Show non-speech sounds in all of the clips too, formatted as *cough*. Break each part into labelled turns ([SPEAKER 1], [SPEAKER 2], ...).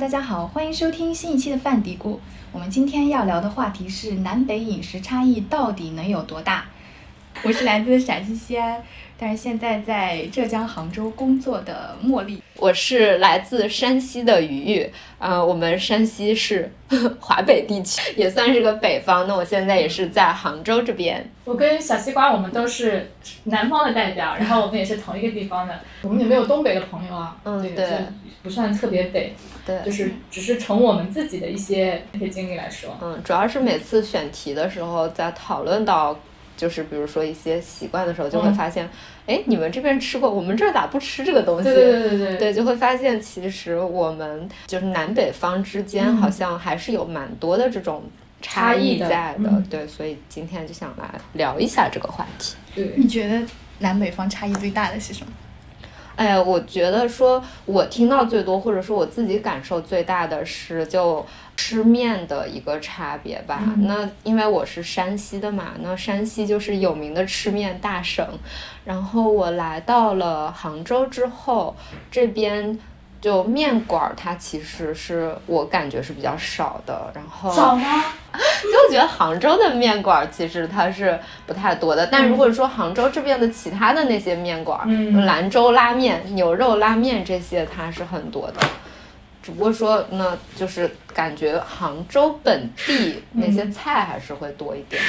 [SPEAKER 1] 大家好，欢迎收听新一期的饭嘀咕。我们今天要聊的话题是南北饮食差异到底能有多大？我是来自陕西西安，但是现在在浙江杭州工作的茉莉。
[SPEAKER 2] 我是来自山西的鱼鱼，呃，我们山西是 *laughs* 华北地区，也算是个北方。那我现在也是在杭州这边。
[SPEAKER 3] 我跟小西瓜，我们都是南方的代表，然后我们也是同一个地方的。我们也没有东北的朋友啊，
[SPEAKER 2] 嗯，对，
[SPEAKER 3] 不算特别北，
[SPEAKER 2] 对，
[SPEAKER 3] 就是只是从我们自己的一些一些经历来说，
[SPEAKER 2] 嗯，主要是每次选题的时候，在讨论到。就是比如说一些习惯的时候，就会发现，哎，你们这边吃过，我们这儿咋不吃这个东西？
[SPEAKER 3] 对对对对
[SPEAKER 2] 对，就会发现其实我们就是南北方之间好像还是有蛮多的这种差异在的。对，所以今天就想来聊一下这个话题。
[SPEAKER 3] 对，
[SPEAKER 1] 你觉得南北方差异最大的是什么？
[SPEAKER 2] 哎，我觉得说，我听到最多，或者说我自己感受最大的是，就吃面的一个差别吧。那因为我是山西的嘛，那山西就是有名的吃面大省。然后我来到了杭州之后，这边。就面馆儿，它其实是我感觉是比较少的，然后
[SPEAKER 3] 少吗？*laughs*
[SPEAKER 2] 就觉得杭州的面馆儿其实它是不太多的，但如果说杭州这边的其他的那些面馆儿，兰州拉面、牛肉拉面这些，它是很多的。只不过说，那就是感觉杭州本地那些菜还是会多一点。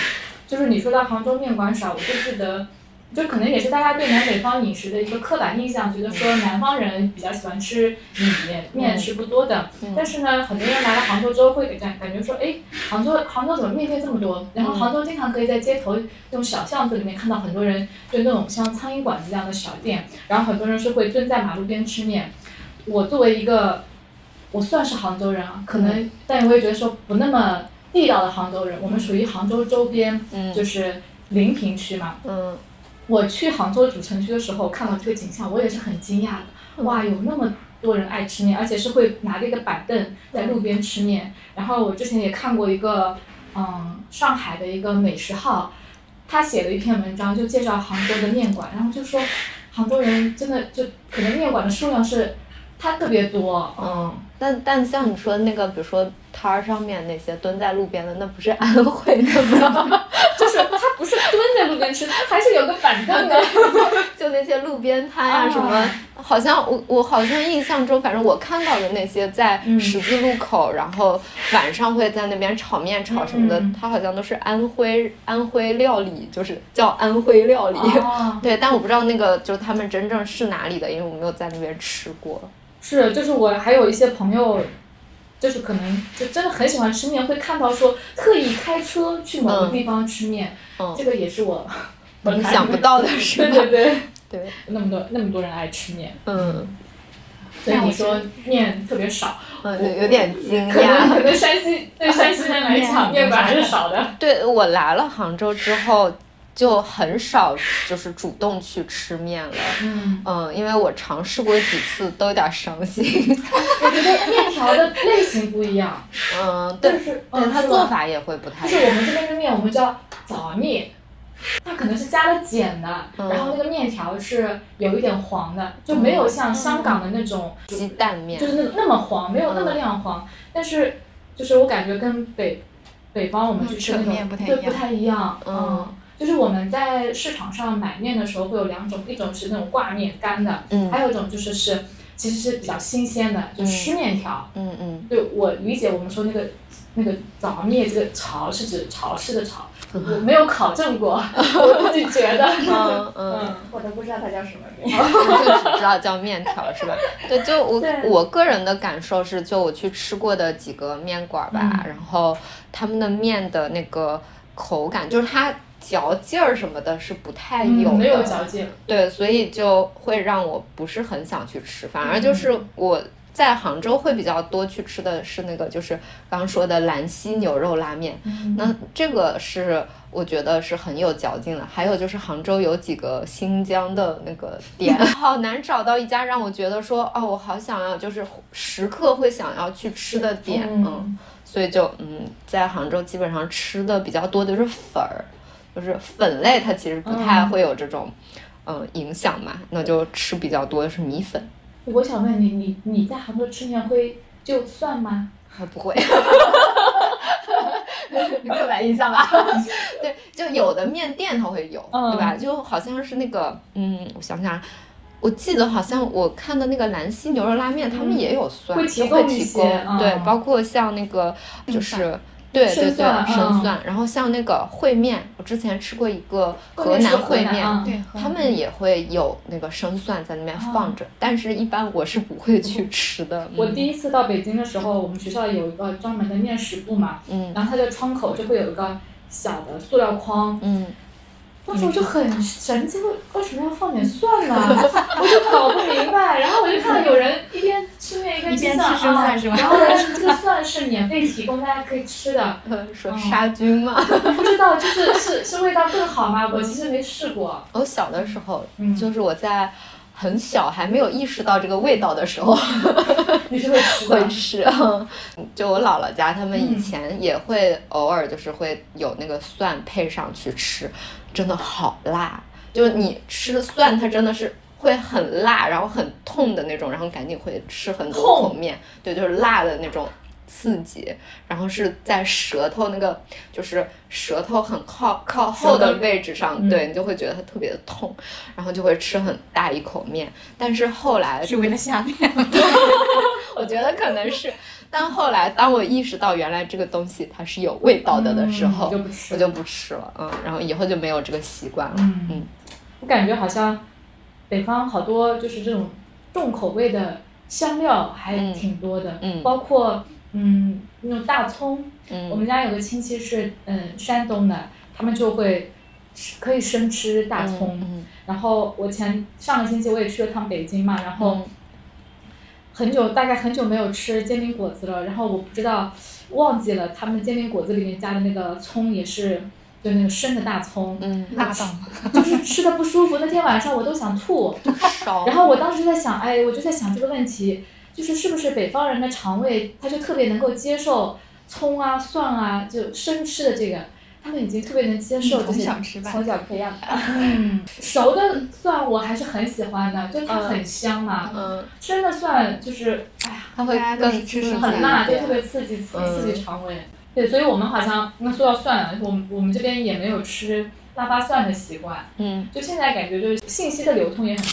[SPEAKER 3] 就是你说到杭州面馆少，我就记得。就可能也是大家对南北方饮食的一个刻板印象，觉得说南方人比较喜欢吃米面是不多的。但是呢，很多人来了杭州之后会感感觉说，哎，杭州杭州怎么面店这么多？然后杭州经常可以在街头那种小巷子里面看到很多人，就那种像苍蝇馆子一样的小店，然后很多人是会蹲在马路边吃面。我作为一个，我算是杭州人啊，可能，但我也觉得说不那么地道的杭州人。我们属于杭州周边，就是临平区嘛。
[SPEAKER 2] 嗯。
[SPEAKER 3] 我去杭州主城区的时候，看到这个景象，我也是很惊讶的。哇，有那么多人爱吃面，而且是会拿着一个板凳在路边吃面。然后我之前也看过一个，嗯，上海的一个美食号，他写了一篇文章，就介绍杭州的面馆，然后就说，杭州人真的就可能面馆的数量是，它特别多，
[SPEAKER 2] 嗯。但但像你说的那个，比如说摊儿上面那些蹲在路边的，那不是安徽的吗？*laughs*
[SPEAKER 3] 就是他不是蹲在路边吃，他还是有个板凳的。*laughs*
[SPEAKER 2] 就那些路边摊啊什么，好像我我好像印象中，反正我看到的那些在十字路口，然后晚上会在那边炒面炒什么的，他好像都是安徽安徽料理，就是叫安徽料理。*laughs* 对，但我不知道那个就是他们真正是哪里的，因为我没有在那边吃过。
[SPEAKER 3] 是，就是我还有一些朋友，就是可能就真的很喜欢吃面，会看到说特意开车去某个地方吃面，这个也是我
[SPEAKER 2] 想不到的是
[SPEAKER 3] 对对对 *laughs*
[SPEAKER 2] 对，
[SPEAKER 3] 那么多那么多人爱吃面，
[SPEAKER 2] 嗯，
[SPEAKER 3] 所以你说面特别少，
[SPEAKER 2] 嗯，有点惊讶，
[SPEAKER 3] 可能可能山西对山西人来讲面馆还是少的。
[SPEAKER 2] 对我来了杭州之后。就很少就是主动去吃面了，
[SPEAKER 3] 嗯
[SPEAKER 2] 嗯，因为我尝试过几次都有点伤心。
[SPEAKER 3] 我觉得面条的类型不一样，
[SPEAKER 2] 嗯，对，
[SPEAKER 3] 是，
[SPEAKER 2] 对，它做法也会不太。
[SPEAKER 3] 就是我们这边的面，我们叫枣面，它可能是加了碱的，然后那个面条是有一点黄的，就没有像香港的那种
[SPEAKER 2] 鸡蛋面，
[SPEAKER 3] 就是那那么黄，没有那么亮黄。但是就是我感觉跟北北方我们去吃那种对不太一样，嗯。就是我们在市场上买面的时候会有两种，一种是那种挂面干的，
[SPEAKER 2] 嗯，
[SPEAKER 3] 还有一种就是是其实是比较新鲜的，就湿面条，
[SPEAKER 2] 嗯嗯，
[SPEAKER 3] 对我理解我们说那个那个早面这个潮是指潮湿的潮，我没有考证过，*laughs* 我自己觉得，
[SPEAKER 2] 嗯嗯，
[SPEAKER 3] 我都不知道它叫什么 *laughs* 面，
[SPEAKER 2] 就只知道叫面条是吧？对，就我我个人的感受是，就我去吃过的几个面馆吧，然后他们的面的那个口感就是它。嚼劲儿什么的是不太有的，
[SPEAKER 3] 没有嚼劲。
[SPEAKER 2] 对，所以就会让我不是很想去吃，反而就是我在杭州会比较多去吃的是那个，就是刚刚说的兰溪牛肉拉面。那这个是我觉得是很有嚼劲的。还有就是杭州有几个新疆的那个店，*laughs* 好难找到一家让我觉得说哦，我好想要，就是时刻会想要去吃的店。嗯，所以就嗯，在杭州基本上吃的比较多的就是粉儿。就是粉类，它其实不太会有这种，嗯，影响嘛。那就吃比较多的是米粉。
[SPEAKER 3] 我想问你，你你在杭州吃面会就算吗？
[SPEAKER 2] 还不会。*laughs*
[SPEAKER 1] 刻板印象吧。*laughs*
[SPEAKER 2] 对，就有的面店它会有，
[SPEAKER 3] 嗯
[SPEAKER 2] 对吧？就好像是那个，嗯，我想想啊，我记得好像我看的那个兰溪牛肉拉面，他们也有蒜，
[SPEAKER 3] 会提
[SPEAKER 2] 就
[SPEAKER 3] 供一
[SPEAKER 2] 提供，对
[SPEAKER 3] 嗯，
[SPEAKER 2] 包括像那个就是。对对对，
[SPEAKER 3] 生蒜嗯，
[SPEAKER 2] 然后像那个烩面，我之前吃过一个河南烩面，
[SPEAKER 1] 对，
[SPEAKER 2] 他们也会有那个生蒜在那边放着，但是一般我是不会去吃的。
[SPEAKER 3] 我
[SPEAKER 2] 嗯。
[SPEAKER 3] 第一次到北京的时候，我们学校有一个专门的面食部嘛，
[SPEAKER 2] 嗯。
[SPEAKER 3] 然后它的窗口就会有一个小的塑料筐，
[SPEAKER 2] 嗯，
[SPEAKER 3] 当时我就很神奇，为为什么要放点蒜呢？*laughs* 我就搞不明白。然后我就看到有人一边吃面一边吃蒜然后呢，这个蒜是免费提供，大家可以吃的。*laughs*
[SPEAKER 2] 说
[SPEAKER 3] 嗯
[SPEAKER 2] 杀菌嘛。
[SPEAKER 3] 不知道就是是是味道更好吗？我其实没试过。
[SPEAKER 2] 我小的时候，
[SPEAKER 3] 嗯
[SPEAKER 2] 就是我在很小还没有意识到这个味道的时候，*laughs*
[SPEAKER 3] 你是会吃的
[SPEAKER 2] 会。吃。就我姥姥家，他们以前也会偶尔就是会有那个蒜配上去吃，真的好辣。就是你吃蒜，它真的是。会很辣，然后很痛的那种，然后赶紧会吃很多口面，对，就是辣的那种刺激，然后是在舌头那个就是舌头很靠靠后的位置上，
[SPEAKER 3] 嗯
[SPEAKER 2] 对你就会觉得它特别的痛，然后就会吃很大一口面。但是后来
[SPEAKER 1] 是为了下面。*laughs*
[SPEAKER 2] 我觉得可能是，但后来当我意识到原来这个东西它是有味道的的时候，
[SPEAKER 3] 嗯就
[SPEAKER 2] 我就不吃了，嗯，然后以后就没有这个习惯了，
[SPEAKER 3] 嗯
[SPEAKER 2] 嗯
[SPEAKER 3] 我感觉好像北方好多就是这种重口味的香料还挺多的，
[SPEAKER 2] 嗯
[SPEAKER 3] 包括嗯那种大葱，我
[SPEAKER 2] 嗯
[SPEAKER 3] 们家有个亲戚是嗯山东的，他们就会可以生吃大葱。
[SPEAKER 2] 嗯
[SPEAKER 3] 然后我前上个星期我也去了趟北京嘛，然后
[SPEAKER 2] 嗯
[SPEAKER 3] 很久大概很久没有吃煎饼果子了，然后我不知道忘记了他们煎饼果子里面加的那个葱也是就那个生的大葱，
[SPEAKER 2] 嗯，
[SPEAKER 1] 辣到？
[SPEAKER 3] 就是吃的不舒服，那天晚上我都想吐。*laughs* 然后我当时在想，哎，我就在想这个问题，就是是不是北方人的肠胃他就特别能够接受葱啊、蒜啊，就生吃的这个，他们已经特别能接受
[SPEAKER 1] 嗯从小吃吧
[SPEAKER 3] 从小培养的。嗯，熟的蒜我还是很喜欢的，就它
[SPEAKER 2] 嗯
[SPEAKER 3] 很香嘛。
[SPEAKER 2] 嗯，
[SPEAKER 3] 生的蒜就是，哎呀，
[SPEAKER 2] 它会更
[SPEAKER 1] 是吃
[SPEAKER 3] 很辣，就特别刺激刺激肠胃。对，所以我们好像那说到蒜，我们我们这边也没有吃腊八蒜的习惯。
[SPEAKER 2] 嗯
[SPEAKER 3] 就现在感觉就是信息的流通也很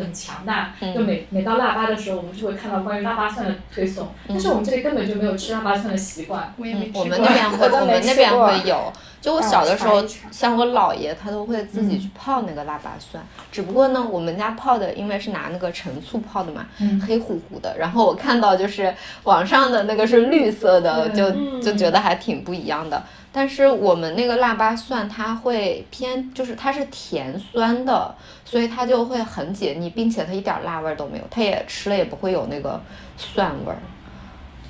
[SPEAKER 3] 很强大，
[SPEAKER 2] 嗯
[SPEAKER 3] 就每每到腊八的时候，我们就会看到关于腊八蒜的推送，但是我们这里根本就没有吃腊八蒜的习惯。
[SPEAKER 1] 我也没吃过。
[SPEAKER 2] 们那边会，
[SPEAKER 3] 我
[SPEAKER 2] 们那边会有。就我小的时候像我姥爷他都会自己
[SPEAKER 3] 嗯
[SPEAKER 2] 去泡那个腊八蒜，只不过呢，我们家泡的因为是拿那个陈醋泡的嘛，
[SPEAKER 3] 嗯
[SPEAKER 2] 黑乎乎的。然后我看到就是网上的那个是绿色的，就
[SPEAKER 3] 嗯
[SPEAKER 2] 就觉得还挺不一样的。但是我们那个腊八蒜它会偏，就是它是甜酸的，所以它就会很解腻，并且它一点辣味儿都没有，它也吃了也不会有那个蒜味儿。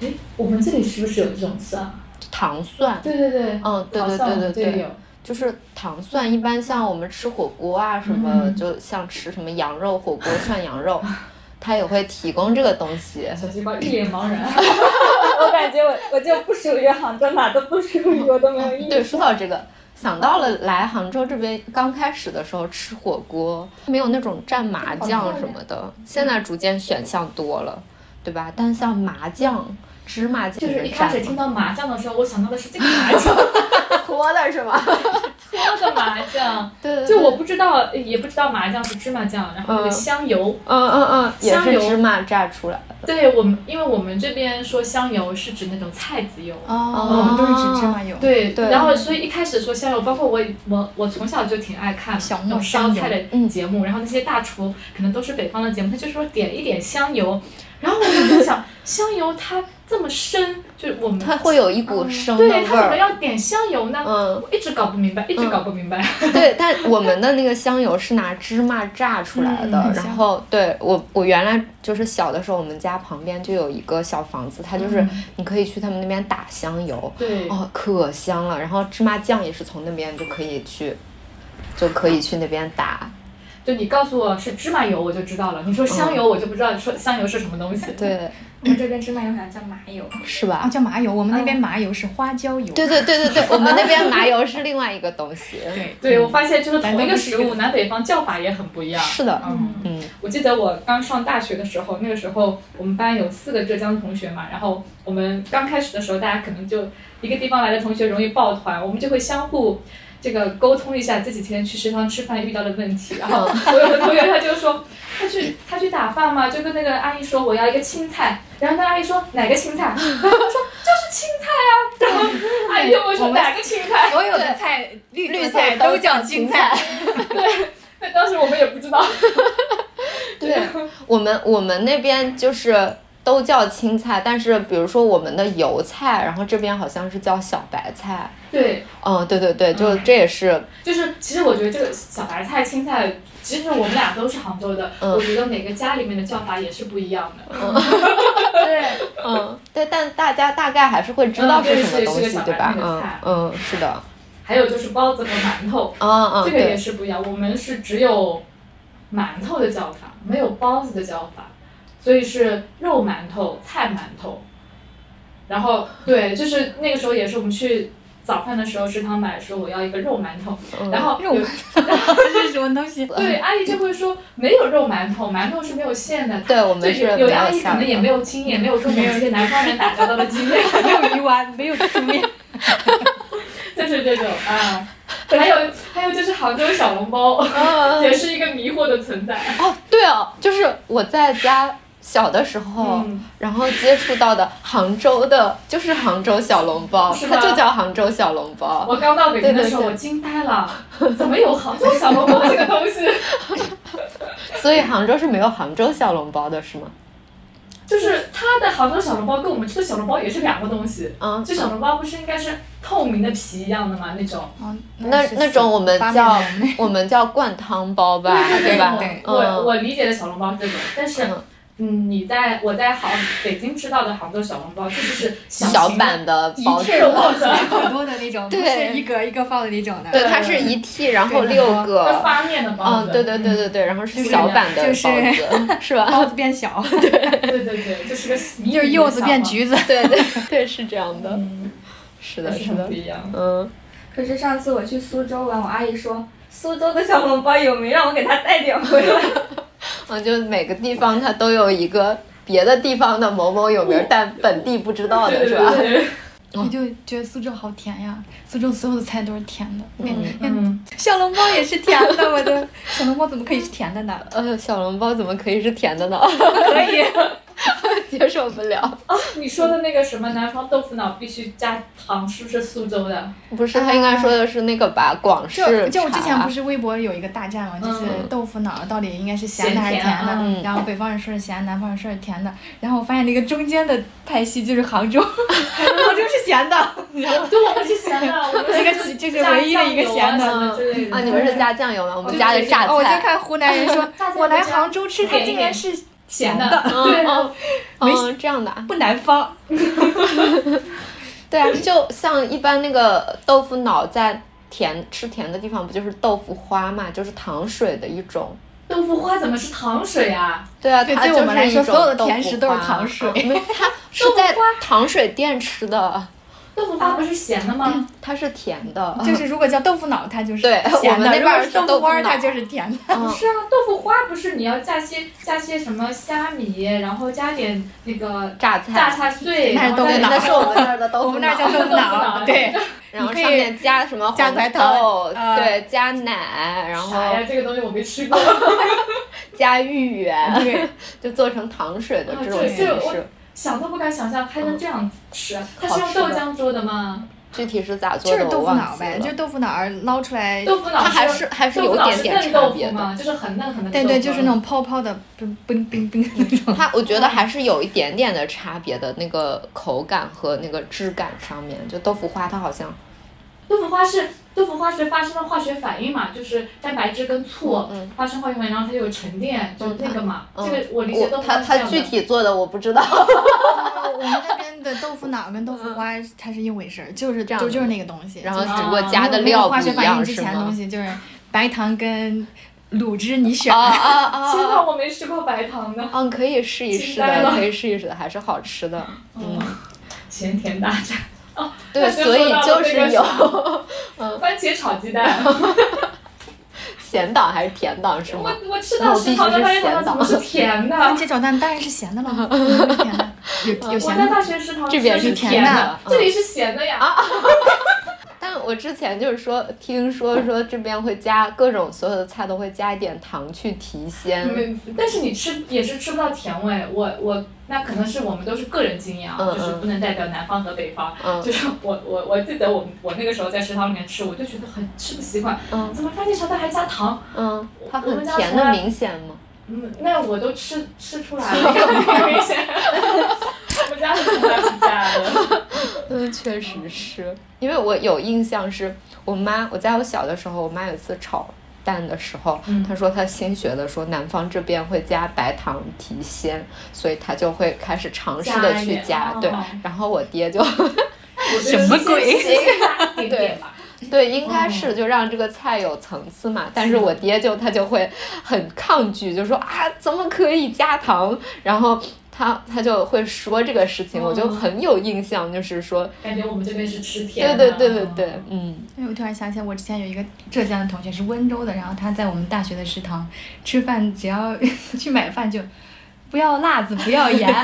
[SPEAKER 3] 哎，我们这里是不是有这种蒜啊？
[SPEAKER 2] 糖蒜，
[SPEAKER 3] 对对对，
[SPEAKER 2] 嗯，对对对对对。就是糖蒜，一般像我们吃火锅啊什么，
[SPEAKER 3] 嗯
[SPEAKER 2] 就像吃什么羊肉火锅涮羊肉，它也会提供这个东西。
[SPEAKER 3] 小西瓜一脸茫然。*laughs*
[SPEAKER 4] 我感觉我我就不属于杭州，哪都不属于，我都没有意
[SPEAKER 2] 对，说到这个，想到了来杭州这边刚开始的时候吃火锅，没有那种蘸麻酱什么的，现在逐渐选项多了，对吧？但像麻酱、芝麻酱，
[SPEAKER 3] 就是一开始听到麻酱的时候，我想到的是这个麻酱，*laughs*
[SPEAKER 2] 活的是吗？
[SPEAKER 3] 搓的麻酱。*laughs*
[SPEAKER 2] 对对，
[SPEAKER 3] 就我不知道，也不知道麻酱是芝麻酱，然后那个
[SPEAKER 2] 嗯
[SPEAKER 3] 香油。
[SPEAKER 2] 嗯嗯嗯，也是
[SPEAKER 3] 香油
[SPEAKER 2] 芝麻榨出来的。
[SPEAKER 3] 对我们，因为我们这边说香油是指那种菜籽油。
[SPEAKER 1] 哦，我们都是指芝麻油。
[SPEAKER 3] 对，
[SPEAKER 2] 对
[SPEAKER 3] 然后所以一开始说香油，包括我我我从小就挺爱看
[SPEAKER 1] 小
[SPEAKER 3] 那种烧菜的节目，然后那些大厨可能都是北方的节目，他就说点一点香油，然后我就在想 *laughs* 香油它这么深，就是我们
[SPEAKER 2] 它会有一股生的
[SPEAKER 3] 对它怎么
[SPEAKER 2] 味儿。
[SPEAKER 3] 要点香油呢？
[SPEAKER 2] 嗯，
[SPEAKER 3] 我一直搞不明白，一直搞不明白。*laughs*
[SPEAKER 2] 对，但我们的那个香油是拿芝麻榨出来的，
[SPEAKER 3] 嗯
[SPEAKER 2] 然后对我我原来就是小的时候，我们家旁边就有一个小房子，它就是
[SPEAKER 3] 嗯
[SPEAKER 2] 你可以去他们那边打香油，
[SPEAKER 3] 对，
[SPEAKER 2] 哦，可香了。然后芝麻酱也是从那边就可以去，就可以去那边打。
[SPEAKER 3] 就你告诉我是芝麻油，我就知道了。你说香油，我就不知道说香油是什么东西。
[SPEAKER 2] 对，
[SPEAKER 4] 我们这边芝麻油好像叫麻油。
[SPEAKER 1] 啊，
[SPEAKER 2] 是吧？
[SPEAKER 1] 啊叫麻油，我们那边麻油是花椒油。
[SPEAKER 2] 对对对对对，我们那边麻油是另外一个东西。
[SPEAKER 1] 对
[SPEAKER 3] 对，我发现就是同一个食物，南北方叫法也很不一样。
[SPEAKER 2] 是的，
[SPEAKER 3] 嗯，
[SPEAKER 2] 嗯
[SPEAKER 3] 我记得我刚上大学的时候，那个时候我们班有四个浙江同学嘛，然后我们刚开始的时候，大家可能就一个地方来的同学容易抱团，我们就会相互。这个沟通一下这几天去食堂吃饭遇到的问题，然后我有个同学他就说，他去他去打饭嘛，就跟那个阿姨说我要一个青菜，然后那阿姨说哪个青菜？然后他说就是青菜啊，然后阿姨就问我说哪个青菜？
[SPEAKER 1] 所有的菜，绿
[SPEAKER 2] 绿
[SPEAKER 1] 菜
[SPEAKER 2] 都
[SPEAKER 1] 都叫
[SPEAKER 2] 青
[SPEAKER 1] 青菜。
[SPEAKER 3] 那当时我们也不知道。*laughs*
[SPEAKER 2] 对，我们我们那边就是都叫青菜，但是比如说我们的油菜，然后这边好像是叫小白菜。
[SPEAKER 3] 对，
[SPEAKER 2] 嗯，对对对，就
[SPEAKER 3] 嗯。
[SPEAKER 2] 这也是，
[SPEAKER 3] 就是其实我觉得这个小白菜、青菜，其实我们俩都是杭州的，
[SPEAKER 2] 嗯。
[SPEAKER 3] 我觉得每个家里面的叫法也是不一样的。*laughs*
[SPEAKER 4] 对，
[SPEAKER 2] 嗯，对，但大家大概还是会知道是什么东西，
[SPEAKER 3] 是是个小
[SPEAKER 2] 对吧？嗯
[SPEAKER 3] 菜。
[SPEAKER 2] 嗯，是的，
[SPEAKER 3] 还有就是包子和馒头，
[SPEAKER 2] 嗯嗯，
[SPEAKER 3] 这个也，是不一样。我们是只有馒头的叫法，没有包子的叫法，所以是肉馒头、菜馒头。然后对，就是那个时候也是我们去早饭的时候，食堂买说我要一个肉馒头，
[SPEAKER 2] 嗯
[SPEAKER 3] 然后有
[SPEAKER 1] 肉这是什么东西？*laughs*
[SPEAKER 3] 对，阿姨就会说没有肉馒头，馒头是没有馅的。
[SPEAKER 2] 对我们
[SPEAKER 3] 就是有阿姨可能也没有经验，没有跟我们这些南方人打交道的经验，
[SPEAKER 1] 没有鱼丸，没有粗面。*laughs*
[SPEAKER 3] 就是这种啊。还有还有就是杭州小笼包，
[SPEAKER 2] 嗯
[SPEAKER 3] 也是一个迷惑的存在。
[SPEAKER 2] 哦，对哦，就是我在家小的时候，
[SPEAKER 3] 嗯
[SPEAKER 2] 然后接触到的杭州的，就是杭州小笼包，它就叫杭州小笼包。
[SPEAKER 3] 我刚到北京的时候，
[SPEAKER 2] 对对对
[SPEAKER 3] 我惊呆了，怎么有杭州小笼包这个东西？*laughs*
[SPEAKER 2] 所以杭州是没有杭州小笼包的，是吗？
[SPEAKER 3] 就是它的杭州小笼包跟我们吃的小笼包也是两个东西。
[SPEAKER 2] 嗯，
[SPEAKER 3] 这小笼包不是应该是透明的皮一样的吗？那种。
[SPEAKER 1] 哦
[SPEAKER 2] 那那种我们叫 *laughs* 我们叫灌汤包吧，
[SPEAKER 3] 对
[SPEAKER 2] 吧？
[SPEAKER 1] 对
[SPEAKER 3] 我
[SPEAKER 2] 嗯
[SPEAKER 3] 我理解的小笼包是这种，但是
[SPEAKER 2] 嗯
[SPEAKER 3] 嗯，你在我在杭北京吃到的杭州小笼包，确实是
[SPEAKER 2] 小版的包子
[SPEAKER 1] 一屉，包起来好多的那种，不
[SPEAKER 2] 对
[SPEAKER 1] 是一格一个放的那种的。
[SPEAKER 2] 对，它是一屉，然后六
[SPEAKER 3] 就
[SPEAKER 2] 个。
[SPEAKER 3] 发面的包
[SPEAKER 2] 嗯，
[SPEAKER 3] 子。
[SPEAKER 2] 对对对对对，然后是小版的包
[SPEAKER 1] 就是
[SPEAKER 2] 子，*laughs* 是吧？
[SPEAKER 1] 包子变小，*laughs*
[SPEAKER 3] 对对对对，就是个
[SPEAKER 1] 就是柚子变橘子。*laughs*
[SPEAKER 2] 对对对，是这样的，
[SPEAKER 3] 嗯，
[SPEAKER 2] 是的，
[SPEAKER 3] 是
[SPEAKER 2] 是的
[SPEAKER 3] 不，一样。
[SPEAKER 2] 嗯，
[SPEAKER 4] 可是上次我去苏州玩，我阿姨说苏州的小笼包有名，让我给她带点回来。
[SPEAKER 2] 嗯，就每个地方它都有一个别的地方的某某有名，但本地不知道的是吧？*laughs*
[SPEAKER 1] 我就觉得苏州好甜呀，苏州所有的菜都是甜的，连
[SPEAKER 3] 嗯，
[SPEAKER 1] 小笼包也是甜的，我的小笼包怎么可以是甜的呢？
[SPEAKER 2] 呃，小笼包怎么可以是甜的呢？*laughs*
[SPEAKER 1] 可以，
[SPEAKER 2] 接受不了。
[SPEAKER 3] 你说的那个什么南方豆腐脑必须加糖，是不是苏州的？
[SPEAKER 2] 不是，他应该说的是那个吧，广式
[SPEAKER 1] 就就我之前不是微博有一个大战嘛，就是
[SPEAKER 3] 嗯。
[SPEAKER 1] 豆腐脑到底应该是咸的还是甜的然后北方人说是咸，南方人说是甜的，然后我发现那个中间的派系就是杭州，杭州是咸的，然 *laughs* 后
[SPEAKER 3] 对，我们是咸的，我们
[SPEAKER 1] 那个其就是唯一的一个咸的。
[SPEAKER 3] 啊
[SPEAKER 2] 你们是加酱油吗？我们加的
[SPEAKER 3] 对
[SPEAKER 2] 榨
[SPEAKER 1] 菜，我就。看湖南人说 *laughs* 我来杭州吃，它
[SPEAKER 3] 一点
[SPEAKER 1] 竟然是
[SPEAKER 3] 咸
[SPEAKER 1] 的，
[SPEAKER 3] 对，
[SPEAKER 2] 嗯 *laughs*
[SPEAKER 1] 没
[SPEAKER 2] 嗯，这样的啊。
[SPEAKER 1] 不南方。
[SPEAKER 2] 对啊，就像一般那个豆腐脑在甜吃甜的地方，不就是豆腐花嘛，就是糖水的一种。
[SPEAKER 3] 豆腐花怎么是糖水啊？
[SPEAKER 2] 对啊，
[SPEAKER 1] 对
[SPEAKER 2] 它就是
[SPEAKER 1] 对我们来
[SPEAKER 2] 一种
[SPEAKER 1] 说所有的
[SPEAKER 2] 豆腐
[SPEAKER 1] 甜食都是
[SPEAKER 2] 花
[SPEAKER 1] 糖水
[SPEAKER 2] 它是在糖水店吃的，
[SPEAKER 3] 豆腐花不是咸的吗？
[SPEAKER 2] 它是甜的。*laughs*
[SPEAKER 1] 就是如果叫豆腐脑，它就是
[SPEAKER 2] 对
[SPEAKER 1] 咸的；*laughs*
[SPEAKER 2] 我们那边儿
[SPEAKER 1] 如果是豆
[SPEAKER 2] 腐
[SPEAKER 1] 花儿，它就是甜的。
[SPEAKER 2] 嗯
[SPEAKER 3] 不是啊，豆腐花不是你要加些加些什么虾米，然后加点那个
[SPEAKER 2] 榨菜，
[SPEAKER 3] 榨菜碎，
[SPEAKER 1] 那是豆腐脑
[SPEAKER 2] 那是 *laughs* 我们那儿的豆腐
[SPEAKER 1] 我们那叫豆腐脑，对，
[SPEAKER 2] 然后
[SPEAKER 1] 可以
[SPEAKER 2] 上面加什么
[SPEAKER 1] 加
[SPEAKER 2] 黄
[SPEAKER 1] 白
[SPEAKER 2] 豆，
[SPEAKER 1] 呃
[SPEAKER 2] 对，加奶，然后
[SPEAKER 3] 啥呀？这个东西我没吃过。
[SPEAKER 2] 加芋圆，
[SPEAKER 1] 对，
[SPEAKER 2] 就做成糖水的
[SPEAKER 3] 啊
[SPEAKER 2] 这种形式。
[SPEAKER 3] 想都不敢想象还能这样吃，它是用豆浆做的吗？
[SPEAKER 2] 具体是咋做的
[SPEAKER 1] 就是豆腐脑呗，就是豆腐脑儿捞出来，
[SPEAKER 3] 豆腐脑
[SPEAKER 2] 它还是还是
[SPEAKER 3] 豆腐脑
[SPEAKER 2] 有点点
[SPEAKER 3] 嫩豆
[SPEAKER 2] 差别的。
[SPEAKER 3] 腐吗？就是很嫩很嫩
[SPEAKER 1] 对对，就是那种泡泡的，冰冰冰冰那种。
[SPEAKER 2] 它我觉得还是有一点点的差别的，那个口感和那个质感上面，就豆腐花它好像，
[SPEAKER 3] 豆腐花是豆腐花是发生了化学反应嘛，就是蛋白质跟醋发生化学反应，然后它就有沉淀，就那个嘛。
[SPEAKER 2] 嗯
[SPEAKER 3] 这个我理解豆腐
[SPEAKER 2] 它它具
[SPEAKER 3] 花这样的。
[SPEAKER 2] 体做的我不知道。*laughs*
[SPEAKER 1] 我们那边的豆腐脑跟豆腐花它是一回事儿，就是
[SPEAKER 2] 这样
[SPEAKER 1] 就就是那个东西，
[SPEAKER 2] 然后
[SPEAKER 1] 就是
[SPEAKER 2] 只不过
[SPEAKER 3] 啊
[SPEAKER 2] 加的
[SPEAKER 1] 没有
[SPEAKER 2] 料不一
[SPEAKER 1] 化学反应
[SPEAKER 2] 样是吗
[SPEAKER 1] 之前的东？西就是白糖跟卤汁你选。
[SPEAKER 2] 啊啊 *laughs* *laughs* 啊！
[SPEAKER 3] 我没吃过白糖的，
[SPEAKER 2] 嗯，可以试一试的，可以试一试的，还是好吃的。嗯，
[SPEAKER 3] 咸甜大战。哦，
[SPEAKER 2] 对，所以就是有
[SPEAKER 3] 番茄炒鸡蛋。*laughs*
[SPEAKER 2] 咸党还是甜党是吗
[SPEAKER 3] 我？我吃到食堂的番茄炒蛋怎么是甜的？
[SPEAKER 1] 番茄炒蛋当然是咸的了？有 *laughs* 有咸的。
[SPEAKER 3] 在大学食堂
[SPEAKER 2] 这边是甜的
[SPEAKER 3] 这里是咸的呀。
[SPEAKER 2] 但我之前就是说，听说说这边会加各种所有的菜都会加一点糖去提鲜。
[SPEAKER 3] 没，但是你吃也是吃不到甜味。我我那可能是我们都是个人经验啊，
[SPEAKER 2] 嗯
[SPEAKER 3] 就是不能代表南方和北方。
[SPEAKER 2] 嗯
[SPEAKER 3] 就是我我我记得我我那个时候在食堂里面吃，我就觉得很吃不习惯，
[SPEAKER 2] 嗯
[SPEAKER 3] 怎么番茄炒蛋还加糖？
[SPEAKER 2] 嗯，它
[SPEAKER 3] 我
[SPEAKER 2] 很甜的明显吗？
[SPEAKER 3] 嗯，那我都吃吃出来了，*laughs* 明显。*laughs* 我们家是从来不加的。
[SPEAKER 2] 嗯，确实是因为我有印象是，我妈我在我小的时候，我妈有一次炒蛋的时候，
[SPEAKER 3] 嗯
[SPEAKER 2] 她说她新学的，说南方这边会加白糖提鲜，所以她就会开始尝试的去
[SPEAKER 3] 加
[SPEAKER 2] 加，对
[SPEAKER 3] 哦，
[SPEAKER 2] 然后我爹就 *laughs*
[SPEAKER 3] 什
[SPEAKER 1] 么鬼
[SPEAKER 3] 一点 *laughs* 点吧。
[SPEAKER 2] 对，应该是就让这个菜有层次嘛。但是我爹就他就会很抗拒，就说啊，怎么可以加糖？然后他他就会说这个事情，我就很有印象，就是说，
[SPEAKER 3] 感觉我们这边是吃甜
[SPEAKER 2] 对
[SPEAKER 3] 的。
[SPEAKER 2] 对对对对，嗯
[SPEAKER 1] 哎，我突然想起来，我之前有一个浙江的同学是温州的，然后他在我们大学的食堂吃饭，只要 *laughs* 去买饭就不要辣子，不要盐。*laughs*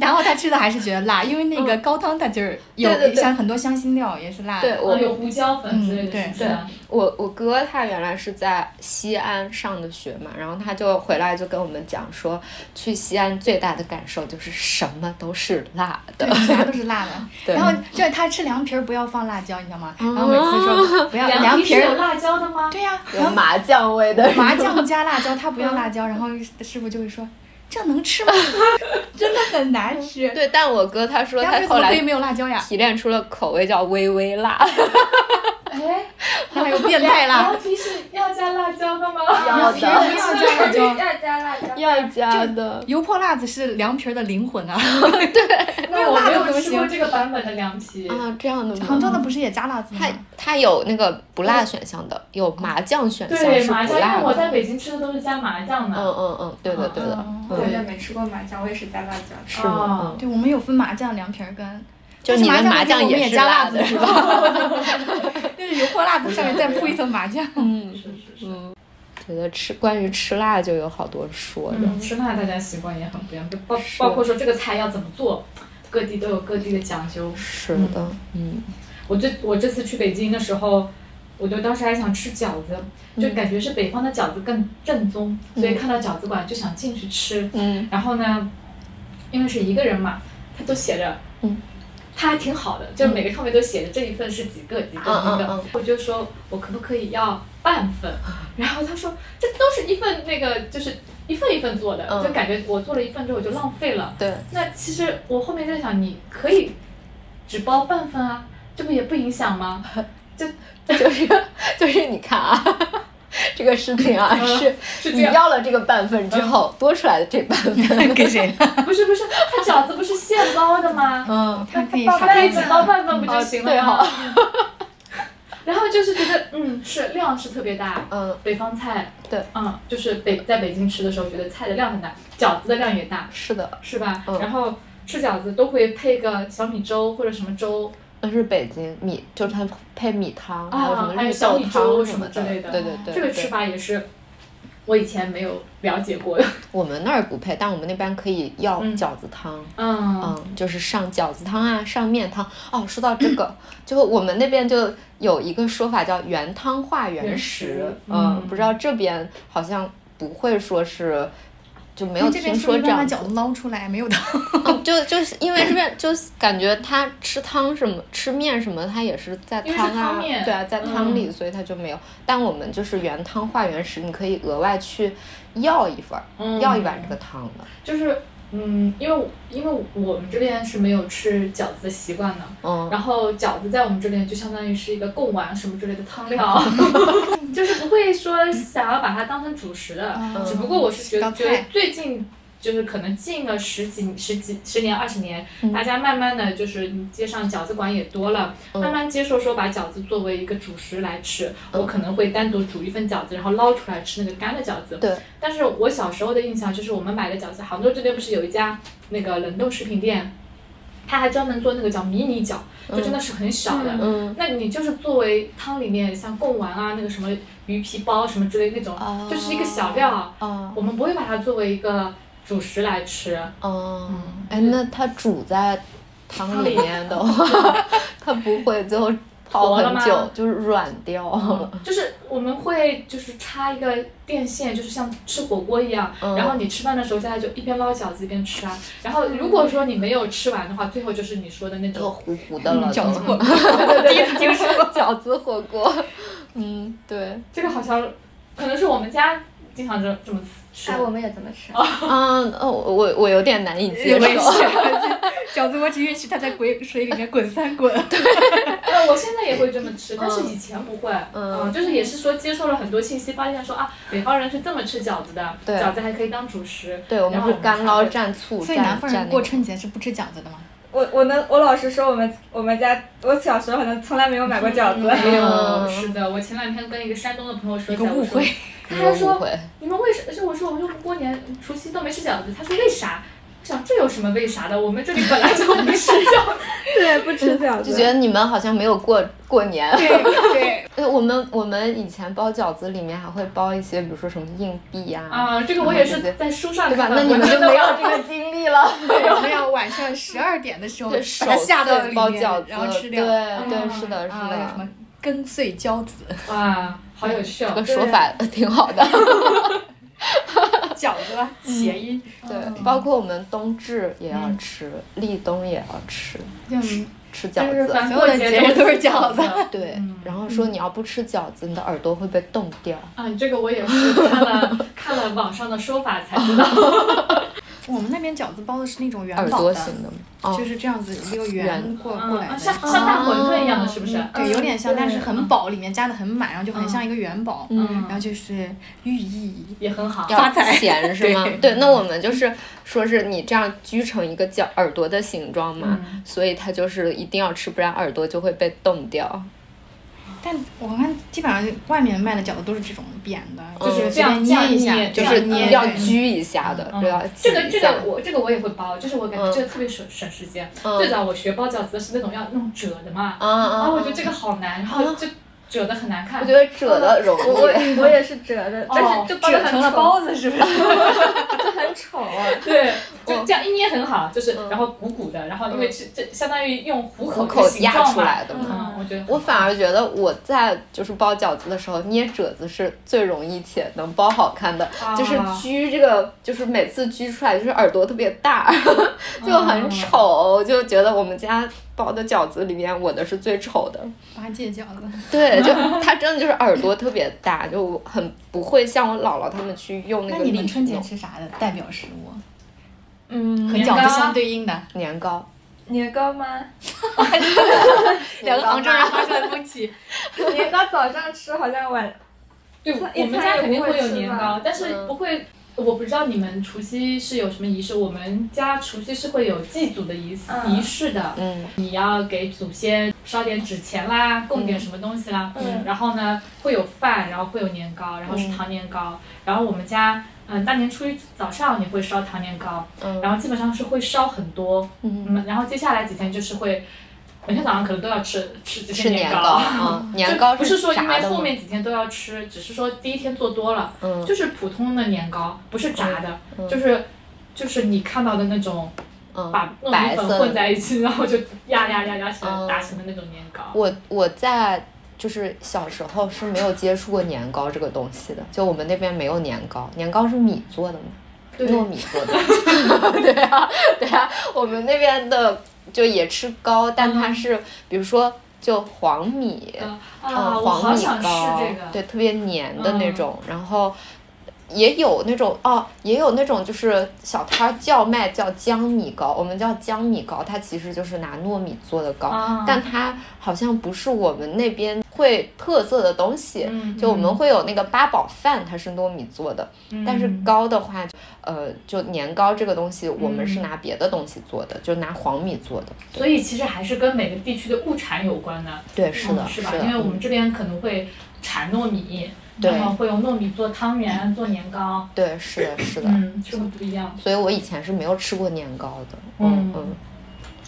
[SPEAKER 1] 然后他吃的还是觉得辣，因为那个高汤它就是有
[SPEAKER 2] 对对对
[SPEAKER 1] 像很多香辛料也是辣的。
[SPEAKER 2] 对我
[SPEAKER 3] 哦有胡椒粉之类的，
[SPEAKER 1] 嗯对
[SPEAKER 3] 是不是啊？
[SPEAKER 2] 我我哥他原来是在西安上的学嘛，然后他就回来就跟我们讲说，去西安最大的感受就是什么都是辣的
[SPEAKER 1] 对，。啥都是辣的。*laughs*
[SPEAKER 2] 对
[SPEAKER 1] 然后就是他吃凉皮儿不要放辣椒，你知道吗？然后每次说不要
[SPEAKER 3] 凉
[SPEAKER 1] 凉皮儿，
[SPEAKER 3] 有辣椒的吗？
[SPEAKER 1] 对呀、
[SPEAKER 2] 有麻酱味的
[SPEAKER 1] 麻酱加辣椒，他不要辣椒，然后师傅就会说这能吃吗？*laughs* 真的很难吃。
[SPEAKER 2] 对，但我哥他说
[SPEAKER 1] 凉
[SPEAKER 2] 他后来？提炼出了口味叫微微辣。*laughs*
[SPEAKER 3] 哎，
[SPEAKER 1] 那还有变态辣
[SPEAKER 3] 凉。皮是要加辣椒的吗？
[SPEAKER 2] 要的
[SPEAKER 1] 不要加辣椒。
[SPEAKER 4] 要加辣椒。
[SPEAKER 2] 要加的。
[SPEAKER 1] 油泼辣子是凉皮儿的灵魂啊！*laughs*
[SPEAKER 3] 那我没有吃过这个版本的凉皮。
[SPEAKER 2] 啊，这样的吗？
[SPEAKER 1] 杭州的不是也加辣子吗
[SPEAKER 2] 它？它有那个不辣选项的，有麻酱选项
[SPEAKER 3] 对，
[SPEAKER 2] 是
[SPEAKER 3] 麻酱，因
[SPEAKER 2] 不辣
[SPEAKER 3] 为我在。北京吃的都是加麻酱
[SPEAKER 2] 嗯
[SPEAKER 3] 的。
[SPEAKER 2] 嗯嗯嗯，对的对的，
[SPEAKER 4] 我好
[SPEAKER 2] 嗯，
[SPEAKER 4] 像没吃过麻酱，我也是加辣椒。
[SPEAKER 2] 是吗？
[SPEAKER 1] 对，我们有分麻酱凉皮儿跟，
[SPEAKER 2] 就
[SPEAKER 1] 是
[SPEAKER 2] 你们麻酱
[SPEAKER 1] 麻酱里面我们也
[SPEAKER 2] 是
[SPEAKER 1] 加辣子
[SPEAKER 2] 辣的是 *laughs* 吧？*laughs*
[SPEAKER 1] 就是油泼辣子上面再铺一层麻酱。
[SPEAKER 2] 嗯
[SPEAKER 3] 是是是。
[SPEAKER 2] 嗯，觉得吃关于吃辣就有好多说的。
[SPEAKER 3] 嗯，吃辣大家习惯也很不一样，就包包括说这个菜要怎么做，各地都有各地的讲究。
[SPEAKER 2] 是的，嗯
[SPEAKER 3] 我这我这次去北京的时候，我就当时还想吃饺子，就感觉是北方的饺子更正宗，所以看到饺子馆就想进去吃。
[SPEAKER 2] 嗯
[SPEAKER 3] 然后呢，因为是一个人嘛，他都写着，
[SPEAKER 2] 嗯，
[SPEAKER 3] 他还挺好的，就每个上面都写着这一份是几个几个几个，我就说我可不可以要半份，然后他说这都是一份那个就是一份一份做的，
[SPEAKER 2] 嗯
[SPEAKER 3] 就感觉我做了一份之后我就浪费了。
[SPEAKER 2] 对，
[SPEAKER 3] 那其实我后面在想，你可以只包半份啊，这不也不影响吗？*laughs* 就
[SPEAKER 2] 就是就是你看啊。*laughs* 这个事情啊，
[SPEAKER 3] 嗯
[SPEAKER 2] 是你要了这个半份之后多出来的这半份，*laughs*
[SPEAKER 1] 给谁？*laughs*
[SPEAKER 3] 不是不是，他饺子不是现包的吗？
[SPEAKER 2] 嗯，
[SPEAKER 1] 它可以
[SPEAKER 3] 他可以只包半份不就行了吗
[SPEAKER 2] 哈？
[SPEAKER 3] 然后就是觉得，嗯，是量是特别大，
[SPEAKER 2] 嗯，
[SPEAKER 3] 北方菜，
[SPEAKER 2] 对，
[SPEAKER 3] 嗯，就是北在北京吃的时候，觉得菜的量很大，饺子的量也大，
[SPEAKER 2] 是的，
[SPEAKER 3] 是吧？
[SPEAKER 2] 嗯
[SPEAKER 3] 然后吃饺子都会配个小米粥或者什么粥，
[SPEAKER 2] 那是北京米，就是它配米汤，
[SPEAKER 3] 啊
[SPEAKER 2] 还有什么绿豆汤什么
[SPEAKER 3] 么之类的
[SPEAKER 2] 对对对，
[SPEAKER 3] 这个吃法也是我以前没有了解过的。
[SPEAKER 2] 我们那儿不配，但我们那边可以要
[SPEAKER 3] 嗯
[SPEAKER 2] 饺子汤。
[SPEAKER 3] 嗯
[SPEAKER 2] 嗯，就是上饺子汤啊，上面汤。哦，说到这个，就我们那边就有一个说法叫原汤化原
[SPEAKER 3] 原
[SPEAKER 2] 食嗯不知道这边好像不会说是，就没有
[SPEAKER 1] 这边
[SPEAKER 2] 听说这样把。
[SPEAKER 1] 饺子捞出来没有汤？*laughs*
[SPEAKER 2] 嗯，就就是因为这边就是感觉他吃汤什么吃面什么，他也是在汤啊，
[SPEAKER 3] 汤面
[SPEAKER 2] 对啊，在汤里，
[SPEAKER 3] 嗯
[SPEAKER 2] 所以他就没有。但我们就是原汤化原食，你可以额外去要一份儿，
[SPEAKER 3] 嗯
[SPEAKER 2] 要一碗这个汤的。
[SPEAKER 3] 就是嗯，因为因为我们这边是没有吃饺子的习惯的，
[SPEAKER 2] 嗯，
[SPEAKER 3] 然后饺子在我们这边就相当于是一个贡丸什么之类的汤料，*laughs* 就是不会说想要把它当成主食的。
[SPEAKER 1] 嗯
[SPEAKER 3] 只不过我是觉得最近就是可能近了十几、十几、十年、二十年，
[SPEAKER 2] 嗯
[SPEAKER 3] 大家慢慢的就是你街上饺子馆也多了，
[SPEAKER 2] 嗯
[SPEAKER 3] 慢慢接受说把饺子作为一个主食来吃。我可能会单独煮一份饺子，然后捞出来吃那个干的饺子。
[SPEAKER 2] 对。
[SPEAKER 3] 但是我小时候的印象就是我们买的饺子，杭州这边不是有一家那个冷冻食品店，他还专门做那个叫迷你饺，就真的是很小的。
[SPEAKER 2] 嗯
[SPEAKER 3] 那你就是作为汤里面像贡丸啊，那个什么鱼皮包什么之类那种，
[SPEAKER 2] 哦
[SPEAKER 3] 就是一个小料，
[SPEAKER 2] 哦
[SPEAKER 3] 我们不会把它作为一个主食来吃。
[SPEAKER 2] 哦，哎，那它煮在汤里面的话，*laughs* 它不会最后泡
[SPEAKER 3] 活了吗
[SPEAKER 2] 很久，就是软掉了。*laughs*
[SPEAKER 3] 就是我们会就是插一个电线，就是像吃火锅一样，
[SPEAKER 2] 嗯
[SPEAKER 3] 然后你吃饭的时候在就一边捞饺子一边吃啊。然后如果说你没有吃完的话，最后就是你说的那种。
[SPEAKER 2] 就糊糊的了，
[SPEAKER 1] 饺子火锅，*laughs* 第一次听说。
[SPEAKER 2] 饺子火锅，嗯，对，
[SPEAKER 3] 这个好像可能是我们家经常这这么吃。
[SPEAKER 4] 哎，我们也这么吃。
[SPEAKER 2] 嗯，哦，我我有点难以接
[SPEAKER 1] 我也
[SPEAKER 2] 受。
[SPEAKER 1] 是，*laughs* 饺子我只允许它在滚水里面滚三滚。*laughs*
[SPEAKER 3] 呃，我现在也会这么吃，但是以前不会。
[SPEAKER 2] 嗯
[SPEAKER 3] 嗯，就是也是说接受了很多信息，发现说啊，北方人是这么吃饺子的，
[SPEAKER 2] 对
[SPEAKER 3] 饺子还可以当主食。
[SPEAKER 2] 对，我们
[SPEAKER 3] 然后
[SPEAKER 2] 是干捞蘸醋，
[SPEAKER 1] 所以南方人过春节是不吃饺子的吗？
[SPEAKER 4] 我我能我老实说，我们我们家我小时候好像从来没有买过饺子。
[SPEAKER 3] 没有，
[SPEAKER 2] 嗯
[SPEAKER 3] 是的，我前两天跟一个山东的朋友说
[SPEAKER 1] 一 *laughs* 个误会。
[SPEAKER 3] 他还说。你们为什？就我说我说过年除夕都没吃饺子，他说为啥？我想这有什么为啥的？我们这里本来就不吃饺子。*laughs*
[SPEAKER 4] 对，不吃饺子。
[SPEAKER 2] 就觉得你们好像没有过过年。
[SPEAKER 1] 对对，
[SPEAKER 2] 对，*laughs* 我们我们以前包饺子里面还会包一些，比如说什么硬币呀、
[SPEAKER 3] 啊，这个我也是在书上
[SPEAKER 2] 对吧？那你们就没有 *laughs* 这个经历了。
[SPEAKER 1] 我们要晚上十二点的时候
[SPEAKER 2] 对，
[SPEAKER 1] 把它下到里面
[SPEAKER 2] 包饺子，
[SPEAKER 1] 然后吃掉。
[SPEAKER 2] 对
[SPEAKER 3] 嗯
[SPEAKER 2] 对，是的，是
[SPEAKER 1] 啊，有什么
[SPEAKER 2] 的，
[SPEAKER 1] 羹碎饺子、
[SPEAKER 3] 哇，好有趣哦
[SPEAKER 2] 这个。说法挺好的。*laughs*
[SPEAKER 1] 饺子吧，谐音。
[SPEAKER 2] 对，包括我们冬至也要吃，立冬也要吃，
[SPEAKER 1] 就
[SPEAKER 2] 吃饺子。
[SPEAKER 1] 所有的节日都是饺子。*laughs*
[SPEAKER 2] 对，然后说你要不吃饺子，你的耳朵会被冻掉。
[SPEAKER 3] 啊，这个我也是看了看了网上的说法才知道。*laughs*
[SPEAKER 1] 我们那边饺子包的是那种元
[SPEAKER 2] 耳
[SPEAKER 1] 宝的，
[SPEAKER 2] 朵型的
[SPEAKER 1] 就，是这样子一个圆
[SPEAKER 2] 圆
[SPEAKER 1] 过过来的。
[SPEAKER 3] 像像大馄饨一样的，是不是？
[SPEAKER 1] 对，有点像，但是很饱，里面加的很满，然后就很像一个元宝。
[SPEAKER 3] 嗯
[SPEAKER 1] 然后就是寓意
[SPEAKER 3] 也很好。
[SPEAKER 1] 发财
[SPEAKER 2] 钱 *laughs* 是吗？
[SPEAKER 1] 对
[SPEAKER 2] 对，那我们就是说是你这样锯成一个叫耳朵的形状嘛，所以它就是一定要吃，不然耳朵就会被冻掉。
[SPEAKER 1] 但我看基本上外面卖的饺子都是这种扁的，
[SPEAKER 2] 嗯。
[SPEAKER 1] 就是
[SPEAKER 3] 这样
[SPEAKER 1] 捏一下，
[SPEAKER 2] 就
[SPEAKER 1] 就是是
[SPEAKER 3] 捏
[SPEAKER 2] 要拘一下的，对吧？
[SPEAKER 3] 这个这个我这个我也会包，就是我感觉这个特别省省时间。
[SPEAKER 2] 嗯。
[SPEAKER 3] 最早我学包饺子是那种要弄褶的嘛，然后我觉得这个好难，然后就褶的很难看。
[SPEAKER 2] 我觉得褶的容
[SPEAKER 4] 我我
[SPEAKER 2] 易。
[SPEAKER 4] 我也是褶的，但是就
[SPEAKER 1] 褶成了包子是不是？
[SPEAKER 4] 就 *laughs* 很丑啊。
[SPEAKER 3] 对，就这样一捏很好，就是然后鼓鼓的，然后因为这这相当于用虎口
[SPEAKER 2] 虎口压出来的嘛。
[SPEAKER 3] 嗯，我觉得
[SPEAKER 2] 我反而觉得我在就是包饺子的时候捏褶子是最容易且能包好看的，就是锯这个就是每次锯出来就是耳朵特别大，*laughs* 就很丑，就觉得我们家包的饺子里面我的是最丑的。
[SPEAKER 1] 八戒饺子，*laughs*
[SPEAKER 2] 对，就它真的就是耳朵特别大，就很不会像我姥姥他们去用那
[SPEAKER 1] 那
[SPEAKER 2] 个那
[SPEAKER 1] 你们春节吃啥的代表食物？
[SPEAKER 3] 嗯，
[SPEAKER 1] 和
[SPEAKER 3] 年糕
[SPEAKER 1] 饺子相对应的，
[SPEAKER 2] 年糕。
[SPEAKER 4] 年糕吗？*laughs*
[SPEAKER 1] 两个杭州人发生的分歧。*laughs*
[SPEAKER 4] 年糕早上吃好像晚
[SPEAKER 3] 对，我们家肯定会有年糕，但是
[SPEAKER 2] 嗯
[SPEAKER 3] 不会。我不知道你们除夕是有什么仪式，我们家除夕是会有祭祖的仪式
[SPEAKER 4] 嗯。
[SPEAKER 3] 仪式的。
[SPEAKER 2] 嗯。
[SPEAKER 3] 你要给祖先烧点纸钱啦，供点什么东西啦，
[SPEAKER 4] 嗯。
[SPEAKER 3] 然后呢会有饭，然后会有年糕，然后是糖年糕，然后我们家嗯大年初一早上你会烧糖年糕，
[SPEAKER 2] 嗯。
[SPEAKER 3] 然后基本上是会烧很多，
[SPEAKER 2] 嗯，
[SPEAKER 3] 嗯，然后接下来几天就是会每天早上可能都要吃吃这些
[SPEAKER 2] 吃年糕
[SPEAKER 3] 糕，
[SPEAKER 2] 啊，*laughs* 年糕
[SPEAKER 3] 不是说因为后面几天都要吃，只是说第一天做多了，
[SPEAKER 2] 嗯
[SPEAKER 3] 就是普通的年糕，不是炸的，
[SPEAKER 2] 嗯
[SPEAKER 3] 就是就是你看到的那种。
[SPEAKER 2] 嗯
[SPEAKER 3] 把糯米粉混在一起，然后就压压压压成
[SPEAKER 2] 嗯
[SPEAKER 3] 打成的那种年糕。
[SPEAKER 2] 我我在就是小时候是没有接触过年糕这个东西的，就我们那边没有年糕，年糕是米做的嘛，
[SPEAKER 3] 对
[SPEAKER 2] 糯米做的。*laughs* 对啊，对啊，我们那边的就也吃糕，但它是比如说就黄米，
[SPEAKER 3] 嗯
[SPEAKER 2] 黄米糕，
[SPEAKER 3] 这个。
[SPEAKER 2] 对，特别黏的那种，然后。也有那种哦，也有那种就是小摊儿叫卖叫江米糕，我们叫江米糕，它其实就是拿糯米做的糕，
[SPEAKER 3] 啊
[SPEAKER 2] 但它好像不是我们那边会特色的东西。
[SPEAKER 3] 嗯
[SPEAKER 2] 就我们会有那个八宝饭，它是糯米做的，但是糕的话，呃，就年糕这个东西，我们是拿别的东西做的，就拿黄米做的。
[SPEAKER 3] 所以其实还是跟每个地区的物产有关的。
[SPEAKER 2] 对，是的，
[SPEAKER 3] 嗯是吧？
[SPEAKER 2] 的
[SPEAKER 3] 因为我们这边可能会产糯米，
[SPEAKER 2] 对
[SPEAKER 3] 然后会用糯米做汤圆、做年糕，
[SPEAKER 2] 对，是的，是的。
[SPEAKER 3] 嗯，是会不一样。
[SPEAKER 2] 所以我以前是没有吃过年糕的。
[SPEAKER 3] 嗯
[SPEAKER 2] 嗯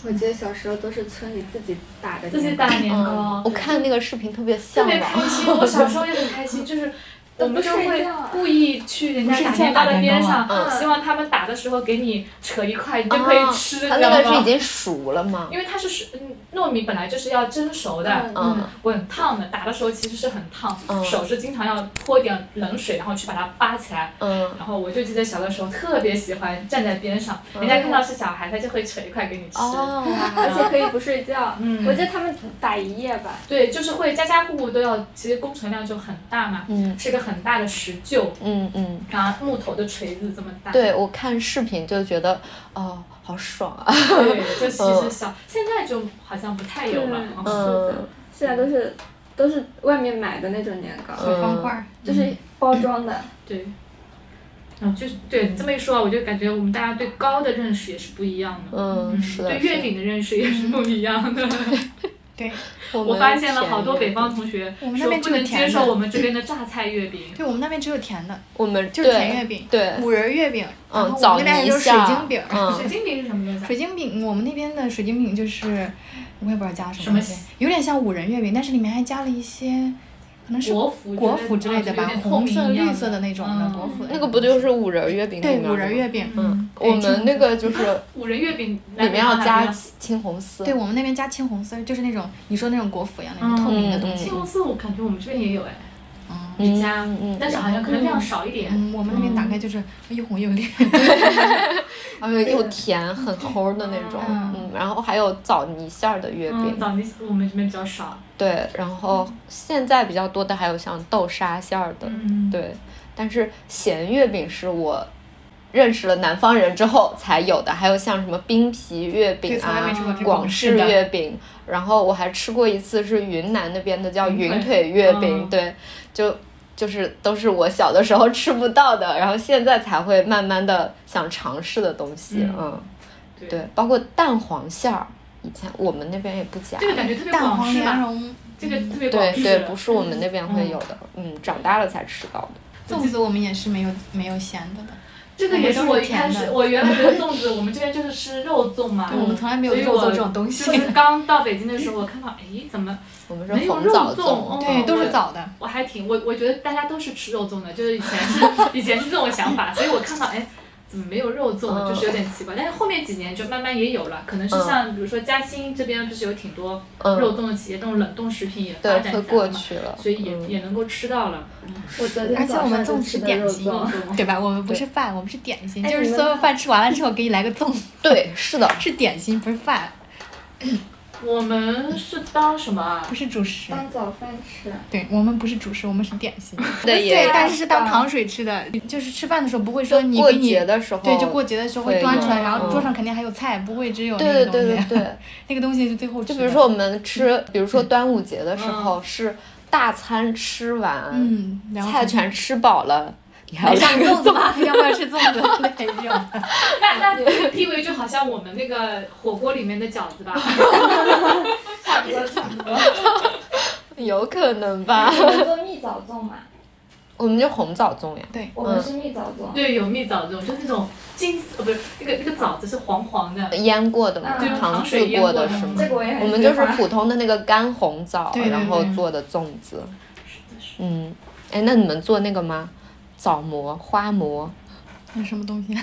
[SPEAKER 4] 我记得小时候都是村里自己打的，
[SPEAKER 3] 自己打年
[SPEAKER 2] 嗯
[SPEAKER 3] 糕，
[SPEAKER 2] 我看那个视频特别
[SPEAKER 3] 特
[SPEAKER 2] 向
[SPEAKER 3] 别开
[SPEAKER 2] 往。
[SPEAKER 3] 心。我小时候也很开心，*laughs* 就是。我们就会故意去人家打电话的边上，
[SPEAKER 2] 嗯
[SPEAKER 3] 希望他们打的时候给你扯一块，你就可以吃，
[SPEAKER 2] 它
[SPEAKER 3] 知道吗
[SPEAKER 2] 那个是已经熟了吗？
[SPEAKER 3] 因为它是是嗯糯米本来就是要蒸熟的，
[SPEAKER 2] 嗯
[SPEAKER 3] 滚烫的，打的时候其实是很烫，
[SPEAKER 2] 嗯
[SPEAKER 3] 手是经常要泼点冷水，然后去把它扒起来。
[SPEAKER 2] 嗯，
[SPEAKER 3] 然后我就记得小的时候特别喜欢站在边上，人家看到是小孩，他就会扯一块给你吃。
[SPEAKER 2] 哦，
[SPEAKER 4] 而且可以不睡觉。
[SPEAKER 3] 嗯
[SPEAKER 4] 我记得他们打一夜吧。
[SPEAKER 3] 对，就是会家家户户都要，其实工程量就很大嘛，
[SPEAKER 2] 嗯
[SPEAKER 3] 是一个很大的石臼，
[SPEAKER 2] 嗯嗯，
[SPEAKER 3] 然后木头的锤子这么大。
[SPEAKER 2] 对我看视频就觉得，哦，好爽啊！
[SPEAKER 3] 对，就 *laughs* 其实小，现在就好像不太有了。
[SPEAKER 4] 嗯
[SPEAKER 3] 嗯，
[SPEAKER 4] 现在都是都是外面买的那种年糕，
[SPEAKER 1] 小方块儿，
[SPEAKER 4] 就是包装的。
[SPEAKER 3] 对。嗯，就是对你这么一说，我就感觉我们大家对糕的认识也是不一样的。
[SPEAKER 2] 嗯，是的。
[SPEAKER 3] 对月饼的认识也是不一样的。*laughs*
[SPEAKER 1] 对，*laughs*
[SPEAKER 2] 我
[SPEAKER 3] 我发现了好多北方同学
[SPEAKER 1] 我们那边
[SPEAKER 3] 说不能
[SPEAKER 1] 只有甜的
[SPEAKER 3] 接受我们这边的榨菜月饼。*laughs*
[SPEAKER 1] 对我们那边只有甜的，
[SPEAKER 2] 我们
[SPEAKER 1] 就是甜月饼，
[SPEAKER 2] 对，
[SPEAKER 1] 五仁月饼，然后
[SPEAKER 2] 嗯，
[SPEAKER 1] 我
[SPEAKER 2] 枣
[SPEAKER 1] 们那边就是水
[SPEAKER 2] 泥馅儿
[SPEAKER 1] 晶饼，
[SPEAKER 2] 嗯
[SPEAKER 3] 水晶饼是什么东西啊？
[SPEAKER 1] 水晶饼，我们那边的水晶饼就是，我也不知道加了什
[SPEAKER 3] 什么
[SPEAKER 1] 么东西，有点像五仁月饼，但是里面还加了一些，可能是
[SPEAKER 3] 国服
[SPEAKER 1] 国服之类的吧，红色、绿色的那种的国服。
[SPEAKER 2] 那个不就是五仁月饼里
[SPEAKER 1] 对五仁月饼？
[SPEAKER 2] 嗯，我们那个就是
[SPEAKER 3] 五仁月饼
[SPEAKER 2] 里面要加青红丝。
[SPEAKER 1] 对我们那边加青红丝，就是那种你说那种国服一样那种透明的东西
[SPEAKER 3] 青。红丝，我感觉我们这边也有哎，
[SPEAKER 2] 嗯
[SPEAKER 3] 但是好像可能量少一点。
[SPEAKER 1] 嗯，我们那边打开就是又红又绿。*laughs*
[SPEAKER 2] 而且又甜，很齁的那种。
[SPEAKER 1] 嗯
[SPEAKER 2] 嗯，然后还有枣泥馅儿的月
[SPEAKER 3] 嗯，
[SPEAKER 2] 饼。
[SPEAKER 3] 枣泥我们这边比较少。
[SPEAKER 2] 对，然后现在比较多的还有像豆沙馅儿的。
[SPEAKER 3] 嗯，
[SPEAKER 2] 对，但是咸月饼是我认识了南方人之后才有的，还有像什么冰皮月饼啊广式月饼，然后我还吃过一次是云南那边的叫
[SPEAKER 3] 云腿
[SPEAKER 2] 月饼，
[SPEAKER 3] 嗯
[SPEAKER 2] 对，就。就是都是我小的时候吃不到的，然后现在才会慢慢的想尝试的东西，
[SPEAKER 3] 嗯
[SPEAKER 2] 嗯，
[SPEAKER 3] 对
[SPEAKER 2] 对，包括蛋黄馅儿，以前我们那边也不加，
[SPEAKER 3] 这个感觉特别
[SPEAKER 1] 蛋黄
[SPEAKER 3] 广式吧？
[SPEAKER 1] 莲蓉，
[SPEAKER 3] 这个特别广。
[SPEAKER 2] 对对，不是我们那边会有的，嗯，长大了才吃到的。
[SPEAKER 1] 粽子我们也是没有没有咸的的。
[SPEAKER 3] 这个也是
[SPEAKER 1] 我
[SPEAKER 3] 一开始，我原来觉得粽子，*laughs* 我们这边就是吃肉粽嘛。
[SPEAKER 1] 对我们从来没有
[SPEAKER 3] 所以我
[SPEAKER 1] 肉粽这种东西
[SPEAKER 3] 就是刚到北京的时候，我看到，哎，怎么
[SPEAKER 2] 我们是
[SPEAKER 3] 没有肉粽？哦
[SPEAKER 1] 对，都是
[SPEAKER 3] 我
[SPEAKER 1] 枣的。
[SPEAKER 3] 我还挺我我觉得大家都是吃肉粽的，就是以前是 *laughs* 以前是这种想法，所以我看到哎。怎么没有肉粽？
[SPEAKER 2] 嗯。
[SPEAKER 3] 就是有点奇怪，但是后面几年就慢慢也有了，可能是像比如说嘉兴这边不是有挺多
[SPEAKER 2] 嗯。
[SPEAKER 3] 肉粽的企业，这种冷冻食品也发，展起来了嘛，
[SPEAKER 2] 去了，
[SPEAKER 3] 所以也
[SPEAKER 2] 嗯。
[SPEAKER 3] 也能够吃到了。
[SPEAKER 4] 我昨天
[SPEAKER 1] 而且我们粽是点心，*laughs* 对吧？我们不是饭，我们是点心，就是所有饭吃完了之后给你来个粽，
[SPEAKER 2] 对，是的，*laughs*
[SPEAKER 1] 是点心，不是饭，*laughs*
[SPEAKER 3] 我们是当什么啊？
[SPEAKER 1] 不是主食。
[SPEAKER 4] 当早饭吃。
[SPEAKER 1] 对我们不是主食，我们是点心。*laughs*
[SPEAKER 2] 对
[SPEAKER 1] 对，但是是当糖水吃的，就是吃饭的时候不会说你
[SPEAKER 2] 过
[SPEAKER 1] 给你
[SPEAKER 2] 节的时候，
[SPEAKER 1] 对，就过节的时候会
[SPEAKER 2] 会
[SPEAKER 1] 端出来，然后
[SPEAKER 2] 嗯
[SPEAKER 1] 桌上肯定还有菜，不会只有那
[SPEAKER 2] 对对
[SPEAKER 1] 个东西。
[SPEAKER 2] 对对对，
[SPEAKER 1] 那个东西是最后吃。
[SPEAKER 2] 就比如说我们吃，比如说端午节的时候是大餐吃完，
[SPEAKER 1] 嗯，然后
[SPEAKER 2] 菜全吃饱了，你还
[SPEAKER 1] 来上
[SPEAKER 2] 要
[SPEAKER 1] 粽子吗，要不要吃粽子？对，有的。
[SPEAKER 3] 那那这个地位就好像我们那个火锅里面的饺子吧，差不多差不多。
[SPEAKER 2] 有可能吧？
[SPEAKER 4] 我们做蜜枣粽嘛？
[SPEAKER 2] 我们就红枣粽呀，
[SPEAKER 1] 对，
[SPEAKER 4] 我们是蜜枣粽。
[SPEAKER 3] 对，有蜜枣粽，就那种金丝，呃，不是那个那个枣子是黄黄的，
[SPEAKER 2] 腌过的嘛，
[SPEAKER 4] 嗯
[SPEAKER 2] 糖
[SPEAKER 3] 糖水
[SPEAKER 2] 渍过
[SPEAKER 3] 腌过的
[SPEAKER 2] 是吗？
[SPEAKER 4] 这个我也很
[SPEAKER 2] 我们就是普通的那个干红枣，然后
[SPEAKER 1] 对
[SPEAKER 2] 做的粽子。嗯，哎，那你们做那个吗？枣馍、花馍，
[SPEAKER 1] 那什么东西 *laughs* 啊？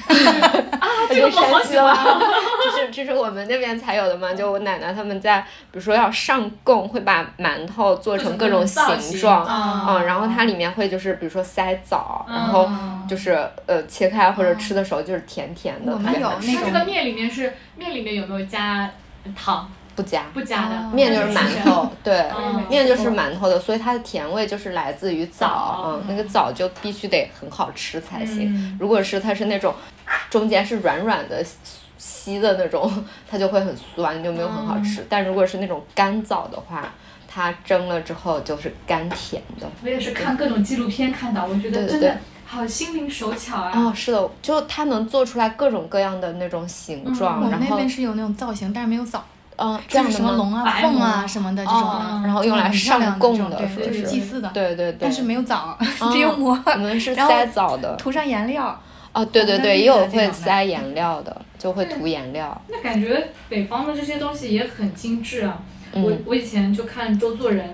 [SPEAKER 3] 这个我好喜欢啊。*laughs*
[SPEAKER 2] 这是这是我们那边才有的嘛？就我奶奶他们在，比如说要上供，会把馒头做成各种形状，
[SPEAKER 3] 啊
[SPEAKER 2] 嗯，然后它里面会就是比如说塞枣，然后
[SPEAKER 3] 嗯
[SPEAKER 2] 就是呃切开或者吃的时候就是甜甜的，
[SPEAKER 1] 我们有那种
[SPEAKER 3] 它这个面里面是面里面有没有加糖？
[SPEAKER 2] 不加。
[SPEAKER 3] 不加的
[SPEAKER 1] 哦，
[SPEAKER 2] 面就是馒头，对，
[SPEAKER 3] 嗯
[SPEAKER 2] 面就是馒头的，所以它的甜味就是来自于枣
[SPEAKER 3] 枣，
[SPEAKER 2] 嗯，那个枣就必须得很好吃才行。
[SPEAKER 3] 嗯
[SPEAKER 2] 如果是它是那种中间是软软的稀的那种，它就会很酸，就没有很好吃。但如果是那种干枣的话，它蒸了之后就是甘甜的。
[SPEAKER 3] 我也是看各种纪录片看到，我觉得
[SPEAKER 2] 对对
[SPEAKER 3] 真的好心灵手巧啊。
[SPEAKER 2] 哦，是的，就它能做出来各种各样的那种形状，然后
[SPEAKER 1] 那边是有那种造型，但是没有枣，
[SPEAKER 2] 嗯，这
[SPEAKER 1] 就是什么？龙啊、凤啊什么的这种
[SPEAKER 2] 然后用来上供的，
[SPEAKER 1] 就是祭祀的，
[SPEAKER 2] 对对对，
[SPEAKER 1] 但是没有枣，
[SPEAKER 2] 哦 *laughs*
[SPEAKER 1] 只有馍，
[SPEAKER 2] 我们是塞枣的。
[SPEAKER 1] 涂上颜料。
[SPEAKER 2] 哦，对对对，也有会塞颜料的，就会涂颜料。
[SPEAKER 3] 那感觉北方的这些东西也很精致啊。我
[SPEAKER 2] 嗯
[SPEAKER 3] 我以前就看周作人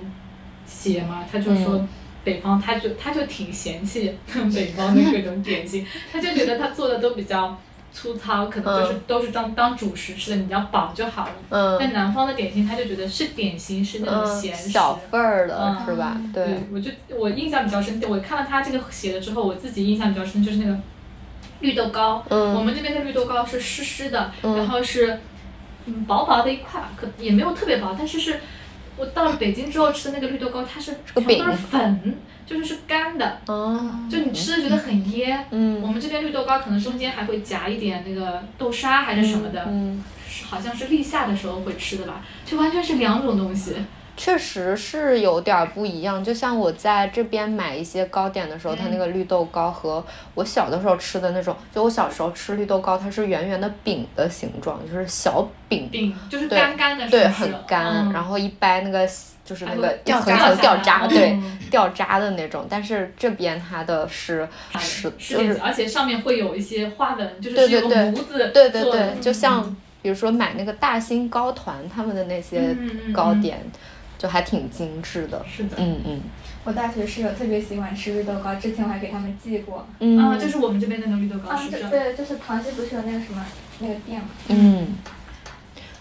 [SPEAKER 3] 写嘛，他就说北方，他就他就挺嫌弃 *laughs* 北方的各种点心，他就觉得他做的都比较粗糙，可能就是都是当当主食吃的，你只要饱就好了。
[SPEAKER 2] 嗯
[SPEAKER 3] 但南方的点心，他就觉得是点心，是那种
[SPEAKER 2] 嗯，
[SPEAKER 3] 咸食。
[SPEAKER 2] 小份儿的
[SPEAKER 3] 嗯
[SPEAKER 2] 是吧？
[SPEAKER 3] 对
[SPEAKER 2] 对，，
[SPEAKER 3] 我就我印象比较深，我看了他这个写了之后，我自己印象比较深就是那个绿豆糕。
[SPEAKER 2] 嗯
[SPEAKER 3] 我们这边的绿豆糕是湿湿的，
[SPEAKER 2] 嗯
[SPEAKER 3] 然后是嗯薄薄的一块，可也没有特别薄，但是是我到了北京之后吃的那个绿豆糕，它是全部都是
[SPEAKER 2] 饼
[SPEAKER 3] 粉，就是是干的，
[SPEAKER 2] 哦，
[SPEAKER 3] 就你吃的觉得很噎。我
[SPEAKER 2] 嗯，
[SPEAKER 3] 们这边绿豆糕可能中间还会夹一点那个豆沙还是什么的，
[SPEAKER 2] 嗯，
[SPEAKER 3] 是好像是立夏的时候会吃的吧，就完全是两种东西。
[SPEAKER 2] 确实是有点儿不一样。就像我在这边买一些糕点的时候，它那个绿豆糕和我小的时候吃的那种，就我小时候吃绿豆糕，它是圆圆的饼的形状，就是小饼，
[SPEAKER 3] 饼就是干干的，
[SPEAKER 2] 对，很干，
[SPEAKER 3] 嗯
[SPEAKER 2] 然后一掰那个就是那个一层
[SPEAKER 1] 掉渣
[SPEAKER 2] 层掉渣，对
[SPEAKER 3] 嗯，
[SPEAKER 2] 掉渣的那种。但是这边它的是是就是
[SPEAKER 3] 是而且上面会有一些花纹，就是
[SPEAKER 2] 对对对
[SPEAKER 3] 模子
[SPEAKER 2] 对对对，就像比如说买那个大兴糕团他们的那些糕点，就还挺精致的。
[SPEAKER 3] 是的，
[SPEAKER 2] 嗯嗯
[SPEAKER 4] 我大学室友特别喜欢吃绿豆糕，之前我还给他们寄过。
[SPEAKER 2] 嗯
[SPEAKER 3] 啊，就是我们这边那个绿豆糕
[SPEAKER 4] 啊。对对，就是唐西不是有那个什么那个店吗？
[SPEAKER 2] 嗯。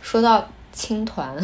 [SPEAKER 2] 说到青团，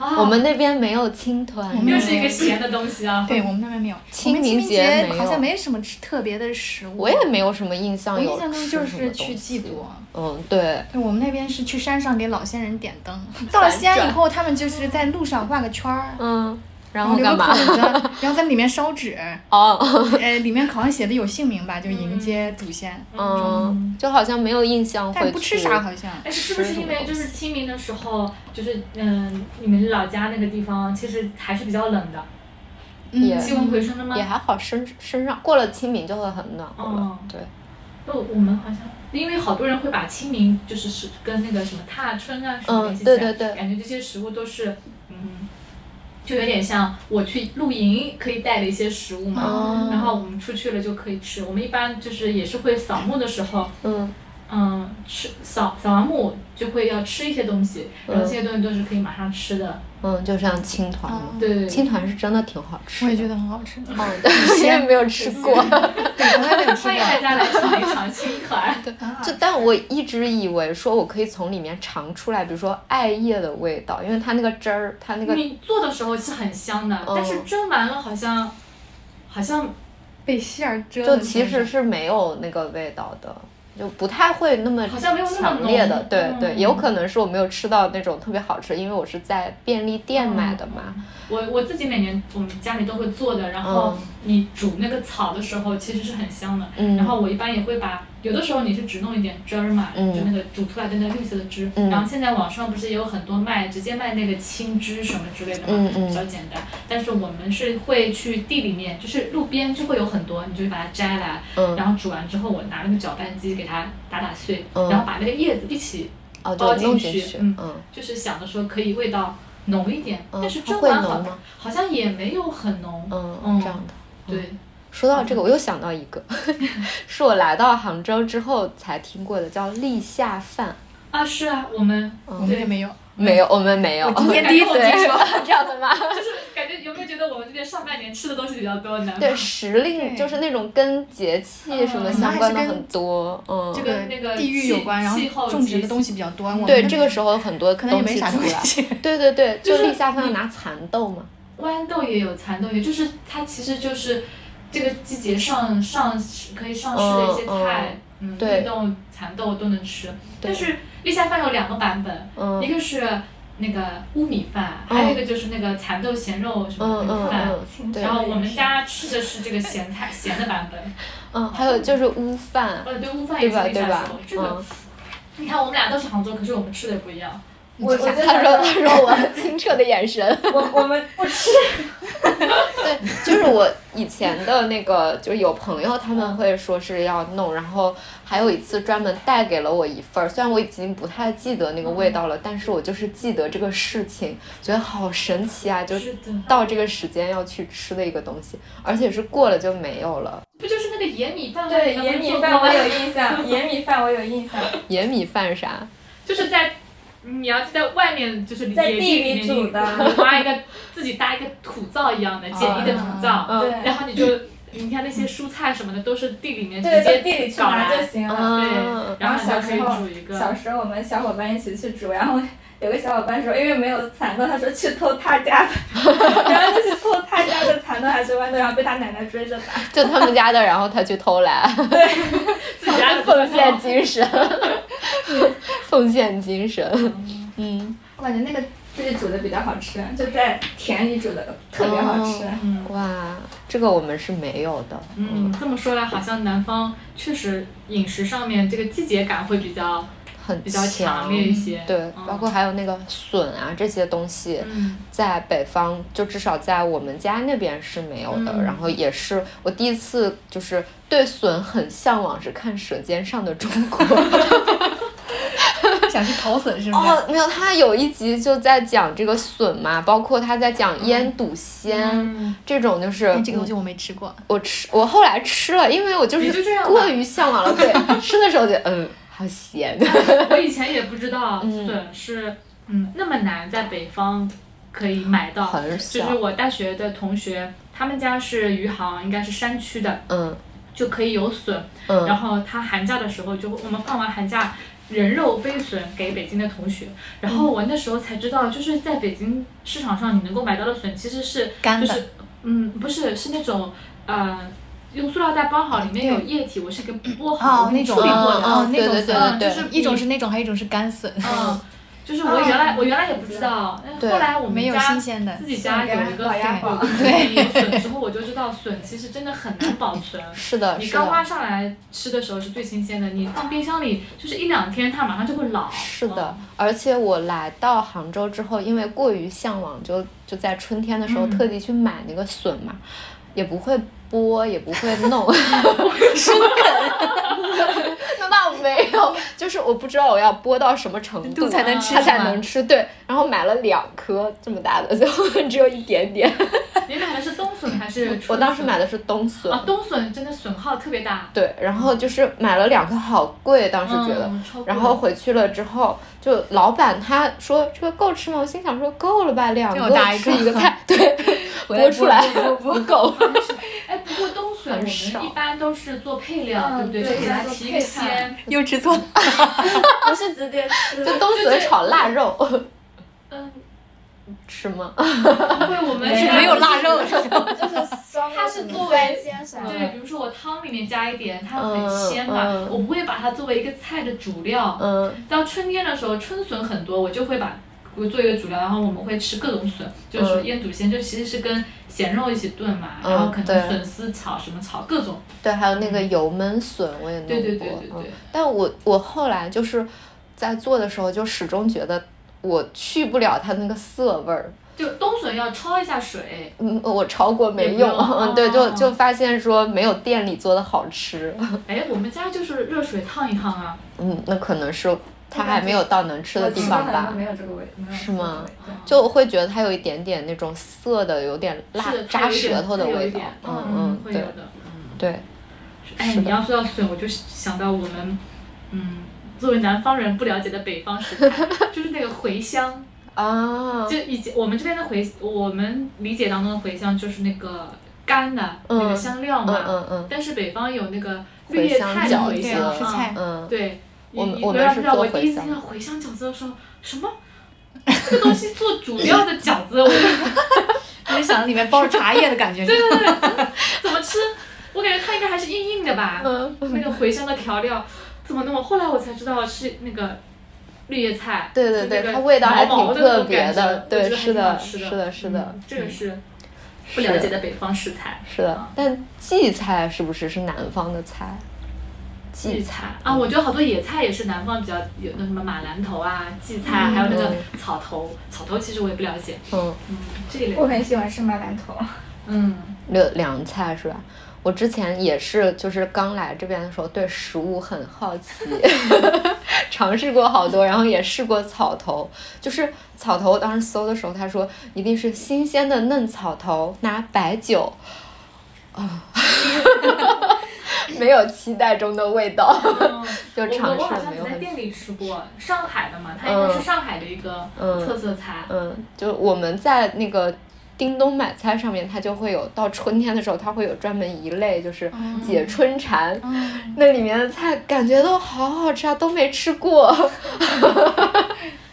[SPEAKER 3] 啊。
[SPEAKER 2] 我们那边没有青团，
[SPEAKER 1] 我们
[SPEAKER 3] 又是一个咸的东西啊。
[SPEAKER 1] 对我们那边没有，
[SPEAKER 2] 清
[SPEAKER 1] 我们清明
[SPEAKER 2] 明节
[SPEAKER 1] 好像没什么吃特别的食物。
[SPEAKER 2] 我也没有什么印象有
[SPEAKER 1] 我印象中就是去祭祖。
[SPEAKER 2] 嗯，对，
[SPEAKER 1] 对，我们那边是去山上给老仙人点灯。*laughs* 到了西安以后，他们就是在路上画个圈儿，
[SPEAKER 2] 嗯，然
[SPEAKER 1] 然后
[SPEAKER 2] 干嘛？
[SPEAKER 1] 口子，*laughs* 然后在里面烧纸，
[SPEAKER 2] 哦，
[SPEAKER 1] 呃，里面好像写的有姓名吧，就迎接祖先，
[SPEAKER 2] 嗯，就好像没有印象会
[SPEAKER 1] 但不吃啥好像。
[SPEAKER 3] 哎，是不是因为就是清明的时候，就是嗯，你们老家那个地方其实还是比较冷的，
[SPEAKER 2] 也
[SPEAKER 1] 嗯，
[SPEAKER 3] 气温回升了吗
[SPEAKER 2] 也？还好，身身上过了清明就会很暖和对，
[SPEAKER 3] 就我们好像，因为好多人会把清明就是是跟那个什么踏春啊什么
[SPEAKER 2] 嗯
[SPEAKER 3] 联系起来，
[SPEAKER 2] 对对对
[SPEAKER 3] 感觉这些食物都是嗯，就有点像我去露营可以带的一些食物嘛。
[SPEAKER 2] 哦
[SPEAKER 3] 然后我们出去了就可以吃。我们一般就是也是会扫墓的时候，
[SPEAKER 2] 嗯
[SPEAKER 3] 嗯，吃扫扫完墓就会要吃一些东西，然后
[SPEAKER 2] 嗯
[SPEAKER 3] 这些东西都是可以马上吃的。
[SPEAKER 2] 嗯，就像青团嘛，
[SPEAKER 3] 对，
[SPEAKER 2] 青团是真的挺好吃的。
[SPEAKER 1] 我也觉得很好吃。
[SPEAKER 2] 嗯，对，*laughs* 我也没有吃过。*laughs*
[SPEAKER 1] 对，从来没有吃
[SPEAKER 3] 欢迎大
[SPEAKER 1] 过。
[SPEAKER 3] 家来尝一尝青团。*laughs*
[SPEAKER 2] 就但我一直以为说我可以从里面尝出来，比如说艾叶的味道，因为它那个汁儿，它那个
[SPEAKER 3] 你做的时候是很香的，
[SPEAKER 2] 嗯
[SPEAKER 3] 但是蒸完了好像好像
[SPEAKER 1] 被馅儿遮了。
[SPEAKER 2] 就其实是没有那个味道的，就不太会那么
[SPEAKER 3] 好像没有那么
[SPEAKER 2] 强烈的。
[SPEAKER 3] 浓
[SPEAKER 2] 对对，
[SPEAKER 3] 嗯
[SPEAKER 2] 有可能是我没有吃到那种特别好吃，因为我是在便利店买的嘛。
[SPEAKER 3] 我我自己每年我们家里都会做的，然后
[SPEAKER 2] 嗯
[SPEAKER 3] 你煮那个草的时候其实是很香的。
[SPEAKER 2] 嗯
[SPEAKER 3] 然后我一般也会把，有的时候你是只弄一点汁儿嘛，
[SPEAKER 2] 嗯
[SPEAKER 3] 就那个煮出来的那个绿色的汁。
[SPEAKER 2] 嗯
[SPEAKER 3] 然后现在网上不是也有很多卖直接卖那个青汁什么之类的嘛，比较简单。但是我们是会去地里面，就是路边就会有很多，你就把它摘来，
[SPEAKER 2] 嗯
[SPEAKER 3] 然后煮完之后我拿那个搅拌机给它打打碎，
[SPEAKER 2] 嗯
[SPEAKER 3] 然后把那个叶子一起
[SPEAKER 2] 哦，
[SPEAKER 3] 包进去嗯
[SPEAKER 2] 嗯
[SPEAKER 3] 就是想着说可以味道浓一点，
[SPEAKER 2] 嗯
[SPEAKER 3] 但是蒸完好
[SPEAKER 2] 吗
[SPEAKER 3] 好像也没有很浓。
[SPEAKER 2] 嗯，这样的。
[SPEAKER 3] 对，
[SPEAKER 2] 说到这个，我又想到一个，*laughs* 是我来到杭州之后才听过的，叫立夏饭。
[SPEAKER 3] 啊是啊，我们
[SPEAKER 1] 我们也没有。
[SPEAKER 2] 没有，我们没有。
[SPEAKER 1] 我今天第一次
[SPEAKER 3] 对
[SPEAKER 1] 听说。
[SPEAKER 2] 这样的吗？*laughs*
[SPEAKER 3] 就是感觉有没有觉得我们这边上半年吃的东西比较多呢？*laughs*
[SPEAKER 2] 对，时令就是那种跟节气什么
[SPEAKER 3] 嗯
[SPEAKER 2] 相关的很多，嗯，
[SPEAKER 1] 这
[SPEAKER 3] 个那个
[SPEAKER 1] 地域有关，然
[SPEAKER 3] 气气候
[SPEAKER 1] 后种植的东西比较多。
[SPEAKER 2] 对，这个时候很多
[SPEAKER 1] 可能也没啥东。西。
[SPEAKER 2] 对对对，
[SPEAKER 3] 就
[SPEAKER 2] 就是立夏饭要拿蚕豆嘛。
[SPEAKER 3] 豌豆也有，蚕豆也，就是它其实就是这个季节上上可以上市的一些菜，嗯，
[SPEAKER 2] 对
[SPEAKER 3] 绿豆、蚕豆都能吃。但是立夏饭有两个版本，
[SPEAKER 2] 嗯
[SPEAKER 3] 一个是那个乌米饭，
[SPEAKER 2] 嗯
[SPEAKER 3] 还有一个就是那个蚕豆咸肉什么
[SPEAKER 2] 嗯嗯
[SPEAKER 3] 的饭。然，后我们家吃的是这个咸菜咸的版本，
[SPEAKER 2] 嗯，还有就是乌饭，
[SPEAKER 3] 呃，对，乌饭？也是立夏时候。？这个
[SPEAKER 2] 嗯，
[SPEAKER 3] 你看我们俩都是杭州，可是我们吃的不一样。
[SPEAKER 4] 我我觉得
[SPEAKER 2] 他说他说我清澈的眼神。
[SPEAKER 4] 我我们不吃。
[SPEAKER 2] 对，就是我以前的那个，就是有朋友他们会说是要弄，然后还有一次专门带给了我一份儿，虽然我已经不太记得那个味道了，但是我就是记得这个事情，觉得好神奇啊！就是到这个时间要去吃的一个东西，而且是过了就没有了。
[SPEAKER 3] 不就是那个野米饭吗？
[SPEAKER 4] 对，
[SPEAKER 3] 你们
[SPEAKER 4] 盐米饭我有印象，野米饭我有印象。
[SPEAKER 2] 野米饭啥？*laughs*
[SPEAKER 3] 就是在你要是在外面，就是
[SPEAKER 4] 在
[SPEAKER 3] 野
[SPEAKER 4] 地里
[SPEAKER 3] 面
[SPEAKER 4] 煮的
[SPEAKER 3] 你挖一个自己搭一个土灶一样的 *laughs* 简易的土灶，然后你就你看那些蔬菜什么的都是地里面直，接
[SPEAKER 4] 地里去
[SPEAKER 3] 搞
[SPEAKER 4] 拿就，行了。
[SPEAKER 3] 对
[SPEAKER 2] 嗯，
[SPEAKER 3] 然后你就可以
[SPEAKER 4] 小时候
[SPEAKER 3] 煮一个。
[SPEAKER 4] 小时候我们小伙伴一起去煮，然后有个小伙伴说，因为没有蚕豆，他说去偷他家的，*laughs* 然后就去偷他家的蚕豆还是豌豆，然后被他奶奶追着打。
[SPEAKER 2] 就他们家的，然后他去偷来，
[SPEAKER 3] 自己家的 *laughs*
[SPEAKER 2] 奉献精神，奉献精神。嗯，
[SPEAKER 4] 我感觉那个自己煮的比较好吃，就在田里煮的特别好吃。
[SPEAKER 3] 嗯
[SPEAKER 2] 哇，这个我们是没有的。
[SPEAKER 3] 嗯，这么说来，好像南方确实饮食上面这个季节感会比较
[SPEAKER 2] 很
[SPEAKER 3] 比较强烈一些。
[SPEAKER 2] 对，
[SPEAKER 3] 嗯
[SPEAKER 2] 包括还有那个笋啊这些东西，
[SPEAKER 3] 嗯
[SPEAKER 2] 在北方就至少在我们家那边是没有的。
[SPEAKER 3] 嗯
[SPEAKER 2] 然后也是我第一次就是对笋很向往，是看《舌尖上的中国》*laughs* *laughs*
[SPEAKER 1] 想去淘笋是吗？
[SPEAKER 2] 哦，没有，他有一集就在讲这个笋嘛，包括他在讲腌笃鲜、
[SPEAKER 3] 嗯
[SPEAKER 2] 这种，就是
[SPEAKER 1] 但这个东西我没吃过。
[SPEAKER 2] 我吃，我后来吃了，因为我就
[SPEAKER 3] 是
[SPEAKER 2] 过于向往了。对，*laughs* 吃的时候就嗯，好咸。*laughs*
[SPEAKER 3] 我以前也不知道
[SPEAKER 2] 嗯
[SPEAKER 3] 笋是嗯那么难在北方可以买到，
[SPEAKER 2] 很
[SPEAKER 3] 就是我大学的同学，他们家是余杭，应该是山区的，
[SPEAKER 2] 嗯
[SPEAKER 3] 就可以有笋。
[SPEAKER 2] 嗯
[SPEAKER 3] 然后他寒假的时候就我们放完寒假。人肉飞笋给北京的同学，然后我那时候才知道，就是在北京市场上你能够买到的笋其实是
[SPEAKER 1] 干的
[SPEAKER 3] 就是嗯不是是那种呃用塑料袋包好，里面有液体，我是给剥好
[SPEAKER 1] 哦，那种
[SPEAKER 3] 处理过的，
[SPEAKER 1] 那种笋
[SPEAKER 3] 嗯就是
[SPEAKER 1] 一种是那种，还有一种是干笋，
[SPEAKER 3] 嗯，*laughs* 就是我原来我原来也不知道，但是后来我们
[SPEAKER 1] 没有
[SPEAKER 3] 家
[SPEAKER 1] 新鲜的
[SPEAKER 3] 自己家有一个
[SPEAKER 4] 老鸭宝 *laughs*
[SPEAKER 3] 有个对有笋之后，我就知道笋其实真的很难保存。*laughs*
[SPEAKER 2] 是的，
[SPEAKER 3] 你，刚挖上来吃的时候是最新鲜的，你放冰箱里就是一两天，它马上就会老。
[SPEAKER 2] 是的
[SPEAKER 3] 嗯。
[SPEAKER 2] 而且我来到杭州之后，因为过于向往，就就在春天的时候
[SPEAKER 3] 嗯
[SPEAKER 2] 特地去买那个笋嘛，也不会剥，也不会弄。*laughs* *laughs* 那倒没有，就是我不知道我要剥到什么程度
[SPEAKER 1] 度才能吃
[SPEAKER 2] 它才能吃。对，然后买了两颗这么大的，最后 *laughs* 只有一点点。
[SPEAKER 3] 你买的是冬笋还是笋？
[SPEAKER 2] 我当时买的是冬笋。
[SPEAKER 3] 啊，冬笋真的损耗特别大，
[SPEAKER 2] 对，然后就是买了两颗，好贵，当时觉得。
[SPEAKER 3] 嗯
[SPEAKER 2] 然后回去了之后，就老板他说这个够吃吗？我心想说够了吧，两个
[SPEAKER 1] 大一个
[SPEAKER 2] 吃一个菜，*laughs* 对，
[SPEAKER 1] 回来
[SPEAKER 2] 剥出来不够。*laughs*
[SPEAKER 3] 哎，不过冬笋我们
[SPEAKER 2] 很少
[SPEAKER 3] 一般都是做配料，
[SPEAKER 4] 嗯
[SPEAKER 3] 对不对？就给它
[SPEAKER 4] 做
[SPEAKER 3] 提个
[SPEAKER 4] 配菜
[SPEAKER 3] 鲜。
[SPEAKER 1] 又吃错了。*laughs*
[SPEAKER 4] 不是直接吃，
[SPEAKER 2] 就冬笋炒腊肉，
[SPEAKER 3] 嗯，
[SPEAKER 2] 吃吗？
[SPEAKER 3] 对，我们
[SPEAKER 4] 没有
[SPEAKER 3] 是
[SPEAKER 1] 没有腊肉，
[SPEAKER 4] 就是 *laughs*
[SPEAKER 3] 它是作为
[SPEAKER 4] 鲜啥的。
[SPEAKER 3] 对，比如说我汤里面加一点，它
[SPEAKER 2] 嗯
[SPEAKER 3] 很鲜嘛，
[SPEAKER 2] 嗯
[SPEAKER 3] 我不会把它作为一个菜的主料。
[SPEAKER 2] 嗯
[SPEAKER 3] 到春天的时候，春笋很多，我就会把我做一个主料，然后我们会吃各种笋，就是
[SPEAKER 2] 嗯
[SPEAKER 3] 腌笃鲜，就其实是跟咸肉一起炖嘛，
[SPEAKER 2] 嗯
[SPEAKER 3] 然后可能笋丝炒什么炒各种。
[SPEAKER 2] 对，还有那个油焖笋我也弄过。
[SPEAKER 3] 对对对对
[SPEAKER 2] 嗯
[SPEAKER 3] 对，
[SPEAKER 2] 但我我后来就是在做的时候，就始终觉得我去不了它那个涩味儿。
[SPEAKER 3] 就冬笋要焯一下水，
[SPEAKER 2] 嗯，我焯过没用，嗯，对，就
[SPEAKER 3] 哦
[SPEAKER 2] 就发现说没有店里做的好吃。
[SPEAKER 3] 哎，我们家就是热水烫一烫啊。*laughs*
[SPEAKER 2] 嗯，那可能是它还没有到能吃的地方吧。
[SPEAKER 4] 没有这个味，
[SPEAKER 2] 是吗？就会觉得它有一点点那种涩的，有点辣扎舌头的味道。嗯嗯，对
[SPEAKER 3] 会有的。
[SPEAKER 2] 对，
[SPEAKER 3] 哎，你要说到笋，我就想到我们，嗯，作为南方人不了解的北方食材，*laughs* 就是那个茴香。
[SPEAKER 2] 啊，
[SPEAKER 3] 就以前我们这边的茴，我们理解当中的茴香就是那个干的、
[SPEAKER 2] 嗯
[SPEAKER 3] 那个香料
[SPEAKER 2] 嗯
[SPEAKER 3] 嘛。
[SPEAKER 2] 嗯嗯，
[SPEAKER 3] 但是北方有那个绿叶菜的茴香，嗯
[SPEAKER 2] 嗯，
[SPEAKER 3] 对。
[SPEAKER 2] 我
[SPEAKER 3] 你你
[SPEAKER 2] 我们是
[SPEAKER 3] 不要知道，我第一次听到茴香饺子的时候，什么？这个东西做主料的饺子，我
[SPEAKER 1] 没 *laughs* 想到里面包着茶叶的感觉。
[SPEAKER 3] 对对对 *laughs* 怎么吃？我感觉它应该还是硬硬的吧。
[SPEAKER 2] 嗯
[SPEAKER 3] 那个茴香的调料怎么弄？后来我才知道是那个绿叶菜。
[SPEAKER 2] 对对对，它味道还挺特别的，对，是的，是的，是的
[SPEAKER 3] 嗯，这个是不了解的北方食材。
[SPEAKER 2] 是的。但荠菜是不是是南方的菜？荠
[SPEAKER 3] 菜啊，我觉得好多野菜也是南方比较有那什么马兰头啊、荠菜，还有那个草头。草头其实我也不了解。嗯嗯，这类。
[SPEAKER 4] 我很喜欢吃马兰头。
[SPEAKER 3] 嗯，
[SPEAKER 2] 凉凉菜是吧？我之前也是，就是刚来这边的时候，对食物很好奇，*laughs* 尝试过好多，然后也试过草头。就是草头，当时搜的时候，他说一定是新鲜的嫩草头，拿白酒。啊，*laughs* 没有期待中的味道，就尝试没有。
[SPEAKER 3] 在店里吃过上海的嘛，它应该是上海的一个特色菜。
[SPEAKER 2] 嗯，就我们在那个叮咚买菜上面，它就会有到春天的时候，它会有专门一类就是解春馋，那里面的菜感觉都好好吃啊，都没吃过。*laughs*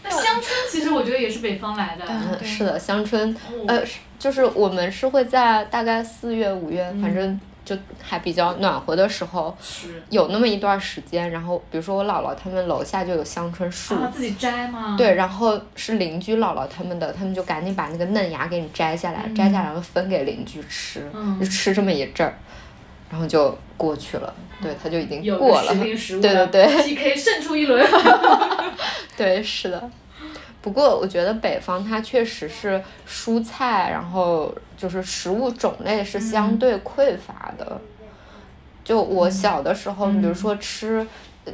[SPEAKER 3] 那香椿其实我觉得也是北方来的。
[SPEAKER 2] 嗯，是的，香椿，呃。就是我们是会在大概四月五月，反正就还比较暖和的时候，有那么一段时间。然后比如说我姥姥他们楼下就有香椿树，
[SPEAKER 3] 自己摘吗？
[SPEAKER 2] 对，然后是邻居姥姥他们的，他们就赶紧把那个嫩芽给你摘下来，摘下来然后分给邻居吃，就吃这么一阵儿，然后就过去了。对，他就已经过了。*laughs* 对对对
[SPEAKER 3] ，PK 胜出一轮。*laughs*
[SPEAKER 2] 对，是的。不过我觉得北方它确实是蔬菜，然后就是食物种类是相对匮乏的。就我小的时候，你比如说吃，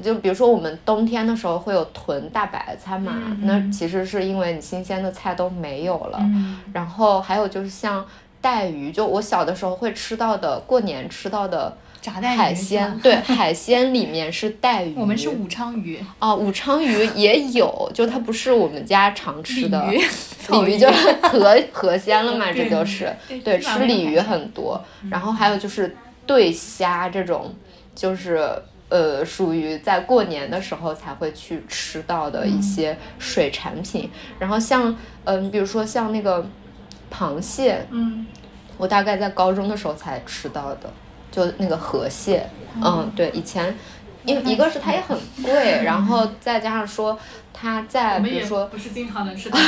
[SPEAKER 2] 就比如说我们冬天的时候会有囤大白菜嘛，那其实是因为你新鲜的菜都没有了。然后还有就是像带鱼，就我小的时候会吃到的，过年吃到的。海鲜对 *laughs* 海鲜里面是带鱼，
[SPEAKER 1] 我们是武昌鱼
[SPEAKER 2] 哦，武昌鱼也有，就它不是我们家常吃的
[SPEAKER 1] 鲤
[SPEAKER 2] 鱼，*laughs* 就河河鲜了嘛，这就是对吃鲤鱼很多，然后还有就是对虾这种，就是呃属于在过年的时候才会去吃到的一些水产品，然后像嗯比如说像那个螃蟹，
[SPEAKER 3] 嗯，
[SPEAKER 2] 我大概在高中的时候才吃到的。就那个河蟹，嗯，对，以前，因为一个是它也很贵，然后再加上说它在，比如说
[SPEAKER 3] 不是经常能吃到，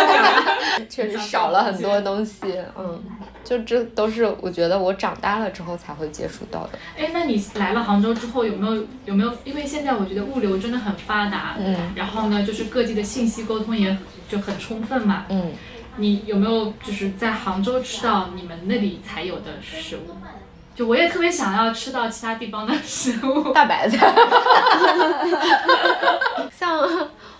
[SPEAKER 3] *laughs*
[SPEAKER 2] 确实少了很多东西，嗯，就这都是我觉得我长大了之后才会接触到的。
[SPEAKER 3] 哎，那你来了杭州之后有没有有没有？因为现在我觉得物流真的很发达，
[SPEAKER 2] 嗯，
[SPEAKER 3] 然后呢，就是各地的信息沟通也就很充分嘛，
[SPEAKER 2] 嗯，
[SPEAKER 3] 你有没有就是在杭州吃到你们那里才有的食物？就我也特别想要吃到其他地方的食物，
[SPEAKER 2] 大白菜。*laughs* 像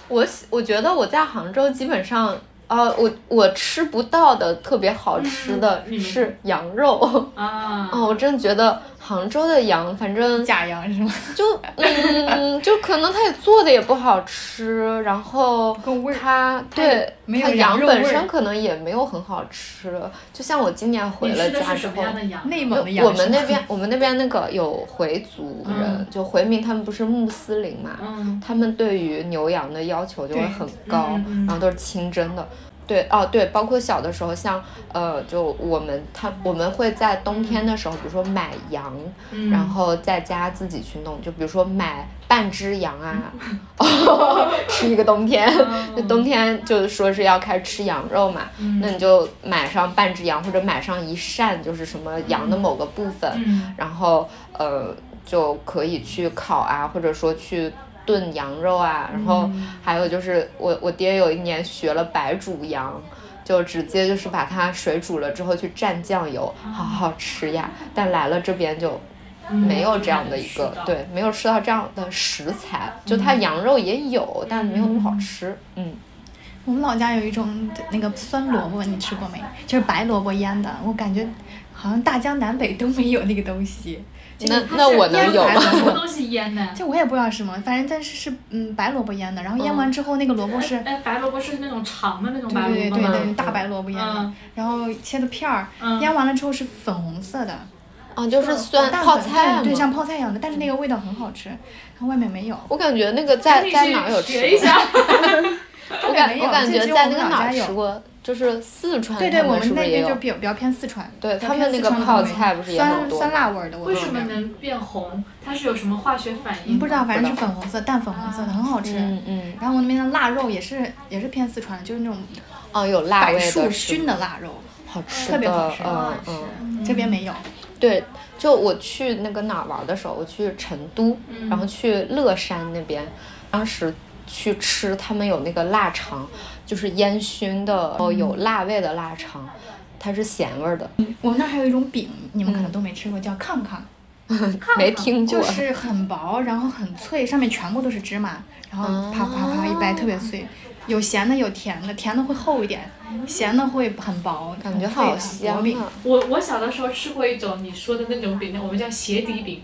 [SPEAKER 2] 我，我觉得我在杭州基本上。呃，我我吃不到的特别好吃的是羊肉
[SPEAKER 3] 啊！
[SPEAKER 2] 哦，我真的觉得杭州的羊，反正
[SPEAKER 1] 假羊是吗？
[SPEAKER 2] 就嗯，*laughs* 就可能它也做的也不好吃，然后它对它
[SPEAKER 1] 羊
[SPEAKER 2] 本身可能也没有很好吃。就像我今年回了家之后，
[SPEAKER 1] 内蒙的羊，
[SPEAKER 2] 我们那边我们那边那个有回族人，就回民，他们不是穆斯林嘛？他们对于牛羊的要求就会很高，然后都是清真的。对哦，对，包括小的时候，像呃，就我们他我们会在冬天的时候，比如说买羊，然后在家自己去弄，就比如说买半只羊啊，*laughs* 吃一个冬天，那冬天就说是要开始吃羊肉嘛，那你就买上半只羊或者买上一扇，就是什么羊的某个部分，然后呃就可以去烤啊，或者说去。炖羊肉啊，然后还有就是我我爹有一年学了白煮羊，就直接就是把它水煮了之后去蘸酱油，好好吃呀。但来了这边就没有这样的一个，对，没有吃到这样的食材。就它羊肉也有，但没有那么好吃。嗯，
[SPEAKER 1] 我们老家有一种那个酸萝卜，你吃过没？就是白萝卜腌的，我感觉好像大江南北都没有那个东西。
[SPEAKER 2] 那那我能有吗？
[SPEAKER 3] 什么 *laughs* 东西腌的？
[SPEAKER 1] 就我也不知道什么，反正但是是嗯白萝卜腌的，然后腌完之后那个萝卜是
[SPEAKER 3] 哎白萝卜是那种长的那种白萝
[SPEAKER 1] 卜对对对对，大白萝卜腌的，然后切的片儿，腌完了之后是粉红色的，
[SPEAKER 2] 啊就是酸泡菜
[SPEAKER 1] 对像泡菜一样的，但是那个味道很好吃，它外面没有。
[SPEAKER 2] 我感觉那个在在哪有吃？*laughs* 我感我感觉在那个哪吃过。就是四川，
[SPEAKER 1] 对对，我们
[SPEAKER 2] 那
[SPEAKER 1] 边就比较比较偏四川，
[SPEAKER 2] 对他们那个泡菜不是也
[SPEAKER 1] 很多，酸酸辣味的。
[SPEAKER 3] 为什么能变红？它是有什么化学反应？
[SPEAKER 1] 不知道，反正是粉红色，淡粉红色的，很好吃。
[SPEAKER 2] 嗯嗯。
[SPEAKER 1] 然后我那边的腊肉也是也是偏四川的，就是那种
[SPEAKER 2] 哦有辣味
[SPEAKER 1] 的，柏树熏的腊肉，
[SPEAKER 2] 好吃，
[SPEAKER 1] 特别好吃，
[SPEAKER 2] 嗯
[SPEAKER 1] 嗯，这边没有。
[SPEAKER 2] 对，就我去那个哪儿玩的时候，我去成都，然后去乐山那边，当时去吃他们有那个腊肠，就是烟熏的，哦，有辣味的腊肠，它是咸味儿的，
[SPEAKER 1] 我们那儿还有一种饼，你们可能都没吃过，叫炕炕，*laughs*
[SPEAKER 2] 没听过。
[SPEAKER 1] 就是很薄，然后很脆，上面全部都是芝麻，然后啪啪啪一掰，特别脆。有咸的，有甜的，甜的会厚一点，咸的会很薄，
[SPEAKER 2] 感觉好香啊！
[SPEAKER 3] 我我小的时候吃过一种你说的那种饼，我们叫鞋底饼。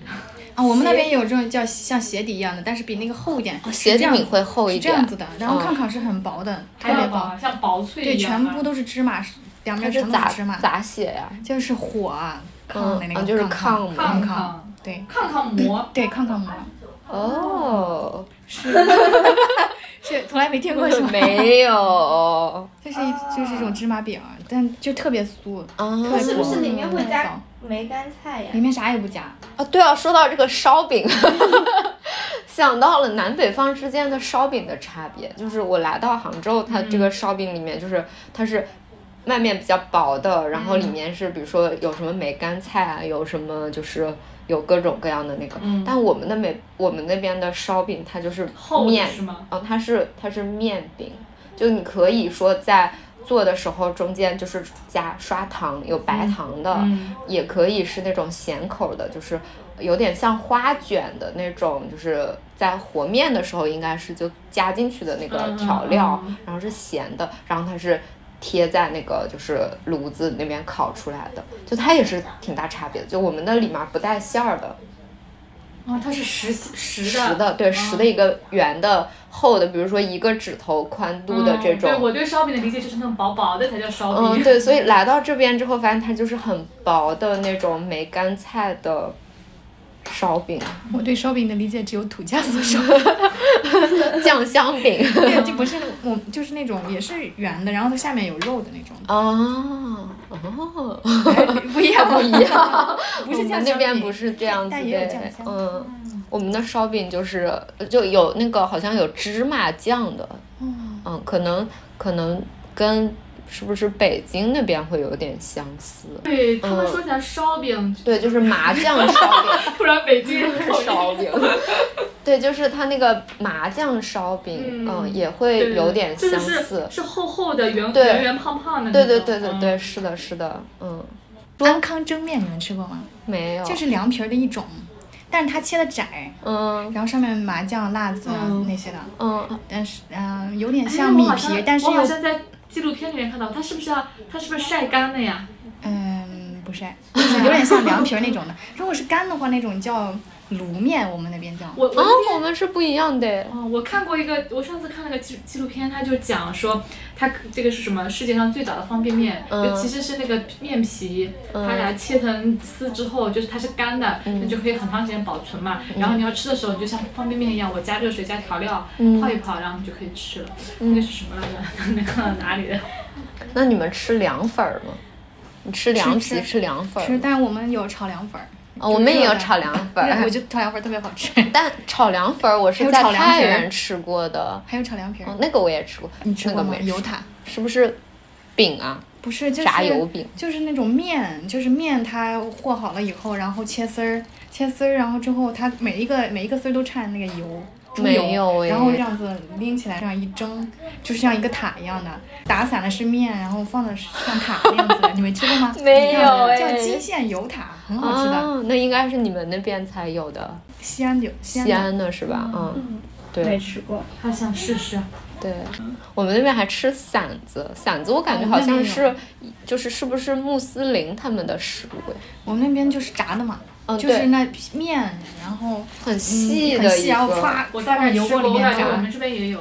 [SPEAKER 1] 啊，我们那边有这种叫像鞋底一样的，但是比那个厚一点。
[SPEAKER 2] 鞋底饼会厚一
[SPEAKER 1] 点。是这样子的，然后炕炕是很薄的，特别薄，
[SPEAKER 3] 像薄脆
[SPEAKER 1] 对，全部都是芝麻，两边全都是芝麻。
[SPEAKER 2] 咋写呀？
[SPEAKER 1] 就是火炕的那个
[SPEAKER 2] 炕。就是
[SPEAKER 1] 炕
[SPEAKER 3] 炕
[SPEAKER 1] 炕。对。
[SPEAKER 3] 炕炕馍。*coughs*
[SPEAKER 1] 对，炕炕馍。
[SPEAKER 2] 哦。
[SPEAKER 1] 是。*laughs* 是从来没听过是吗？*laughs*
[SPEAKER 2] 没有，*laughs*
[SPEAKER 1] 就是一就是一种芝麻饼，但就特别酥，
[SPEAKER 4] 它是不是里面会加梅干菜呀？
[SPEAKER 1] 里面啥也不加。
[SPEAKER 2] 啊，对啊，说到这个烧饼，*laughs* 想到了南北方之间的烧饼的差别。就是我来到杭州，它这个烧饼里面就是它是外面比较薄的，然后里面是比如说有什么梅干菜啊，有什么就是。有各种各样的那个，但我们的梅我们那边的烧饼它就是面，嗯，它是它是面饼，就你可以说在做的时候中间就是加刷糖，有白糖的，也可以是那种咸口的，就是有点像花卷的那种，就是在和面的时候应该是就加进去的那个调料，然后是咸的，然后它是。贴在那个就是炉子那边烤出来的，就它也是挺大差别的。就我们的里面不带馅儿的，
[SPEAKER 3] 啊，它是实实
[SPEAKER 2] 的，实的，对，实的一个圆的厚的，比如说一个指头宽度的这种。
[SPEAKER 3] 对我对烧饼的理解就是那种薄薄的才叫烧饼。
[SPEAKER 2] 嗯，对，所以来到这边之后，发现它就是很薄的那种梅干菜的。烧饼，
[SPEAKER 1] 我对烧饼的理解只有土家所说，*laughs*
[SPEAKER 2] 酱香饼，
[SPEAKER 1] 对，就不是我，就是那种也是圆的，然后它下面有肉的那种。
[SPEAKER 2] 哦哦，
[SPEAKER 1] 不一样，
[SPEAKER 2] 不一样，
[SPEAKER 1] 不是酱
[SPEAKER 2] 香饼，那边不是这样子的，嗯，我们的烧饼。就是就有那个好像有芝麻酱的，嗯，可能可能跟。是不是北京那边会有点相似？
[SPEAKER 3] 对他们说起来烧饼，
[SPEAKER 2] 对，就是麻酱烧饼。*laughs*
[SPEAKER 3] 突然北京人 *laughs*
[SPEAKER 2] 烧饼，*laughs* 对，就是它那个麻酱烧饼，嗯，也会有点相似，
[SPEAKER 3] 是厚厚的、圆圆圆胖胖的。
[SPEAKER 2] 对对对对对，是的，是的，嗯。
[SPEAKER 1] 安康蒸面你们吃过吗？
[SPEAKER 2] 没有。
[SPEAKER 1] 就是凉皮的一种，但是它切的窄，嗯，然后上面麻酱、辣子那些的，嗯，但是嗯，有点像米皮，但是又。
[SPEAKER 3] 纪录片里面看到，它是不是要，它是不是晒干的呀？
[SPEAKER 1] 嗯，不晒，就是有点像凉皮那种的。如果是干的话，那种叫。卤面，我们那边叫。
[SPEAKER 3] 我
[SPEAKER 2] 啊，我们是不一样的。
[SPEAKER 3] 哦，我看过一个，我上次看了个纪纪录片，他就讲说，它这个是什么？世界上最早的方便面，就其实是那个面皮，它给它切成丝之后，就是它是干的，那就可以很长时间保存嘛。然后你要吃的时候，你就像方便面一样，我加热水加调料泡一泡，然后你就可以吃了。那个是什么来着？那个哪里的？
[SPEAKER 2] 那你们吃凉粉儿吗？你吃凉皮吃凉粉？
[SPEAKER 1] 吃，但我们有炒凉粉。
[SPEAKER 2] 我们也有炒凉粉，
[SPEAKER 1] 我觉得炒凉粉特别好吃。*laughs*
[SPEAKER 2] 但炒凉粉我是在太原吃过的，
[SPEAKER 1] 还有炒凉皮，
[SPEAKER 2] 那个我也吃过。
[SPEAKER 1] 你吃
[SPEAKER 2] 过吗？
[SPEAKER 1] 油塔
[SPEAKER 2] 是不是饼啊？
[SPEAKER 1] 不是，就是
[SPEAKER 2] 炸油饼，
[SPEAKER 1] 就是那种面，就是面它和好了以后，然后切丝儿，切丝儿，然后之后它每一个每一个丝儿都掺那个油。
[SPEAKER 2] 没有
[SPEAKER 1] 然后这样子拎起来，这样一蒸，就是像一个塔一样的。打散的是面，然后放的是像塔那样子的，你们吃过吗？*laughs*
[SPEAKER 2] 没有
[SPEAKER 1] 叫金线油塔，很好吃的。
[SPEAKER 2] 那应该是你们那边才有的。
[SPEAKER 1] 西安有，
[SPEAKER 2] 西安的是吧？嗯，对。
[SPEAKER 4] 没吃过，
[SPEAKER 3] 好想试试。
[SPEAKER 2] 对，我们那边还吃馓子，馓子我感觉好像是，就是是不是穆斯林他们的食物？
[SPEAKER 1] 我们那边就是炸的嘛。就是那面，然后
[SPEAKER 2] 很细的
[SPEAKER 1] 一个，
[SPEAKER 3] 我大概
[SPEAKER 1] 油锅里面炸。
[SPEAKER 3] 我们这边也有。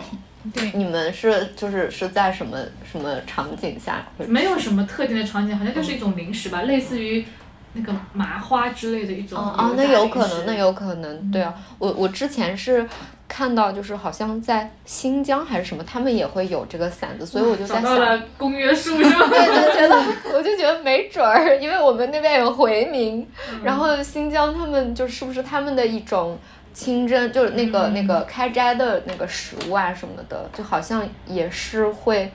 [SPEAKER 1] 对，
[SPEAKER 2] 你们是就是是在什么什么场景下？
[SPEAKER 3] 没有什么特定的场景，好像就是一种零食吧，类似于那个麻花之类的一种。
[SPEAKER 2] 啊，那有可能，那有可能，对啊，我我之前是。看到就是好像在新疆还是什么，他们也会有这个馓子，所以我就在想，
[SPEAKER 3] 公约数是吧？*laughs*
[SPEAKER 2] 对，就觉得我就觉得没准儿，因为我们那边有回民，然后新疆他们就是不是他们的一种清真，就是那个那个开斋的那个食物啊什么的，就好像也是会，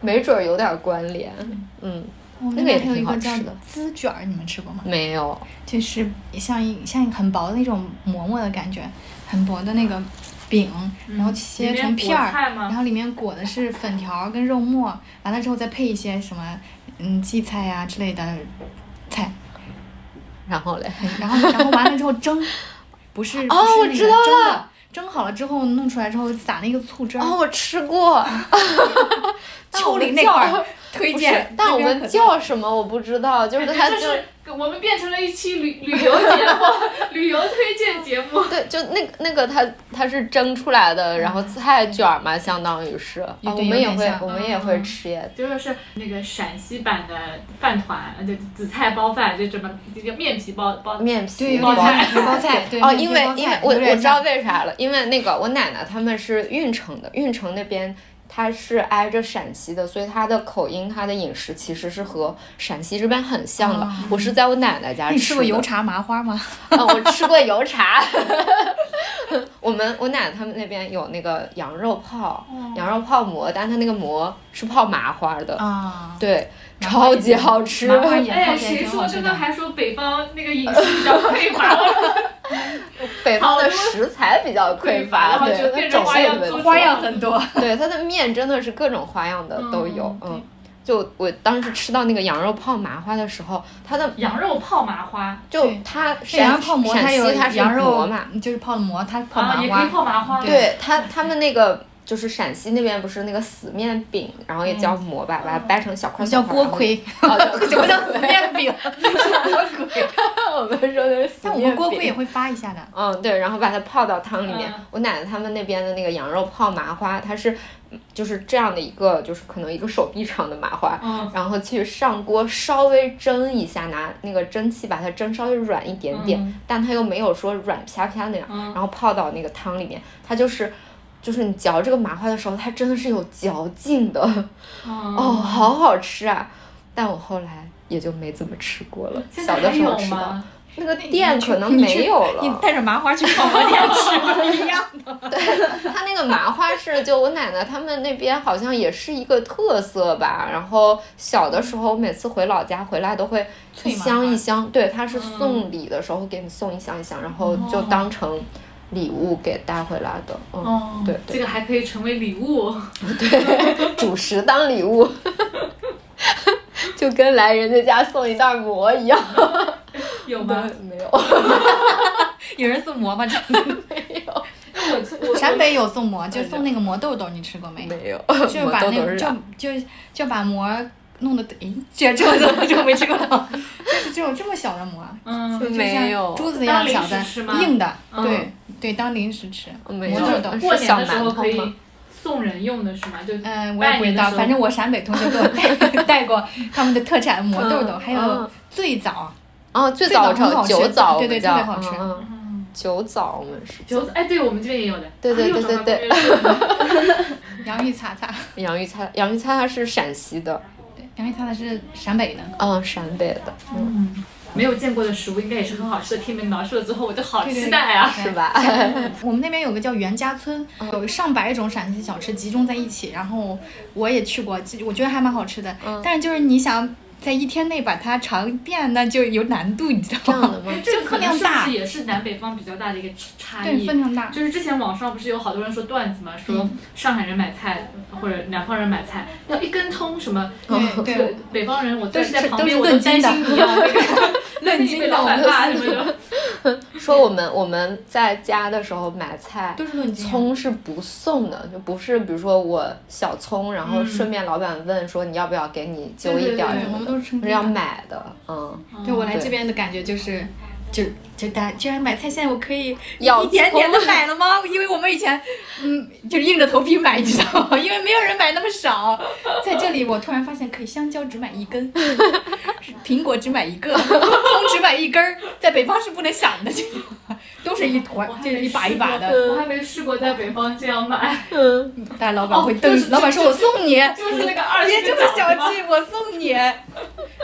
[SPEAKER 2] 没准儿有点关联，嗯。
[SPEAKER 1] 我们
[SPEAKER 2] 那个
[SPEAKER 1] 还有一个叫
[SPEAKER 2] 挺好吃的
[SPEAKER 1] 滋卷儿，你们吃过吗？
[SPEAKER 2] 没有，
[SPEAKER 1] 就是像一像一很薄的那种馍馍的感觉，很薄的那个饼，然后切成片儿然后里面裹的是粉条儿跟肉末，完了之后再配一些什么嗯荠菜呀、之类的菜，
[SPEAKER 2] 然后嘞，
[SPEAKER 1] 然后然后完了之后蒸，不是不
[SPEAKER 2] 哦
[SPEAKER 1] 是那个
[SPEAKER 2] 我知道
[SPEAKER 1] 蒸的
[SPEAKER 2] 了，
[SPEAKER 1] 蒸好了之后弄出来之后撒那个醋汁儿，
[SPEAKER 2] 哦，我吃过，*laughs* *laughs* 但我
[SPEAKER 1] 丘陵
[SPEAKER 2] 们叫
[SPEAKER 1] 那块儿 *laughs* 推荐，，
[SPEAKER 2] 但我们叫什么我不知道，就是它就
[SPEAKER 3] 是我们变成了一期旅旅游节目，*laughs* 旅游推荐节目。*laughs*
[SPEAKER 2] 对，就那个那个它它是蒸出来的，然后菜卷儿嘛，相当于是，我们也会我们也会
[SPEAKER 3] 嗯
[SPEAKER 2] 吃耶，
[SPEAKER 3] 就是是那个陕西版的饭团，呃就紫菜包饭，就这么就叫面皮包包。
[SPEAKER 2] 面，皮
[SPEAKER 3] 包菜
[SPEAKER 1] 包菜，对，*laughs*
[SPEAKER 2] 哦，因为因为我我知道为啥了，因为那个我奶奶他们是运城的，运城那边它是挨着陕西的，所以它的口音、它的饮食其实是和陕西这边很像的。
[SPEAKER 1] 哦
[SPEAKER 2] 我是在我奶奶家
[SPEAKER 1] 你吃过
[SPEAKER 2] 的
[SPEAKER 1] 油茶麻花吗？*laughs*
[SPEAKER 2] 啊，我吃过油茶。*laughs* 我们我奶奶他们那边有那个羊肉泡，羊肉泡馍，但它那个馍是泡麻花的，
[SPEAKER 1] 啊，
[SPEAKER 2] 对，超级好吃。
[SPEAKER 3] 哎，谁说
[SPEAKER 1] 真的。
[SPEAKER 3] 刚刚还说北方那个饮食比较匮乏？*laughs*
[SPEAKER 2] 北方的食材比较匮乏，对，种
[SPEAKER 3] 花样
[SPEAKER 1] 花样很多，
[SPEAKER 2] 对，它的面真的是各种花样的都有，
[SPEAKER 3] 嗯
[SPEAKER 2] 嗯。就我当时吃到那个羊肉泡麻花的时候，它的
[SPEAKER 3] 羊肉泡麻花
[SPEAKER 2] 就
[SPEAKER 1] 对
[SPEAKER 2] 它
[SPEAKER 1] 这羊肉泡馍，
[SPEAKER 2] 陕
[SPEAKER 1] 它有
[SPEAKER 2] 西它是
[SPEAKER 1] 羊肉
[SPEAKER 2] 馍嘛，，
[SPEAKER 1] 就是泡的馍，它泡
[SPEAKER 3] 啊，
[SPEAKER 1] 麻
[SPEAKER 3] 也可以
[SPEAKER 1] 花。
[SPEAKER 3] 泡麻花。
[SPEAKER 2] 对它他们那个就是陕西那边不是那个死面饼，然后也叫馍吧，把它掰成小块
[SPEAKER 1] 叫
[SPEAKER 2] 小块。*laughs*
[SPEAKER 1] 锅盔，什么叫死面饼？锅盔。
[SPEAKER 2] 我们说的是死
[SPEAKER 1] 但我
[SPEAKER 2] 面
[SPEAKER 1] 们锅盔也
[SPEAKER 2] 饼。
[SPEAKER 1] 会发一下的。
[SPEAKER 2] 嗯，对，然后把它泡到汤里面。
[SPEAKER 3] 嗯
[SPEAKER 2] 我奶奶他们那边的那个羊肉泡麻花，它是嗯就是这样的一个，就是可能一个手臂长的麻花，
[SPEAKER 3] 嗯
[SPEAKER 2] 然后去上锅稍微蒸一下，拿那个蒸汽把它蒸稍微软一点点，
[SPEAKER 3] 嗯
[SPEAKER 2] 但它又没有说软啪啪那样，
[SPEAKER 3] 嗯
[SPEAKER 2] 然后泡到那个汤里面，它就是。就是你嚼这个麻花的时候，它真的是有嚼劲的，哦，*laughs*
[SPEAKER 3] 哦，
[SPEAKER 2] 好好吃啊！但我后来也就没怎么吃过了。小的时候吃到，
[SPEAKER 3] 吗？
[SPEAKER 2] 那个店可能没有了。
[SPEAKER 1] 你带着麻花去泡馍店吃不 *laughs* 一样的。
[SPEAKER 2] 对它那个麻花是就我奶奶他们那边好像也是一个特色吧。然后小的时候，每次回老家回来都会一箱一箱，对，它是送礼的时候给你送一箱一箱，然后就当成礼物给带回来的。嗯，
[SPEAKER 3] 哦，
[SPEAKER 2] 对对
[SPEAKER 3] 这个还可以成为礼物。*laughs*
[SPEAKER 2] 对，主食当礼物，*laughs* 就跟来人家家送一袋馍一样。*laughs*
[SPEAKER 3] 有吗？
[SPEAKER 2] 没有，
[SPEAKER 1] 有人送馍吗？真的
[SPEAKER 2] 没有，
[SPEAKER 3] 我我
[SPEAKER 1] 陕北有送馍，就送那个馍豆豆，你吃过没？
[SPEAKER 2] 没有，
[SPEAKER 1] 就是把那个就？就就把馍弄的，诶，这这这这我没吃过呢，就是这种这么小的馍，
[SPEAKER 3] 嗯，
[SPEAKER 1] 就
[SPEAKER 2] 没有。
[SPEAKER 1] 像珠子一样小的，硬的，
[SPEAKER 3] 嗯
[SPEAKER 1] 对对，当零食吃。
[SPEAKER 2] 没有。
[SPEAKER 1] 馍豆豆。
[SPEAKER 3] 过年的时候可以送人用的是吗？就
[SPEAKER 1] 嗯，我也不知道，反正我陕北同学给我带带过他们的特产馍豆豆，还有
[SPEAKER 2] 嗯
[SPEAKER 1] 醉枣，
[SPEAKER 2] 哦，最
[SPEAKER 1] 最早
[SPEAKER 2] 早
[SPEAKER 1] 很好吃
[SPEAKER 2] 酒枣，
[SPEAKER 1] 对对
[SPEAKER 2] 我们叫
[SPEAKER 1] 特别好吃。
[SPEAKER 2] 嗯嗯。
[SPEAKER 3] 嗯，
[SPEAKER 2] 酒枣我们是。
[SPEAKER 3] 酒哎，对我们这边也有的。
[SPEAKER 2] 对对对对
[SPEAKER 3] 对。*laughs*
[SPEAKER 1] 洋芋擦擦，
[SPEAKER 2] 洋芋擦，洋芋擦擦是陕西的，
[SPEAKER 1] 洋芋擦擦是陕北的。
[SPEAKER 2] 嗯，陕北的，嗯，
[SPEAKER 3] 嗯，没有见过的食物应该也是很好吃的。听你们描述了之后，我就好期待啊！
[SPEAKER 2] 是吧？*laughs*
[SPEAKER 1] 我们那边有个叫袁家村，有上百种陕西小吃集中在一起，然后我也去过，我觉得还蛮好吃的。但是就是你想在一天内把它尝遍，那就有难度，你知道吗
[SPEAKER 2] 这样的？吗？*laughs*
[SPEAKER 1] 量大
[SPEAKER 3] 能是也是南北方比较大的一个差
[SPEAKER 1] 对，
[SPEAKER 3] 异？
[SPEAKER 1] 分量大。
[SPEAKER 3] 就是之前网上不是有好多人说段子嘛，说
[SPEAKER 1] 嗯
[SPEAKER 3] 上海人买菜或者南方人买菜要一根葱什么，
[SPEAKER 1] 对 *laughs* 对
[SPEAKER 3] 对，北方人我
[SPEAKER 1] 都是
[SPEAKER 3] 在旁边我都担心你要那个
[SPEAKER 1] 论斤
[SPEAKER 3] 老板骂什么的。*laughs*
[SPEAKER 2] 说我们我们在家的时候买菜，
[SPEAKER 1] 都是论斤。
[SPEAKER 2] 葱是不送的，就不是比如说我小葱，然后
[SPEAKER 3] 嗯
[SPEAKER 2] 顺便老板问说你要不要给你揪一点什么的，
[SPEAKER 1] 们都是称
[SPEAKER 2] 是要。买的，嗯，
[SPEAKER 1] 对我来这边的感觉就是，就就大居然买菜，现在我可以一点点的买了吗？*laughs* 因为我们以前，嗯，就是硬着头皮买，你知道吗？因为没有人买那么少。*laughs* 在这里，我突然发现可以香蕉只买一根，苹果只买一个，*laughs* 葱只买一根儿。在北方是不能想的，这个都是一坨就是一把一把的。
[SPEAKER 3] 我还没试过在北方这样买，嗯
[SPEAKER 1] 但老板会瞪，
[SPEAKER 3] 哦就是
[SPEAKER 1] 老板说我送你，
[SPEAKER 3] 就是那个二
[SPEAKER 1] 别这
[SPEAKER 3] 十个
[SPEAKER 1] 么小
[SPEAKER 3] 饺子吗？
[SPEAKER 1] 气，我送你。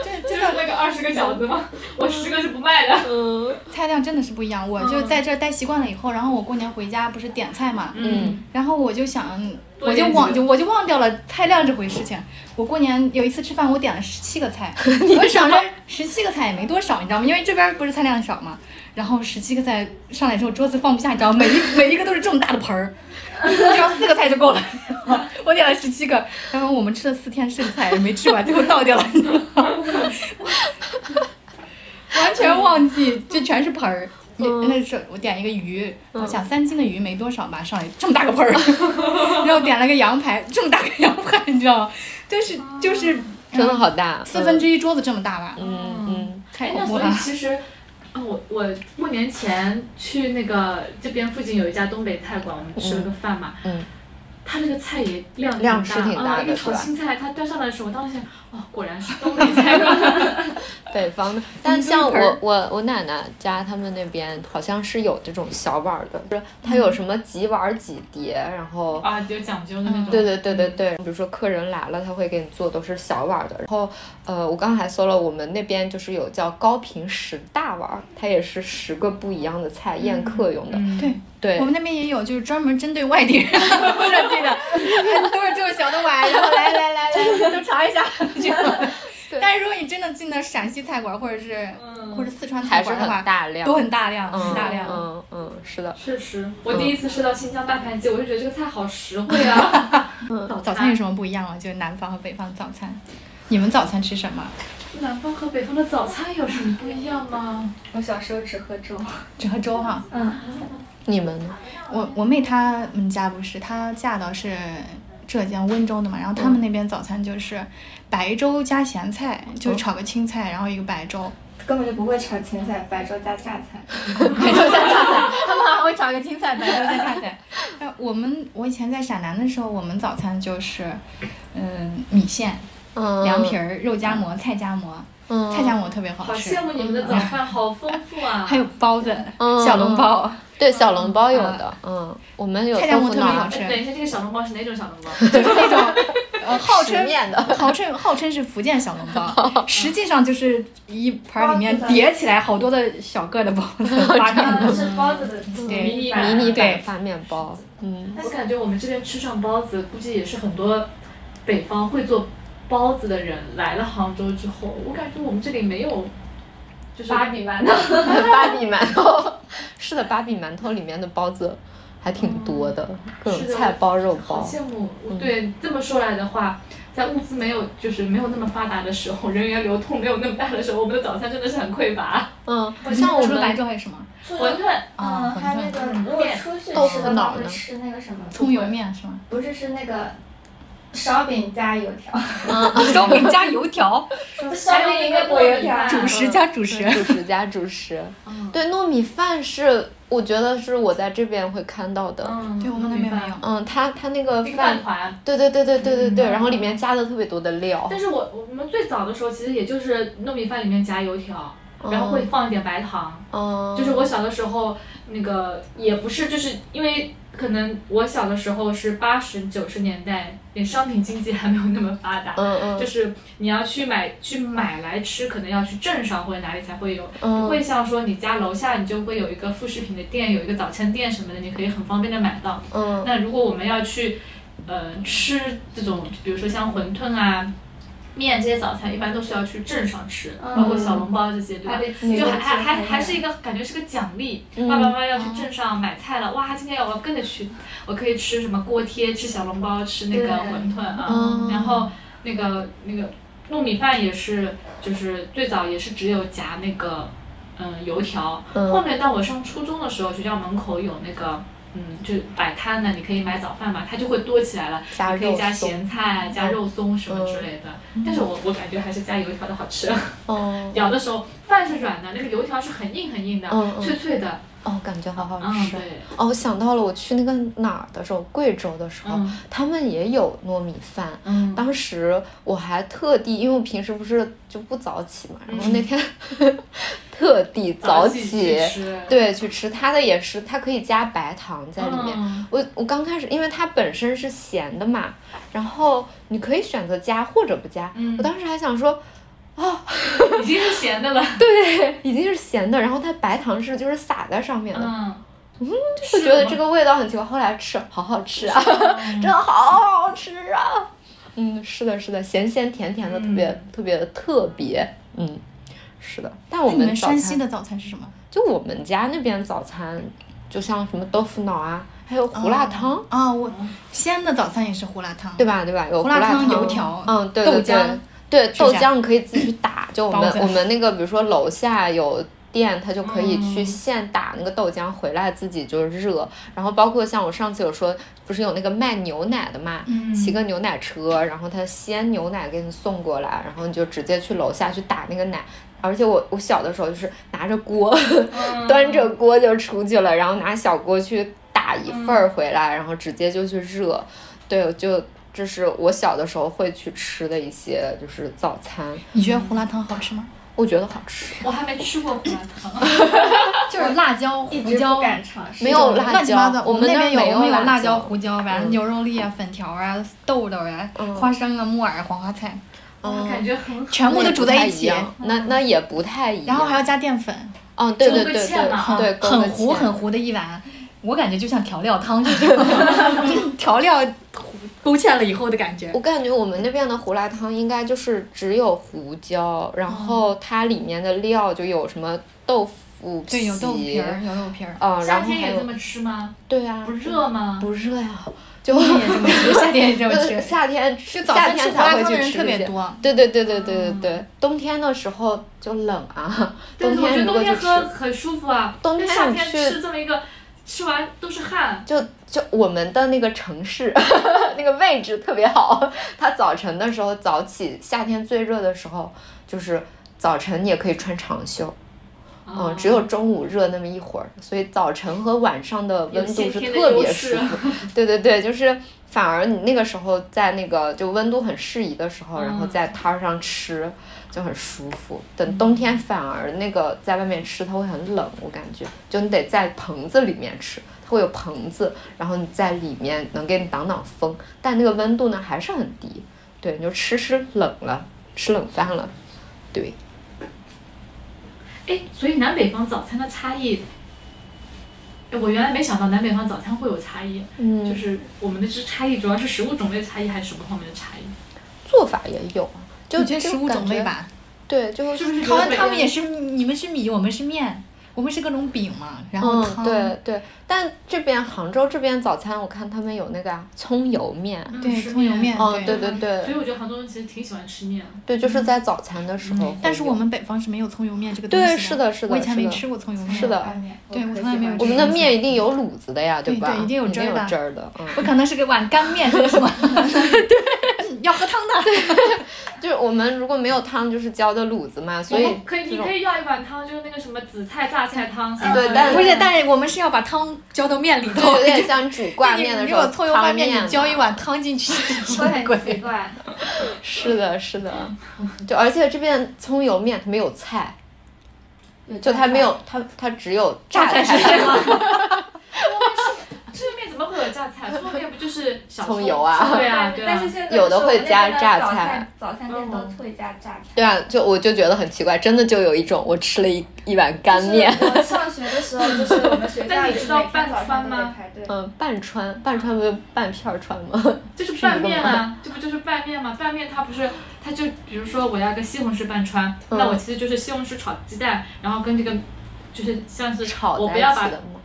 [SPEAKER 1] 这
[SPEAKER 3] 就
[SPEAKER 1] 真的
[SPEAKER 3] 是那个二十个饺子吗？我十个是不卖的。
[SPEAKER 2] 嗯
[SPEAKER 1] 菜量真的是不一样。我就在这儿待习惯了以后，然后我过年回家不是点菜嘛，
[SPEAKER 2] 嗯
[SPEAKER 1] 然后我就想，我就忘就我就忘掉了菜量这回事情。我过年有一次吃饭，我点了十七个菜，*laughs* 我想着十七个菜也没多少，你知道吗？因为这边不是菜量少嘛。然后十七个菜上来之后，桌子放不下，你知道吗，每一 *laughs* 每一个都是这么大的盆儿，只要四个菜就够了。*laughs* 我点了十七个，然后我们吃了四天剩菜也没吃完，最后倒掉了？完全忘记，这全是盆儿。也那是我点一个鱼，我想三斤的鱼没多少吧，上来这么大个盆儿，*laughs* 然后点了个羊排，这么大个羊排，你知道吗？就是就是
[SPEAKER 2] 真的好大，
[SPEAKER 1] 四分之一桌子这么大吧，
[SPEAKER 2] 嗯嗯。
[SPEAKER 1] 太
[SPEAKER 3] 哎，那所以
[SPEAKER 1] 恐怖了。
[SPEAKER 3] 其实，啊，我我过年前去那个这边附近有一家东北菜馆，我们吃了个饭嘛，
[SPEAKER 2] 嗯
[SPEAKER 3] 它那个菜也量
[SPEAKER 2] 量
[SPEAKER 3] 挺
[SPEAKER 2] 是挺大
[SPEAKER 3] 啊，一个
[SPEAKER 2] 的
[SPEAKER 3] 炒青菜，它端上来的时候，我当时想，哦，果然是东北菜 *laughs*
[SPEAKER 2] 北方的。但像我我我奶奶家他们那边好像是有这种小碗儿的，就是它有什么几碗儿几碟，然后
[SPEAKER 3] 啊，有讲究的那种。
[SPEAKER 2] 对对对对对，比如说客人来了，他会给你做都是小碗儿的。然后呃，我刚才搜了，我们那边就是有叫高频十大碗儿，它也是十个不一样的菜宴客用的。
[SPEAKER 3] 嗯，
[SPEAKER 1] 对，
[SPEAKER 2] 对
[SPEAKER 1] 我，们那边也有，就是专门针对外地人设计的，哎都 *laughs* 是这种小的碗，然后来来来来，都尝一下。这样 *laughs* 但是如果你真的进的陕西菜馆或者是
[SPEAKER 3] 嗯
[SPEAKER 1] 或者四川菜馆的话，
[SPEAKER 2] 大量，
[SPEAKER 1] 都很大量，
[SPEAKER 2] 嗯
[SPEAKER 1] 很大量。
[SPEAKER 2] 嗯嗯，是的。
[SPEAKER 3] 确实，我第一次吃到新疆大盘鸡，我就觉得这个菜好实惠啊。*laughs* 早
[SPEAKER 1] 早餐有什么不一样啊？就是南方和北方的早餐。你们早餐吃什么？
[SPEAKER 3] 南方和北方的早餐有什么不一样吗？
[SPEAKER 4] 我小时候只喝粥。
[SPEAKER 1] 只喝粥哈。
[SPEAKER 4] 嗯，
[SPEAKER 2] 你们呢？
[SPEAKER 1] 我我妹她们家不是，她嫁到是浙江温州的嘛，然后他们那边早餐就是白粥加咸菜，就是炒个青菜，然后一个白粥。
[SPEAKER 4] 根本就不会炒青菜，白粥加榨菜。*laughs*
[SPEAKER 1] 白粥加榨菜，*laughs* 他们还会炒个青菜，白粥加榨菜。呃，我们我以前在陕南的时候，我们早餐就是，嗯，米线、
[SPEAKER 2] 嗯，
[SPEAKER 1] 凉皮儿、肉夹馍、菜夹馍，
[SPEAKER 2] 嗯，
[SPEAKER 1] 菜夹馍特别好
[SPEAKER 3] 好
[SPEAKER 1] 吃
[SPEAKER 3] 羡，慕你们的早饭，好丰富啊！
[SPEAKER 1] 还有包子、
[SPEAKER 2] 嗯。
[SPEAKER 1] 小笼包，
[SPEAKER 2] 对小笼包有的，嗯，我们有
[SPEAKER 1] 菜夹馍特别好吃。
[SPEAKER 3] 哎等一下，这个小笼包是哪种小笼包？*laughs*
[SPEAKER 1] 就是那种，呃，号称 *laughs*
[SPEAKER 2] 面的，
[SPEAKER 1] 号称号称是福建小笼包，*laughs* 实际上就是一盘儿里面叠起来好多的小个的包子，发面
[SPEAKER 4] 啊，
[SPEAKER 1] 的。
[SPEAKER 4] 是包子的
[SPEAKER 1] 对
[SPEAKER 3] 迷你
[SPEAKER 4] 版
[SPEAKER 2] 迷你
[SPEAKER 1] 对
[SPEAKER 2] 版发面包，嗯，
[SPEAKER 3] 我感觉我们这边吃上包子，估计也是很多北方会做包子的人来了杭州之后，我感觉我们这里没有，就是
[SPEAKER 4] 芭比馒头。*laughs*
[SPEAKER 2] 芭比馒头，*laughs* 是的，芭比馒头里面的包子还挺多的，各种菜包、肉包好，
[SPEAKER 3] 羡慕。对，这么说来的话，在物资没有就是没有那么发达的时候，人员流通没有那么大的时候，我们的早餐真的是很匮乏。
[SPEAKER 2] 嗯，像我
[SPEAKER 1] 除了白
[SPEAKER 2] 们
[SPEAKER 1] 粥还有什么？
[SPEAKER 3] 馄饨，
[SPEAKER 1] 啊
[SPEAKER 4] 嗯，还有那个，如果出去
[SPEAKER 2] 豆
[SPEAKER 4] 吃的吃那个什么？
[SPEAKER 1] 葱油面是吗？
[SPEAKER 4] 不是，是那个烧饼加油条。*laughs*
[SPEAKER 1] 烧饼加油条，
[SPEAKER 4] 烧饼应该裹油条。
[SPEAKER 1] 主食加主食。
[SPEAKER 2] 主食加主食，
[SPEAKER 3] 嗯
[SPEAKER 2] 对，糯米饭是我觉得是我在这边会看到的，
[SPEAKER 3] 嗯，
[SPEAKER 1] 对我们那边没有。
[SPEAKER 2] 嗯，它它那个
[SPEAKER 3] 饭
[SPEAKER 2] 饭，
[SPEAKER 3] 团。
[SPEAKER 2] 对对对对对对对，
[SPEAKER 3] 嗯
[SPEAKER 2] 然后里面加的特别多的料，
[SPEAKER 3] 但是我我们最早的时候，其实也就是糯米饭里面夹油条，然后会放一点白糖。
[SPEAKER 2] 嗯，
[SPEAKER 3] 就是我小的时候，那个也不是，就是因为可能我小的时候是八十九十年代，连商品经济还没有那么发达。
[SPEAKER 2] 嗯嗯，
[SPEAKER 3] 就是你要去买去买来吃，可能要去镇上或者哪里才会有，不
[SPEAKER 2] 嗯
[SPEAKER 3] 会像说你家楼下你就会有一个副食品的店，有一个早餐店什么的，你可以很方便的买到。
[SPEAKER 2] 嗯
[SPEAKER 3] 那如果我们要去，呃，吃这种，比如说像馄饨啊、面这些早餐，一般都是要去镇上吃，
[SPEAKER 4] 嗯。
[SPEAKER 3] 包括小笼包这些，对吧？就还还还还是一个感觉是个奖励，
[SPEAKER 2] 嗯。
[SPEAKER 3] 爸爸妈妈要去镇上买菜了，哇，今天我要跟着去，我可以吃什么锅贴，吃小笼包，吃那个馄饨啊，
[SPEAKER 2] 嗯
[SPEAKER 3] 然后那个那个糯米饭也是，就是最早也是只有夹那个嗯油条，
[SPEAKER 2] 嗯。
[SPEAKER 3] 后面到我上初中的时候，学校门口有那个。嗯，就摆摊呢，你可以买早饭嘛，它就会多起来了，可以加咸菜、加肉松什么之类的。但是我我感觉还是加油条的好吃。*laughs*
[SPEAKER 2] 哦
[SPEAKER 3] 咬的时候饭是软的，那个油条是很硬很硬的，脆脆的。
[SPEAKER 2] 哦，感觉好好
[SPEAKER 3] 嗯，
[SPEAKER 2] 吃。
[SPEAKER 3] 对，
[SPEAKER 2] 哦，我想到了，我去那个哪儿的时候，贵州的时候，
[SPEAKER 3] 嗯
[SPEAKER 2] 他们也有糯米饭。
[SPEAKER 3] 嗯，
[SPEAKER 2] 当时我还特地，因为我平时不是就不早起嘛，然后那天 *laughs* 特地早
[SPEAKER 3] 起
[SPEAKER 2] 对，去吃它的也是，它可以加白糖在里面。
[SPEAKER 3] 嗯
[SPEAKER 2] 我我刚开始，因为它本身是咸的嘛，然后你可以选择加或者不加。
[SPEAKER 3] 嗯
[SPEAKER 2] 我当时还想说，
[SPEAKER 3] 已经是咸的了。*laughs*
[SPEAKER 2] 对，已经是咸的，然后它白糖是就是撒在上面的。
[SPEAKER 3] 嗯，
[SPEAKER 2] 会觉得这个味道很奇怪。后来吃，好好吃啊，真的好好吃啊。嗯，是的，是的，咸咸甜甜的，特别特别的特别。嗯，是的。但我
[SPEAKER 1] 你们山西的早餐是什么？
[SPEAKER 2] 就我们家那边早餐，就像什么豆腐脑啊，还有胡辣汤，
[SPEAKER 1] 啊，我西安的早餐也是胡辣汤，
[SPEAKER 2] 对吧？对吧？有
[SPEAKER 1] 胡辣汤
[SPEAKER 2] 辣汤、
[SPEAKER 1] 油条
[SPEAKER 2] 嗯，对
[SPEAKER 1] 豆
[SPEAKER 2] 对对
[SPEAKER 1] 浆
[SPEAKER 2] 对，豆浆可以自己去打。就我们我们那个，比如说楼下有。店他就可以去现打那个豆浆回来自己就热，然后包括像我上次有说，不是有那个卖牛奶的嘛，
[SPEAKER 1] 嗯
[SPEAKER 2] 骑个牛奶车，然后他鲜牛奶给你送过来，然后你就直接去楼下去打那个奶。而且我我小的时候就是拿着锅，*laughs* 端着锅就出去了，然后拿小锅去打一份儿回来，然后直接就去热。对，就这是我小的时候会去吃的一些就是早餐，
[SPEAKER 1] 你觉得胡辣汤好吃吗？
[SPEAKER 2] 我觉得好吃。
[SPEAKER 3] 我还没吃过胡辣汤，*laughs*
[SPEAKER 1] 就是辣椒、胡椒，
[SPEAKER 4] 敢尝试。
[SPEAKER 2] 没有辣。椒我们
[SPEAKER 1] 们那边有，
[SPEAKER 2] 没有
[SPEAKER 1] 我们有
[SPEAKER 2] 辣椒、
[SPEAKER 1] 胡椒，完了
[SPEAKER 2] 嗯
[SPEAKER 1] 牛肉粒啊、粉条啊、豆豆啊、花生啊、木耳、黄花菜，
[SPEAKER 2] 嗯，
[SPEAKER 3] 感觉很
[SPEAKER 1] 全部都煮在一起，
[SPEAKER 2] 那那也不太一样。
[SPEAKER 1] 然后还要加淀粉，
[SPEAKER 2] 嗯，对对对对对，
[SPEAKER 1] 很糊很糊的一碗，我感觉就像调料汤 *laughs* 调料勾芡了以后的感觉
[SPEAKER 2] 我。感觉我们那边的胡辣汤应该就是只有胡椒，然后它里面的料就有什么豆腐皮，
[SPEAKER 1] 对，有豆腐皮儿，有豆腐皮儿。
[SPEAKER 2] 啊，
[SPEAKER 3] 夏天也这么吃吗？
[SPEAKER 2] 对啊
[SPEAKER 3] 不，热吗？
[SPEAKER 2] 不热呀，就
[SPEAKER 1] 冬天也这么吃，夏天也这么吃。
[SPEAKER 2] 夏天
[SPEAKER 1] 吃早
[SPEAKER 2] 夏
[SPEAKER 1] 餐吃胡
[SPEAKER 2] 天才会去
[SPEAKER 1] 辣汤的人。特别多，
[SPEAKER 2] 对对对对对对对，冬天的时候就冷啊，*laughs*
[SPEAKER 3] 但是我觉得
[SPEAKER 2] 冬天如果去
[SPEAKER 3] 冬天喝，很舒服啊，
[SPEAKER 2] 冬天
[SPEAKER 3] 夏天吃这么一个，吃完都是汗。
[SPEAKER 2] 就就我们的那个城市 *laughs* 那个位置特别好，它早晨的时候早起，夏天最热的时候就是早晨你也可以穿长袖。
[SPEAKER 3] 哦
[SPEAKER 2] 嗯，只有中午热那么一会儿，所以早晨和晚上的温度是特别舒服。*laughs* 对对对，就是反而你那个时候在那个就温度很适宜的时候，然后
[SPEAKER 3] 嗯
[SPEAKER 2] 在摊儿上吃就很舒服。等冬天反而那个在外面吃它会很冷，我感觉就你得在棚子里面吃，它会有棚子，然后你在里面能给你挡挡风，但那个温度呢还是很低。对，你就吃吃冷了，吃冷饭了。对，
[SPEAKER 3] 哎，所以南北方早餐的差异，哎，我原来没想到南北方早餐会有差异，
[SPEAKER 2] 嗯，
[SPEAKER 3] 就是我们的这差异主要是食物种类差异还是什么方面的差异？
[SPEAKER 2] 做法也有啊，就就
[SPEAKER 1] 食物
[SPEAKER 2] 感觉
[SPEAKER 1] 种类吧，
[SPEAKER 2] 对，就是
[SPEAKER 3] 不是
[SPEAKER 1] 他们他们也是，你们是米，我们是面，我们是各种饼嘛，然后
[SPEAKER 2] 嗯，对对，但这边杭州这边早餐，我看他们有那个啊葱油面，
[SPEAKER 1] 对葱油面。
[SPEAKER 2] 哦，
[SPEAKER 1] 对。
[SPEAKER 2] 对对对。
[SPEAKER 3] 所以我觉得杭州人其实挺喜欢吃面。的。
[SPEAKER 2] 对，就是在早餐的时候。
[SPEAKER 1] 嗯。但是我们北方是没有葱油面这个东西
[SPEAKER 2] 对是的是的
[SPEAKER 1] 我以前没吃过葱油面，
[SPEAKER 2] 是的。
[SPEAKER 1] 对我从来没有
[SPEAKER 2] 我们的面一定有卤子的呀，
[SPEAKER 1] 对
[SPEAKER 2] 吧？
[SPEAKER 1] 对一定有
[SPEAKER 2] 一定有
[SPEAKER 1] 汁儿的
[SPEAKER 2] 汁儿的，嗯。
[SPEAKER 1] 我可能是个碗干面，这是什么？对，要喝汤的。*laughs*
[SPEAKER 2] 就是我们如果没有汤，就是浇的卤子嘛，所以
[SPEAKER 3] 可以，你可以要一碗汤，就是那个什么紫菜榨菜汤。
[SPEAKER 2] 对但
[SPEAKER 1] 不是，但是我们是要把汤浇到面里
[SPEAKER 2] 就
[SPEAKER 1] 头，
[SPEAKER 2] 有点像煮挂面的时候
[SPEAKER 1] 你给我葱油拌面，
[SPEAKER 2] 汤
[SPEAKER 1] 你浇一
[SPEAKER 2] 嘛
[SPEAKER 1] 碗汤进去，*laughs*
[SPEAKER 4] 很
[SPEAKER 1] 么鬼？
[SPEAKER 4] 奇怪。
[SPEAKER 2] 是的，是的，就而且这边葱油面它没有菜，就它没有它它只有榨菜 *laughs*
[SPEAKER 3] 怎么会有榨菜？这个面不就是小
[SPEAKER 2] 葱油啊
[SPEAKER 3] 对啊，对啊。
[SPEAKER 4] 但是现在
[SPEAKER 2] 有的会加榨菜
[SPEAKER 4] 早餐店都会加榨菜。
[SPEAKER 2] 对啊，就我就觉得很奇怪，真的就有一种我吃了一一碗干面。
[SPEAKER 4] 上学的时候，就是我们学校 *laughs*
[SPEAKER 3] 但你
[SPEAKER 4] 里
[SPEAKER 3] 知道半川吗
[SPEAKER 4] 排队。
[SPEAKER 2] 嗯，半川，半川不就半片儿川吗？*laughs*
[SPEAKER 3] 就是拌面啊，这不就是拌面吗？拌面它不是，它就比如说我要个西红柿拌川，
[SPEAKER 2] 嗯
[SPEAKER 3] 那我其实就是西红柿炒鸡蛋，然后跟这个就是像是
[SPEAKER 2] 炒在
[SPEAKER 3] 我不要把
[SPEAKER 2] 一起的吗？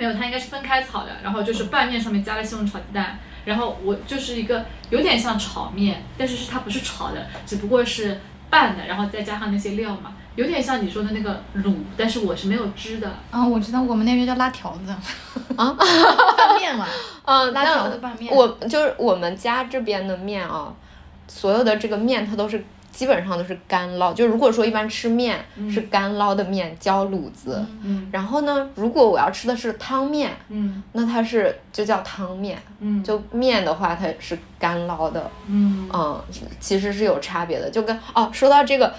[SPEAKER 3] 没有，它应该是分开炒的，然后就是拌面上面加了西红柿炒鸡蛋，然后我就是一个有点像炒面，但是是它不是炒的，只不过是拌的，然后再加上那些料嘛，有点像你说的那个卤，但是我是没有汁的。
[SPEAKER 1] 啊，我知道我们那边叫拉条子，*laughs*
[SPEAKER 2] 啊，
[SPEAKER 1] 拌面嘛，*laughs*
[SPEAKER 2] 嗯，
[SPEAKER 1] 拉条子拌面。
[SPEAKER 2] 我就是我们家这边的面啊，所有的这个面它都是基本上都是干捞。就如果说一般吃面、是干捞的面浇卤子，
[SPEAKER 3] 嗯
[SPEAKER 2] 然后呢，如果我要吃的是汤面，
[SPEAKER 3] 嗯
[SPEAKER 2] 那它是就叫汤面。
[SPEAKER 3] 嗯
[SPEAKER 2] 就面的话，它是干捞的，
[SPEAKER 3] 嗯
[SPEAKER 2] 嗯，其实是有差别的。就跟哦，说到这个，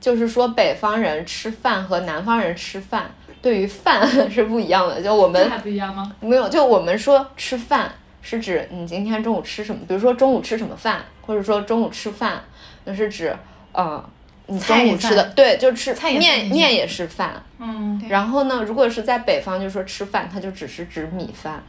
[SPEAKER 2] 就是说北方人吃饭和南方人吃饭，对于饭 *laughs* 是不一样的。就我们
[SPEAKER 3] 还不一样吗？
[SPEAKER 2] 没有，就我们说吃饭是指你今天中午吃什么，比如说中午吃什么饭，或者说中午吃饭，那是指呃你中午吃的，对，就吃
[SPEAKER 1] 菜也
[SPEAKER 2] 面面也是饭。
[SPEAKER 3] 嗯，
[SPEAKER 1] 对
[SPEAKER 2] 然后呢，如果是在北方，就说吃饭，它就只是指米饭，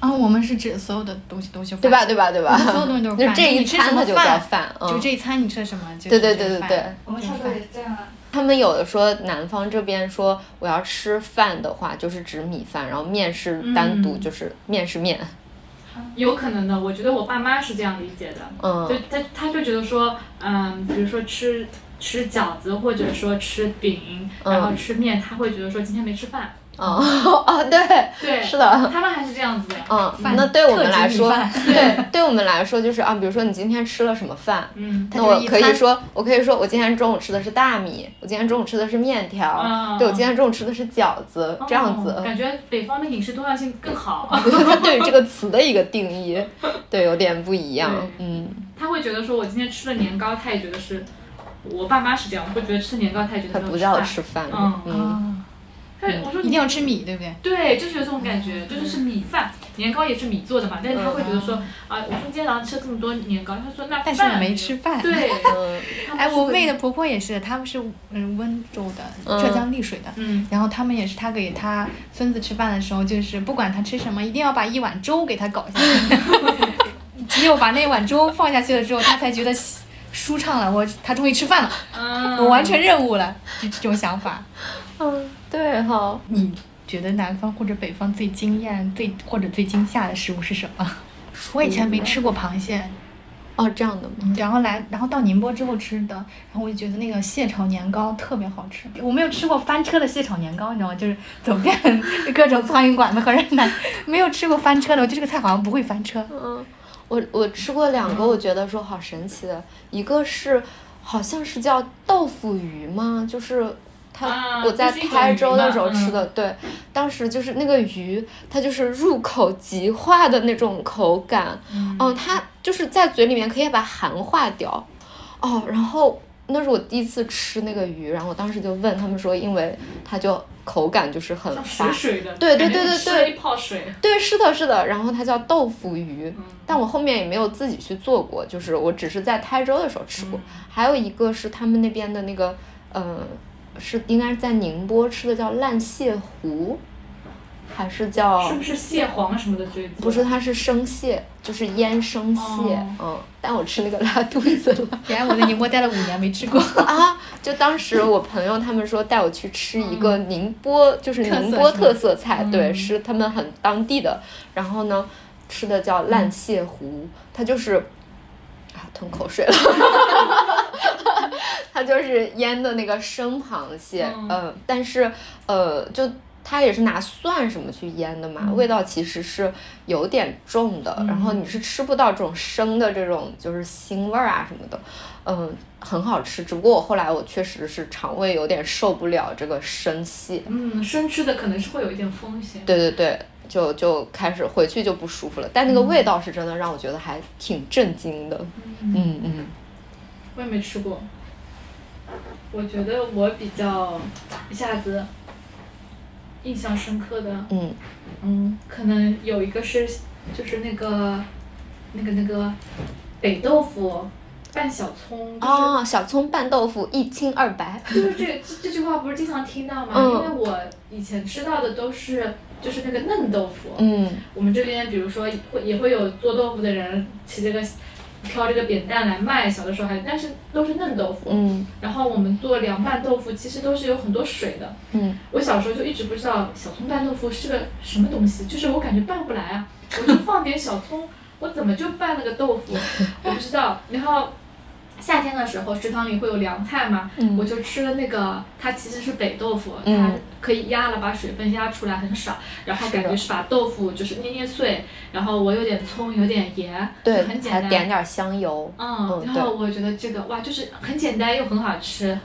[SPEAKER 1] 啊，我们是指所有的东西都是饭
[SPEAKER 2] 对吧？对吧？对吧？
[SPEAKER 1] 所有东西都 *laughs* 是饭，
[SPEAKER 2] 就这一餐它就叫饭，嗯，
[SPEAKER 1] 就这一餐你吃什么？就
[SPEAKER 2] 对对对对对。
[SPEAKER 4] 我们差不多也是这样啊。
[SPEAKER 2] 他们有的说南方这边说我要吃饭的话，就是指米饭，然后面是单独，
[SPEAKER 3] 嗯
[SPEAKER 2] 就是面是面，
[SPEAKER 3] 有可能的。我觉得我爸妈是这样理解的，
[SPEAKER 2] 嗯
[SPEAKER 3] 就他他就觉得说，嗯，比如说吃吃饺子或者说吃饼，
[SPEAKER 2] 嗯
[SPEAKER 3] 然后吃面，他会觉得说今天没吃饭。
[SPEAKER 2] 哦 *laughs* 哦，对，
[SPEAKER 3] 对，
[SPEAKER 2] 是的，
[SPEAKER 3] 他们还是这样子的。
[SPEAKER 2] 嗯，那对我们来说对，*laughs* 对我们来说就是啊，比如说你今天吃了什么饭，
[SPEAKER 3] 嗯，
[SPEAKER 2] 那我可以说，我可以说我今天中午吃的是大米，我今天中午吃的是面条，
[SPEAKER 3] 嗯
[SPEAKER 2] 对我今天中午吃的是饺子，这样
[SPEAKER 3] 哦
[SPEAKER 2] 子。
[SPEAKER 3] 感觉北方的饮食多样性更好。
[SPEAKER 2] 它 *laughs* 对于这个词的一个定义，对，有点不一样。嗯，
[SPEAKER 3] 他会觉得说我今天吃了年糕，他也觉得是。我爸妈是这样，会觉得吃年糕，他也觉得
[SPEAKER 2] 他不叫
[SPEAKER 3] 饭。
[SPEAKER 2] 吃饭。
[SPEAKER 3] 嗯
[SPEAKER 2] 嗯，
[SPEAKER 1] 啊，
[SPEAKER 3] 他我说
[SPEAKER 1] 一定要吃米，对不对？
[SPEAKER 3] 对，就是有这种感觉，就是是米饭，年糕也是米做的嘛，但是他会觉得说
[SPEAKER 1] 嗯
[SPEAKER 3] 啊，我说今天早上吃了这么多年糕，他说那
[SPEAKER 1] 但是我没吃饭。
[SPEAKER 3] 对，*laughs*
[SPEAKER 2] 嗯
[SPEAKER 1] 哎，我妹的婆婆也是，他们是嗯温州的，
[SPEAKER 2] 嗯
[SPEAKER 1] 浙江丽水的。
[SPEAKER 3] 嗯，
[SPEAKER 1] 然后他们也是，他给他孙子吃饭的时候，就是不管他吃什么，一定要把一碗粥给他搞下去。*laughs* 只有把那碗粥放下去了之后，他才觉得舒畅了。我他终于吃饭了，
[SPEAKER 3] 嗯
[SPEAKER 1] 我完成任务了，就这种想法。
[SPEAKER 2] 嗯，对哈。
[SPEAKER 1] 你觉得南方或者北方最惊艳、最或者最惊吓的食物是什么？我以前没吃过螃蟹，
[SPEAKER 2] 哦，这样的吗？
[SPEAKER 1] 然后来，然后到宁波之后吃的，然后我就觉得那个蟹炒年糕特别好吃。我没有吃过翻车的蟹炒年糕，你知道吗？就是走遍各种苍蝇馆子和人南，没有吃过翻车的。我觉得这个菜好像不会翻车。
[SPEAKER 2] 嗯，我我吃过两个，我觉得说好神奇的，一个是好像是叫豆腐鱼吗？就是它、
[SPEAKER 3] 啊
[SPEAKER 2] 我在台州的时候吃的，对，当时就是那个鱼，它就是入口即化的那种口感，
[SPEAKER 3] 嗯
[SPEAKER 2] 哦，它就是在嘴里面可以把含化掉，哦，然后。那是我第一次吃那个鱼，然后我当时就问他们说，因为它就口感就是很
[SPEAKER 3] 像
[SPEAKER 2] 滑
[SPEAKER 3] 水，水的，
[SPEAKER 2] 对对对对
[SPEAKER 3] 对泡水。
[SPEAKER 2] 对，是的，是的，然后它叫豆腐鱼，
[SPEAKER 3] 嗯
[SPEAKER 2] 但我后面也没有自己去做过，就是我只是在台州的时候吃过。
[SPEAKER 3] 嗯
[SPEAKER 2] 还有一个是他们那边的那个，呃，是应该是在宁波吃的叫烂蟹糊，还是叫
[SPEAKER 3] 是不是蟹黄什么的这
[SPEAKER 2] 不是？它是生蟹，就是腌生蟹，
[SPEAKER 3] 哦
[SPEAKER 2] 嗯，但我吃那个拉肚子了 *laughs*
[SPEAKER 1] 原来我在宁波待了五年没吃过。*laughs*
[SPEAKER 2] 啊！就当时我朋友他们说带我去吃一个宁波，就是宁波特色菜，对，
[SPEAKER 3] 嗯
[SPEAKER 2] 是他们很当地的。然后呢，吃的叫烂蟹糊，它就是啊吞口水了，*laughs* 它就是腌的那个生螃蟹，
[SPEAKER 3] 嗯
[SPEAKER 2] 嗯，但是呃就。它也是拿蒜什么去腌的嘛，味道其实是有点重的，然后你是吃不到这种生的这种就是腥味儿啊什么的，嗯，很好吃。只不过我后来我确实是肠胃有点受不了这个生蟹，
[SPEAKER 3] 嗯，生吃的可能是会有一点风险。
[SPEAKER 2] 对对对，就就开始回去就不舒服了。但那个味道是真的让我觉得还挺震惊的，嗯嗯
[SPEAKER 3] 我也没吃过。我觉得我比较一下子印象深刻的，
[SPEAKER 2] 嗯。
[SPEAKER 3] 嗯，可能有一个是就是那个那个那个北豆腐拌小葱，就是、
[SPEAKER 2] 哦，小葱拌豆腐一清二白，
[SPEAKER 3] 就是这这这句话不是经常听到吗？
[SPEAKER 2] 嗯。
[SPEAKER 3] 因为我以前吃到的都是就是那个嫩豆腐，
[SPEAKER 2] 嗯。
[SPEAKER 3] 我们这边比如说会也会有做豆腐的人骑这个挑这个扁担来卖，小的时候还但是都是嫩豆腐。
[SPEAKER 2] 嗯
[SPEAKER 3] 然后我们做凉拌豆腐其实都是有很多水的。
[SPEAKER 2] 嗯
[SPEAKER 3] 我小时候就一直不知道小葱拌豆腐是个什么东西，就是我感觉拌不来啊，我就放点小葱，我怎么就拌了个豆腐？我不知道。然后夏天的时候食堂里会有凉菜嘛，
[SPEAKER 2] 嗯。
[SPEAKER 3] 我就吃了那个，它其实是北豆腐，
[SPEAKER 2] 嗯。
[SPEAKER 3] 它可以压了把水分压出来很少，然后感觉是把豆腐就是捏捏碎，然后我有点葱，有点盐，
[SPEAKER 2] 对
[SPEAKER 3] 就很，简
[SPEAKER 2] 还
[SPEAKER 3] 单。
[SPEAKER 2] 点点香油，
[SPEAKER 3] 嗯，
[SPEAKER 2] 嗯
[SPEAKER 3] 然后我觉得这个哇，就是很简单又很好吃，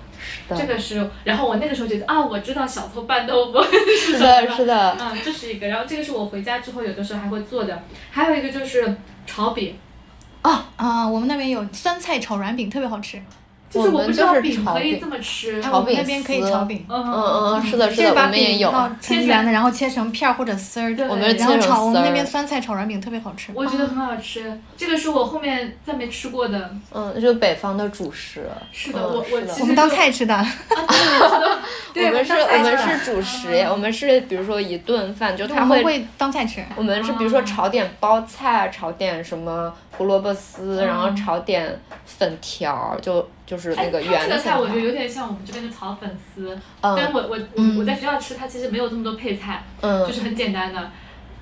[SPEAKER 3] 这
[SPEAKER 2] 对，
[SPEAKER 3] 个是，然后我那个时候觉得啊，我知道小葱拌豆腐。*laughs* 是
[SPEAKER 2] 的，是的，
[SPEAKER 3] 嗯，这是一个，然后这个是我回家之后有的时候还会做的，还有一个就是炒饼，
[SPEAKER 1] 啊，我们那边有酸菜炒软饼，特别好吃。
[SPEAKER 3] 就是我不知道
[SPEAKER 2] 我们就是
[SPEAKER 3] 饼可以
[SPEAKER 2] 炒饼
[SPEAKER 3] 这么吃。
[SPEAKER 2] 炒饼
[SPEAKER 1] 那边可以炒饼。
[SPEAKER 3] 嗯
[SPEAKER 2] 嗯嗯嗯，是的，是的，我们也有。*laughs*
[SPEAKER 1] 饼烙成圆的，然后切成片儿或者丝儿，
[SPEAKER 3] 我
[SPEAKER 2] 们是切成
[SPEAKER 1] 然后炒。我们那边酸菜炒软饼特别好吃。
[SPEAKER 3] 我觉得很好吃，这个是我后面再没吃过的。
[SPEAKER 2] 嗯，就是北方的主食。
[SPEAKER 3] 是的，
[SPEAKER 2] 嗯
[SPEAKER 3] 我我
[SPEAKER 1] 我们当菜吃的。*laughs*
[SPEAKER 2] 我们是，我们是主食耶，我们是比如说一顿饭，就他
[SPEAKER 1] 会当菜吃。
[SPEAKER 2] 我们是比如说炒点包菜，炒点什么胡萝卜丝，然后炒点粉条，就就是那个
[SPEAKER 3] 哎它
[SPEAKER 2] 圆
[SPEAKER 3] 这个菜我觉得。有点像我们这边的炒粉丝，
[SPEAKER 2] 嗯
[SPEAKER 3] 但我我我我在学校吃，它其实没有这么多配菜，就
[SPEAKER 2] 嗯
[SPEAKER 3] 是很简单的。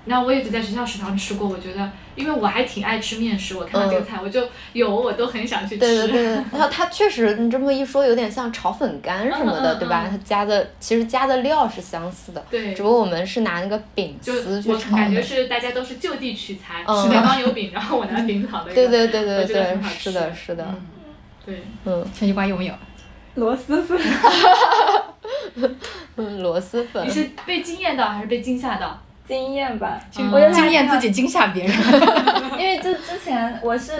[SPEAKER 3] 然后我也只在学校食堂吃过，我觉得，因为我还挺爱吃面食，我看到这个菜我就有，我都很想去吃。
[SPEAKER 2] 嗯对对对，*laughs* 然后它确实你这么一说，有点像炒粉干什么的，
[SPEAKER 3] 嗯嗯
[SPEAKER 2] 对吧？
[SPEAKER 3] 嗯
[SPEAKER 2] 它加的其实加的料是相似的，
[SPEAKER 3] 对
[SPEAKER 2] 只不过我们是拿那个饼
[SPEAKER 3] 就
[SPEAKER 2] 丝去
[SPEAKER 3] 我
[SPEAKER 2] 炒我。
[SPEAKER 3] 感觉是大家都是就地取材，
[SPEAKER 2] 嗯
[SPEAKER 3] 北方有饼，然后我拿饼炒的。*laughs*
[SPEAKER 2] 对对对对对，是的，是的，
[SPEAKER 3] 嗯，对，
[SPEAKER 2] 嗯
[SPEAKER 1] 小西瓜有没有？
[SPEAKER 4] 螺蛳粉，*laughs*
[SPEAKER 2] 嗯，螺蛳粉
[SPEAKER 3] 你。是被惊艳到还是被惊吓到？
[SPEAKER 4] 惊艳吧。
[SPEAKER 3] 嗯
[SPEAKER 4] 我
[SPEAKER 1] 惊艳自己，惊吓别人。*laughs*
[SPEAKER 4] 因为就之前我是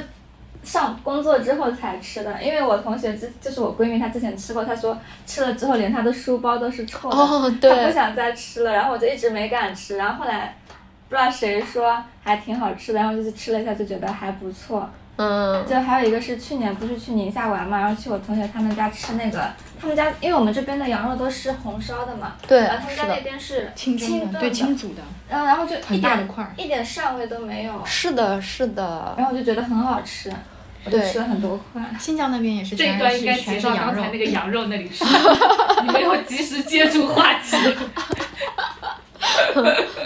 [SPEAKER 4] 上工作之后才吃的，因为我同学之就是我闺蜜，她之前吃过，她说吃了之后连她的书包都是臭的，
[SPEAKER 2] 哦，
[SPEAKER 4] 她不，想再吃了，然后我就一直没敢吃，然后后来不知道谁说还挺好吃的，然后就去吃了一下，就觉得还不错。
[SPEAKER 2] 嗯
[SPEAKER 4] 就还有一个是去年不是去宁夏玩嘛，然后去我同学他们家吃那个，他们家因为我们这边的羊肉都是红烧的嘛，
[SPEAKER 2] 对
[SPEAKER 4] 然后他们家那边是
[SPEAKER 1] 清蒸的，对，清煮的，
[SPEAKER 4] 然后然后就
[SPEAKER 1] 很
[SPEAKER 4] 一点
[SPEAKER 1] 大的块儿。
[SPEAKER 4] 一点膻味都没有，
[SPEAKER 2] 是的，是的，
[SPEAKER 4] 然后我就觉得很好吃，我就
[SPEAKER 2] 对
[SPEAKER 4] 吃了很多块。
[SPEAKER 1] 新疆那边也是
[SPEAKER 3] 这一
[SPEAKER 1] 全是
[SPEAKER 3] 段应该
[SPEAKER 1] 全是羊肉
[SPEAKER 3] 接到刚才。那个羊肉那里吃，*laughs* 你没有及时接住话题。*laughs*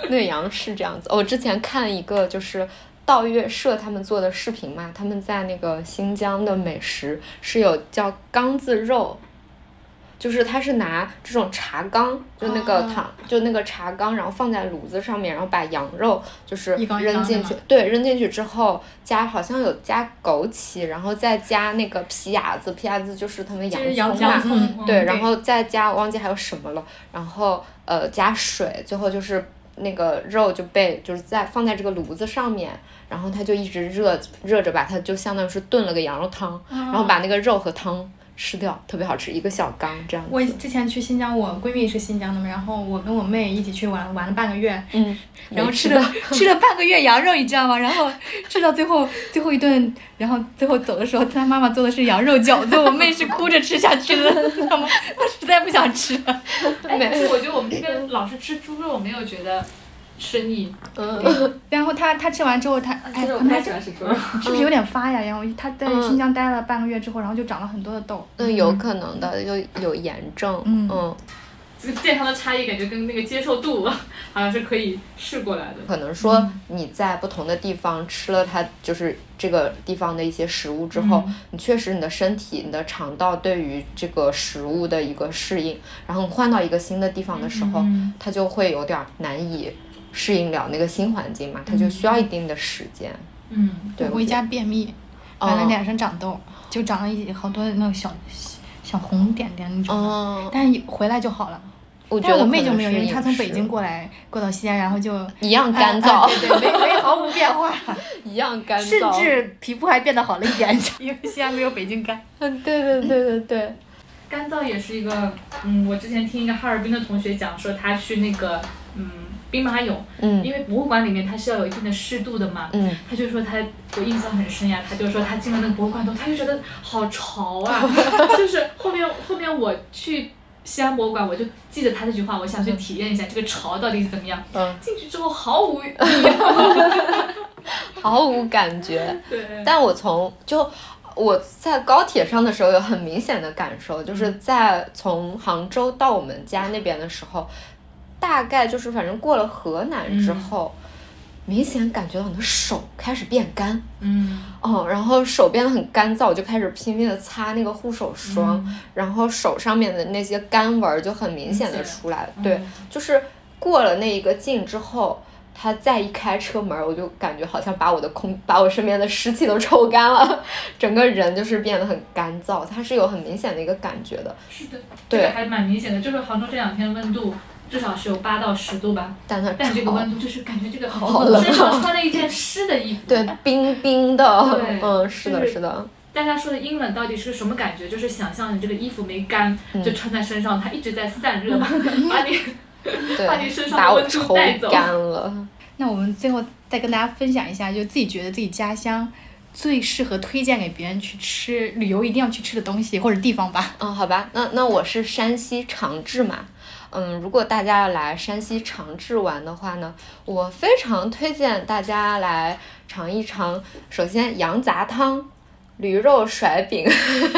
[SPEAKER 2] 那个羊是这样子。我之前看一个就是道月社他们做的视频嘛，他们在那个新疆的美食是有叫缸子肉。就是他是拿这种茶缸，就那个
[SPEAKER 1] 哦
[SPEAKER 2] 糖，就那个茶缸，然后放在炉子上面，然后把羊肉就是扔进去对，扔进去之后加好像有加枸杞，然后再加那个皮牙子，皮牙子就是他们洋
[SPEAKER 1] 洋
[SPEAKER 2] 葱嘛，
[SPEAKER 1] 葱，
[SPEAKER 2] 对，然后再加忘记还有什么了，然后呃加水，最后就是那个肉就被就是在放在这个炉子上面，然后它就一直热热着吧，它就相当于是炖了个羊肉汤，然后把那个肉和汤吃掉，特别好吃，一个小缸这样子。
[SPEAKER 1] 我之前去新疆，我闺蜜是新疆的嘛，然后我跟我妹一起去玩，玩了半个月，
[SPEAKER 2] 嗯，*laughs*
[SPEAKER 1] 然后吃了吃了半个月羊肉，你知道吗？然后吃到最后最后一顿，然后最后走的时候，她妈妈做的是羊肉饺子，我妹是哭着吃下去的，*laughs* 你知道吗？我实在不想吃了。
[SPEAKER 3] 哎，我觉得我们这边老是吃猪肉，没有觉得吃腻。
[SPEAKER 2] 嗯，
[SPEAKER 1] 然后他他吃完之后，他哎，
[SPEAKER 4] 我
[SPEAKER 1] 他们
[SPEAKER 4] 不太喜欢吃猪肉。*laughs*
[SPEAKER 1] 是不是有点发呀？然后他在
[SPEAKER 2] 嗯
[SPEAKER 1] 新疆待了半个月之后，然后就长了很多的痘。
[SPEAKER 2] 嗯，有可能的，就有炎症，
[SPEAKER 1] 嗯
[SPEAKER 2] 嗯，
[SPEAKER 3] 这个健康的差异，感觉跟那个接受度 *laughs* 好像是可以试过来的。
[SPEAKER 2] 可能说你在不同的地方吃了它就是这个地方的一些食物之后，你确实你的身体、你的肠道对于这个食物的一个适应，然后你换到一个新的地方的时候，
[SPEAKER 1] 嗯
[SPEAKER 2] 它就会有点儿难以适应了那个新环境嘛，它就需要一定的时间。
[SPEAKER 3] 嗯，
[SPEAKER 2] 对，
[SPEAKER 1] 我回家便秘，完了
[SPEAKER 2] 哦
[SPEAKER 1] 脸上长痘，就长了一好多那种小小红点点那种的。
[SPEAKER 2] 哦，
[SPEAKER 1] 但是回来就好了。
[SPEAKER 2] 我觉得
[SPEAKER 1] 但我妹就没有，因为她从北京过来，过到西安，然后就
[SPEAKER 2] 一样
[SPEAKER 1] 啊
[SPEAKER 2] 干燥，
[SPEAKER 1] 啊对对，没没毫无变化，*laughs*
[SPEAKER 2] 一样干
[SPEAKER 1] 甚
[SPEAKER 2] 燥，
[SPEAKER 1] 至皮肤还变得好了一点，*laughs* 因为西安没有北京干。
[SPEAKER 2] 嗯，对对对对对，
[SPEAKER 3] 干燥也是一个，嗯，我之前听一个哈尔滨的同学讲说，他去那个，嗯，兵马俑，
[SPEAKER 2] 嗯。
[SPEAKER 3] 因为博物馆里面它是要有一定的湿度的嘛，
[SPEAKER 2] 嗯，
[SPEAKER 3] 他就说他我印象很深呀，他就说他进了那个博物馆后，他就觉得好潮啊，*laughs* 就是后面后面我去西安博物馆，我就记得他这句话，我想去体验一下这个潮到底是怎么样。
[SPEAKER 2] 嗯，
[SPEAKER 3] 进去之后毫无，
[SPEAKER 2] 毫无感觉。*laughs*
[SPEAKER 3] 对，
[SPEAKER 2] 但我从就我在高铁上的时候有很明显的感受，就是在从杭州到我们家那边的时候，大概就是反正过了河南之后。明显感觉到你的手开始变干，
[SPEAKER 3] 嗯，
[SPEAKER 2] 哦，然后手变得很干燥，我就开始拼命的擦那个护手霜，然后手上面的那些干纹儿就很明显的出来了。对，就是过了那一个劲之后，他再一开车门儿，我就感觉好像把我的空，把我身边的湿气都抽干了，*laughs* 整个人就是变得很干燥，它是有很明显的一个感觉的。
[SPEAKER 3] 是的，
[SPEAKER 2] 对
[SPEAKER 3] 这个还蛮明显的，就是杭州这两天温度至少是有八到十度吧，
[SPEAKER 2] 但它
[SPEAKER 3] 但这个温度就是感觉这个
[SPEAKER 2] 好冷
[SPEAKER 3] 身上穿了一件湿的衣服，
[SPEAKER 2] 对 *laughs* 冰冰的，
[SPEAKER 3] 对
[SPEAKER 2] 嗯，是的，
[SPEAKER 3] 是
[SPEAKER 2] 是的，
[SPEAKER 3] 大家说的阴冷到底是什么感觉？就是想象你这个衣服没干，就穿在身上，它一直在散热，*laughs* 把你 *laughs* 把你身上的温度带走。
[SPEAKER 2] 干了。
[SPEAKER 1] 那我们最后再跟大家分享一下，就自己觉得自己家乡最适合推荐给别人去吃旅游一定要去吃的东西或者地方吧。
[SPEAKER 2] 嗯，好吧，那那我是山西长治嘛。嗯，如果大家要来山西长治玩的话呢，我非常推荐大家来尝一尝。首先，羊杂汤、驴肉甩饼，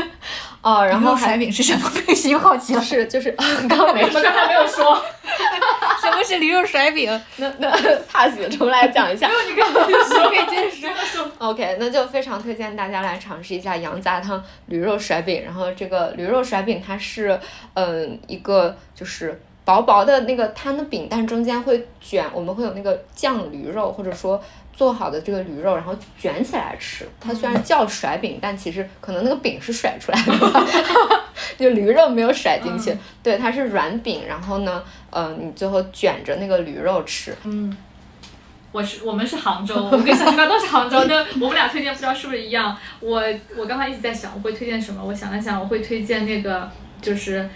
[SPEAKER 2] *laughs* 哦，然后
[SPEAKER 1] 甩饼是什么？又好奇了。
[SPEAKER 2] 是就是，*laughs* 刚刚没
[SPEAKER 3] 说，刚才没有说。*laughs*
[SPEAKER 1] 什么是驴肉甩饼？
[SPEAKER 2] 那那 pass 重来讲一下。
[SPEAKER 3] 没有，你可以说，*laughs* 可以
[SPEAKER 1] 接着说。
[SPEAKER 2] OK，那就非常推荐大家来尝试一下羊杂汤、驴肉甩饼。然后这个驴肉甩饼，它是嗯一个就是。薄薄的那个摊的饼，但中间会卷，我们会有那个酱驴肉，或者说做好的这个驴肉，然后卷起来吃。它虽然叫甩饼，但其实可能那个饼是甩出来的，*laughs* *laughs* 就驴肉没有甩进去。对，它是软饼，然后呢，嗯，你最后卷着那个驴肉吃。
[SPEAKER 3] 嗯，我是我们是杭州，我跟小西瓜都是杭州的，*laughs* 我们俩推荐不知道是不是一样。我我刚才一直在想我会推荐什么，我想了想，我会推荐那个就是。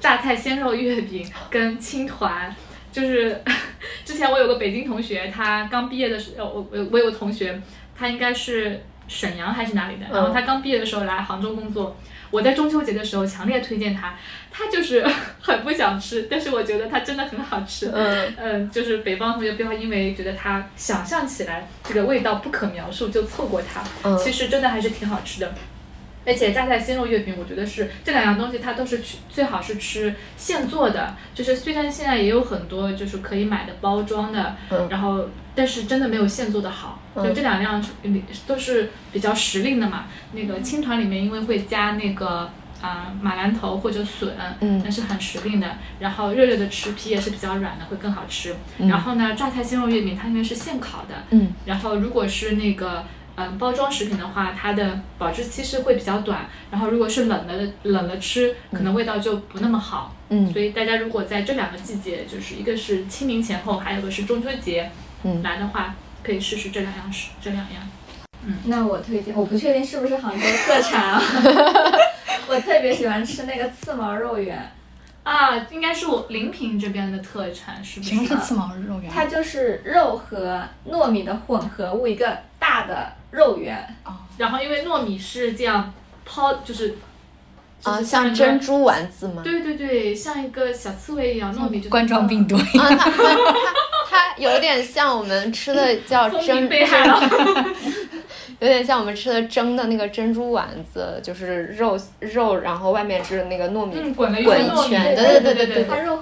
[SPEAKER 3] 榨菜鲜肉月饼跟青团，就是 *laughs* 之前我有个北京同学，他刚毕业的时候，我我我有个同学，他应该是沈阳还是哪里的，然后他刚毕业的时候来杭州工作，我在中秋节的时候强烈推荐他，他就是 *laughs* 很不想吃，但是我觉得他真的很好吃，嗯嗯，就是北方同学不要因为觉得他想象起来这个味道不可描述就错过它，其实真的还是挺好吃的。而且榨菜鲜肉月饼，我觉得是这两样东西，它都是去最好是吃现做的。就是虽然现在也有很多就是可以买的包装的，然后但是真的没有现做的好。就这两样都是比较时令的嘛。那个青团里面因为会加那个啊马兰头或者笋，那是很时令的。然后热热的吃皮也是比较软的，会更好吃。然后呢，榨菜鲜肉月饼它因为是现烤的，然后如果是那个。嗯，包装食品的话，它的保质期是会比较短。然后，如果是冷的冷了吃，可能味道就不那么好。嗯，所以大家如果在这两个季节，就是一个是清明前后，还有个是中秋节，嗯，来的话，可以试试这两样食这两样。
[SPEAKER 4] 嗯，那我推荐，我不确定是不是杭州特产啊。*laughs* 我特别喜欢吃那个刺毛肉圆。
[SPEAKER 3] 啊，应该是我临平这边的特产，是不是？
[SPEAKER 1] 什么是刺毛肉圆？
[SPEAKER 4] 它就是肉和糯米的混合物，一个大的肉圆。
[SPEAKER 3] 啊，然后因为糯米是这样抛，就是，
[SPEAKER 2] 啊，像珍珠丸子吗？
[SPEAKER 3] 对对对，像一个小刺猬一样，糯米就
[SPEAKER 1] 冠状病毒。啊，
[SPEAKER 2] 它它有点像我们吃的 *laughs* 叫蒸。*laughs* *laughs* 有点像我们吃的蒸的那个珍珠丸子，就是肉肉，然后外面是那个糯米
[SPEAKER 3] 滚
[SPEAKER 2] 一
[SPEAKER 3] 圈，
[SPEAKER 2] 对对对对对。
[SPEAKER 4] 它肉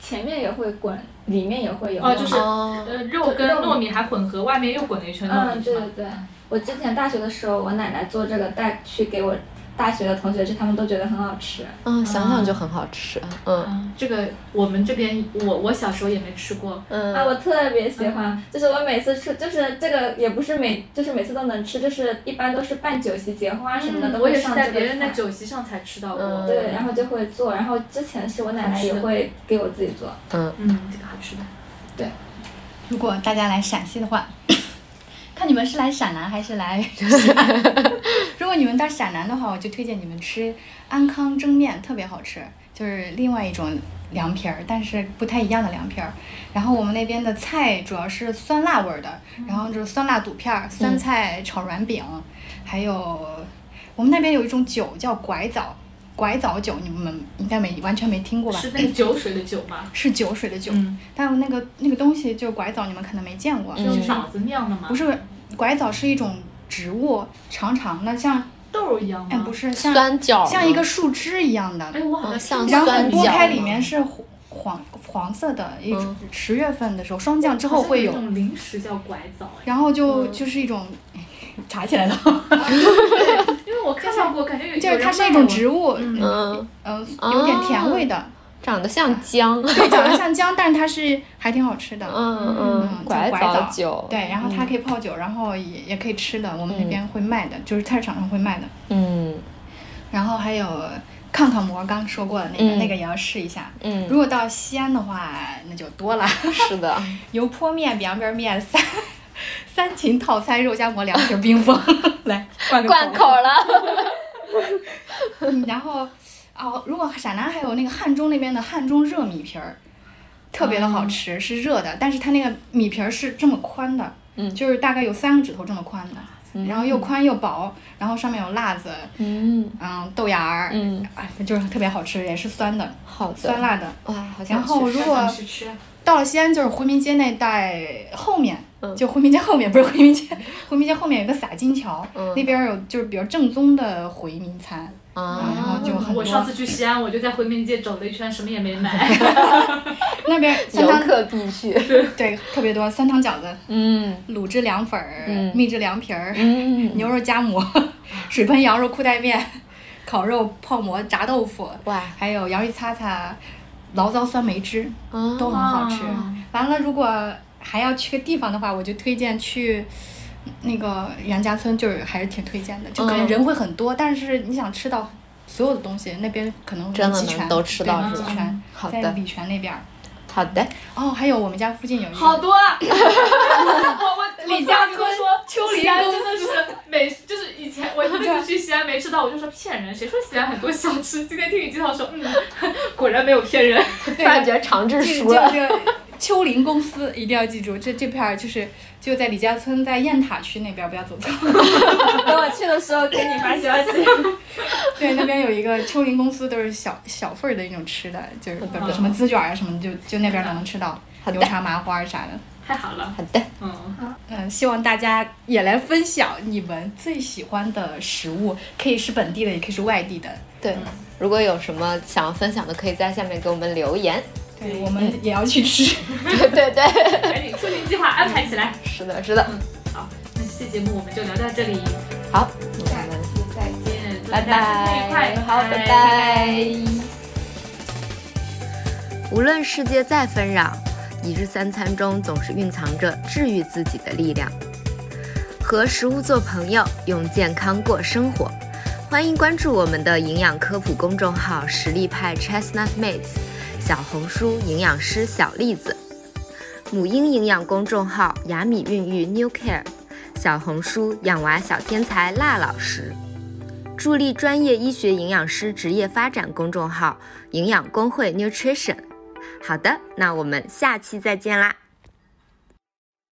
[SPEAKER 4] 前面也会滚，里面也会有。
[SPEAKER 3] 哦，就是呃，肉跟糯米还混合，外面又滚了一圈糯米。
[SPEAKER 4] 嗯，对对对。我之前大学的时候，我奶奶做这个带去给我。大学的同学吃，他们都觉得很好吃。
[SPEAKER 2] 嗯，想想就很好吃。嗯，
[SPEAKER 3] 这个我们这边，我我小时候也没吃过。
[SPEAKER 4] 嗯啊，我特别喜欢，就是我每次吃，就是这个也不是每，就是每次都能吃，就是一般都是办酒席、结婚啊什么的都会上
[SPEAKER 3] 这个我也是在别人的酒席上才吃到过。
[SPEAKER 4] 对，然后就会做，然后之前是我奶奶也会给我自己做。
[SPEAKER 3] 嗯嗯，这个好吃的。
[SPEAKER 4] 对，
[SPEAKER 1] 如果大家来陕西的话。看你们是来陕南还是来？*laughs* 如果你们到陕南的话，我就推荐你们吃安康蒸面，特别好吃，就是另外一种凉皮儿，但是不太一样的凉皮儿。然后我们那边的菜主要是酸辣味儿的，然后就是酸辣肚片儿、酸菜炒软饼，还有我们那边有一种酒叫拐枣。拐枣酒，你们应该没完全没听过吧？
[SPEAKER 3] 是那个酒水的酒吗？
[SPEAKER 1] 是酒水的酒，但那个那个东西就拐枣，你们可能没见过。
[SPEAKER 3] 是枣子酿的吗？
[SPEAKER 1] 不是，拐枣是一种植物，长长的，像
[SPEAKER 3] 豆一样吗？
[SPEAKER 1] 哎，不是，像
[SPEAKER 2] 酸角，
[SPEAKER 1] 像一个树枝一样的。
[SPEAKER 3] 哎，我好像
[SPEAKER 2] 像
[SPEAKER 1] 然后剥开里面是黄黄色的，一十月份的时候霜降之后会有。
[SPEAKER 3] 种零食叫拐枣。
[SPEAKER 1] 然后就就是一种。查起来了，*laughs*
[SPEAKER 3] 因为我看到过，感觉有
[SPEAKER 1] 就是它是一种植物，嗯。嗯，有点甜味的，
[SPEAKER 2] 长得像姜，
[SPEAKER 1] 对，长得像姜，但是它是还挺好吃的，
[SPEAKER 2] 嗯嗯，拐
[SPEAKER 1] 枣
[SPEAKER 2] 酒，
[SPEAKER 1] 对，然后它可以泡酒，然后也也可以吃的，我们那边会卖的，就是菜市场上会卖的，
[SPEAKER 2] 嗯，
[SPEAKER 1] 然后还有抗抗馍，刚说过的那个，那个也要试一下，嗯，如果到西安的话，那就多了，
[SPEAKER 2] 是的，*laughs*
[SPEAKER 1] 油泼面、凉皮面三。*laughs* 三秦套餐肉夹馍两瓶冰峰。*laughs* 来灌
[SPEAKER 2] 口了。
[SPEAKER 1] 嗯然后哦，如果陕南还有那个汉中那边的汉中热米皮儿，特别的好吃，是热的，但是它那个米皮儿是这么宽的，
[SPEAKER 2] 嗯
[SPEAKER 1] 就是大概有三个指头这么宽的，然后又宽又薄，然后上面有辣子，
[SPEAKER 2] 嗯
[SPEAKER 1] 嗯，豆芽儿，
[SPEAKER 2] 嗯，
[SPEAKER 1] 哎，就是特别好吃，也是酸的，
[SPEAKER 2] 好的。
[SPEAKER 1] 酸辣的。
[SPEAKER 2] 哇，
[SPEAKER 1] 然后如果到了西安，就是回民街那带后面，
[SPEAKER 2] 嗯
[SPEAKER 1] 就回民街后面不是回民街，回民街后面有个洒金桥，
[SPEAKER 2] 嗯。
[SPEAKER 1] 那边儿有就是比较正宗的回民餐，
[SPEAKER 2] 啊，
[SPEAKER 1] 然后就很多
[SPEAKER 3] 我上次去西安，我就在回民街走了一圈，什么也没买。*laughs*
[SPEAKER 1] 那边酸
[SPEAKER 2] 游
[SPEAKER 1] 汤
[SPEAKER 2] 客必去。
[SPEAKER 1] 对特别多，酸汤饺子、
[SPEAKER 2] 嗯。
[SPEAKER 1] 卤汁凉粉儿、
[SPEAKER 2] 嗯。
[SPEAKER 1] 秘制凉皮儿、
[SPEAKER 2] 嗯，
[SPEAKER 1] 牛肉夹馍、*laughs* 水盆羊肉裤带面、*laughs* 烤肉泡馍、炸豆腐，
[SPEAKER 2] 哇，
[SPEAKER 1] 还有洋芋擦擦、醪糟酸梅汁，
[SPEAKER 2] 啊。
[SPEAKER 1] 都很好吃。
[SPEAKER 3] 哦。
[SPEAKER 1] 完了，如果还要去个地方的话，我就推荐去那个杨家村，就是还是挺推荐的，就可能
[SPEAKER 2] 嗯
[SPEAKER 1] 人会很多，但是你想吃到所有的东西，那边可能
[SPEAKER 2] 真的
[SPEAKER 1] 全
[SPEAKER 2] 能都吃到是吧。好的
[SPEAKER 1] 在礼泉那边儿。
[SPEAKER 2] 好的，
[SPEAKER 1] 哦，还有我们家附近有一个
[SPEAKER 3] 好多啊！*laughs* 我我
[SPEAKER 1] 李家村
[SPEAKER 3] 说
[SPEAKER 1] 秋林
[SPEAKER 3] 西安
[SPEAKER 1] 公
[SPEAKER 3] 真的是美，就是以前我一次去西安没吃到，我就说骗人，谁说西安很多小吃？今天听你介绍说，嗯，果然没有骗人。*laughs*
[SPEAKER 2] 突然觉得长治
[SPEAKER 1] 记 *laughs*
[SPEAKER 2] 熟了。
[SPEAKER 1] 这个秋林公司一定要记住，这这片儿就是就在李家村，在雁塔区那边儿，不要走错。*laughs*
[SPEAKER 4] 等我去的时候给你发消息。*laughs*
[SPEAKER 1] 对，那边有一个秋林公司，都是小小份儿的那种吃的，就是什么滋卷儿啊什么，就就那边儿能吃到 *laughs* 牛肠麻花儿啥的。
[SPEAKER 3] 太好了，
[SPEAKER 2] 好的，
[SPEAKER 3] 嗯，
[SPEAKER 1] 嗯，希望大家也来分享你们最喜欢的食物，可以是本地的，也可以是外地的。
[SPEAKER 2] 对，如果有什么想要分享的，可以在下面给我们留言。
[SPEAKER 1] 对，我们也要去吃。*laughs*
[SPEAKER 2] 对对对，
[SPEAKER 3] 赶紧出行计划安排起来。
[SPEAKER 2] 是的，是的。
[SPEAKER 3] 好，那这期节目我们就聊到这里，
[SPEAKER 2] 好，那我们
[SPEAKER 3] 再见，拜
[SPEAKER 2] 拜
[SPEAKER 3] 大家新年愉快，
[SPEAKER 2] 拜，好，拜拜。无论世界再纷扰，一日三餐中总是蕴藏着治愈自己的力量。和食物做朋友，用健康过生活。欢迎关注我们的营养科普公众号“实力派 Chestnut Mates”，小红书营养师小栗子，母婴营养公众号“雅米孕育 New Care”，小红书养娃小天才辣老师。助力专业医学营养师职业发展公众号“营养工会 Nutrition”。好的，那我们下期再见啦！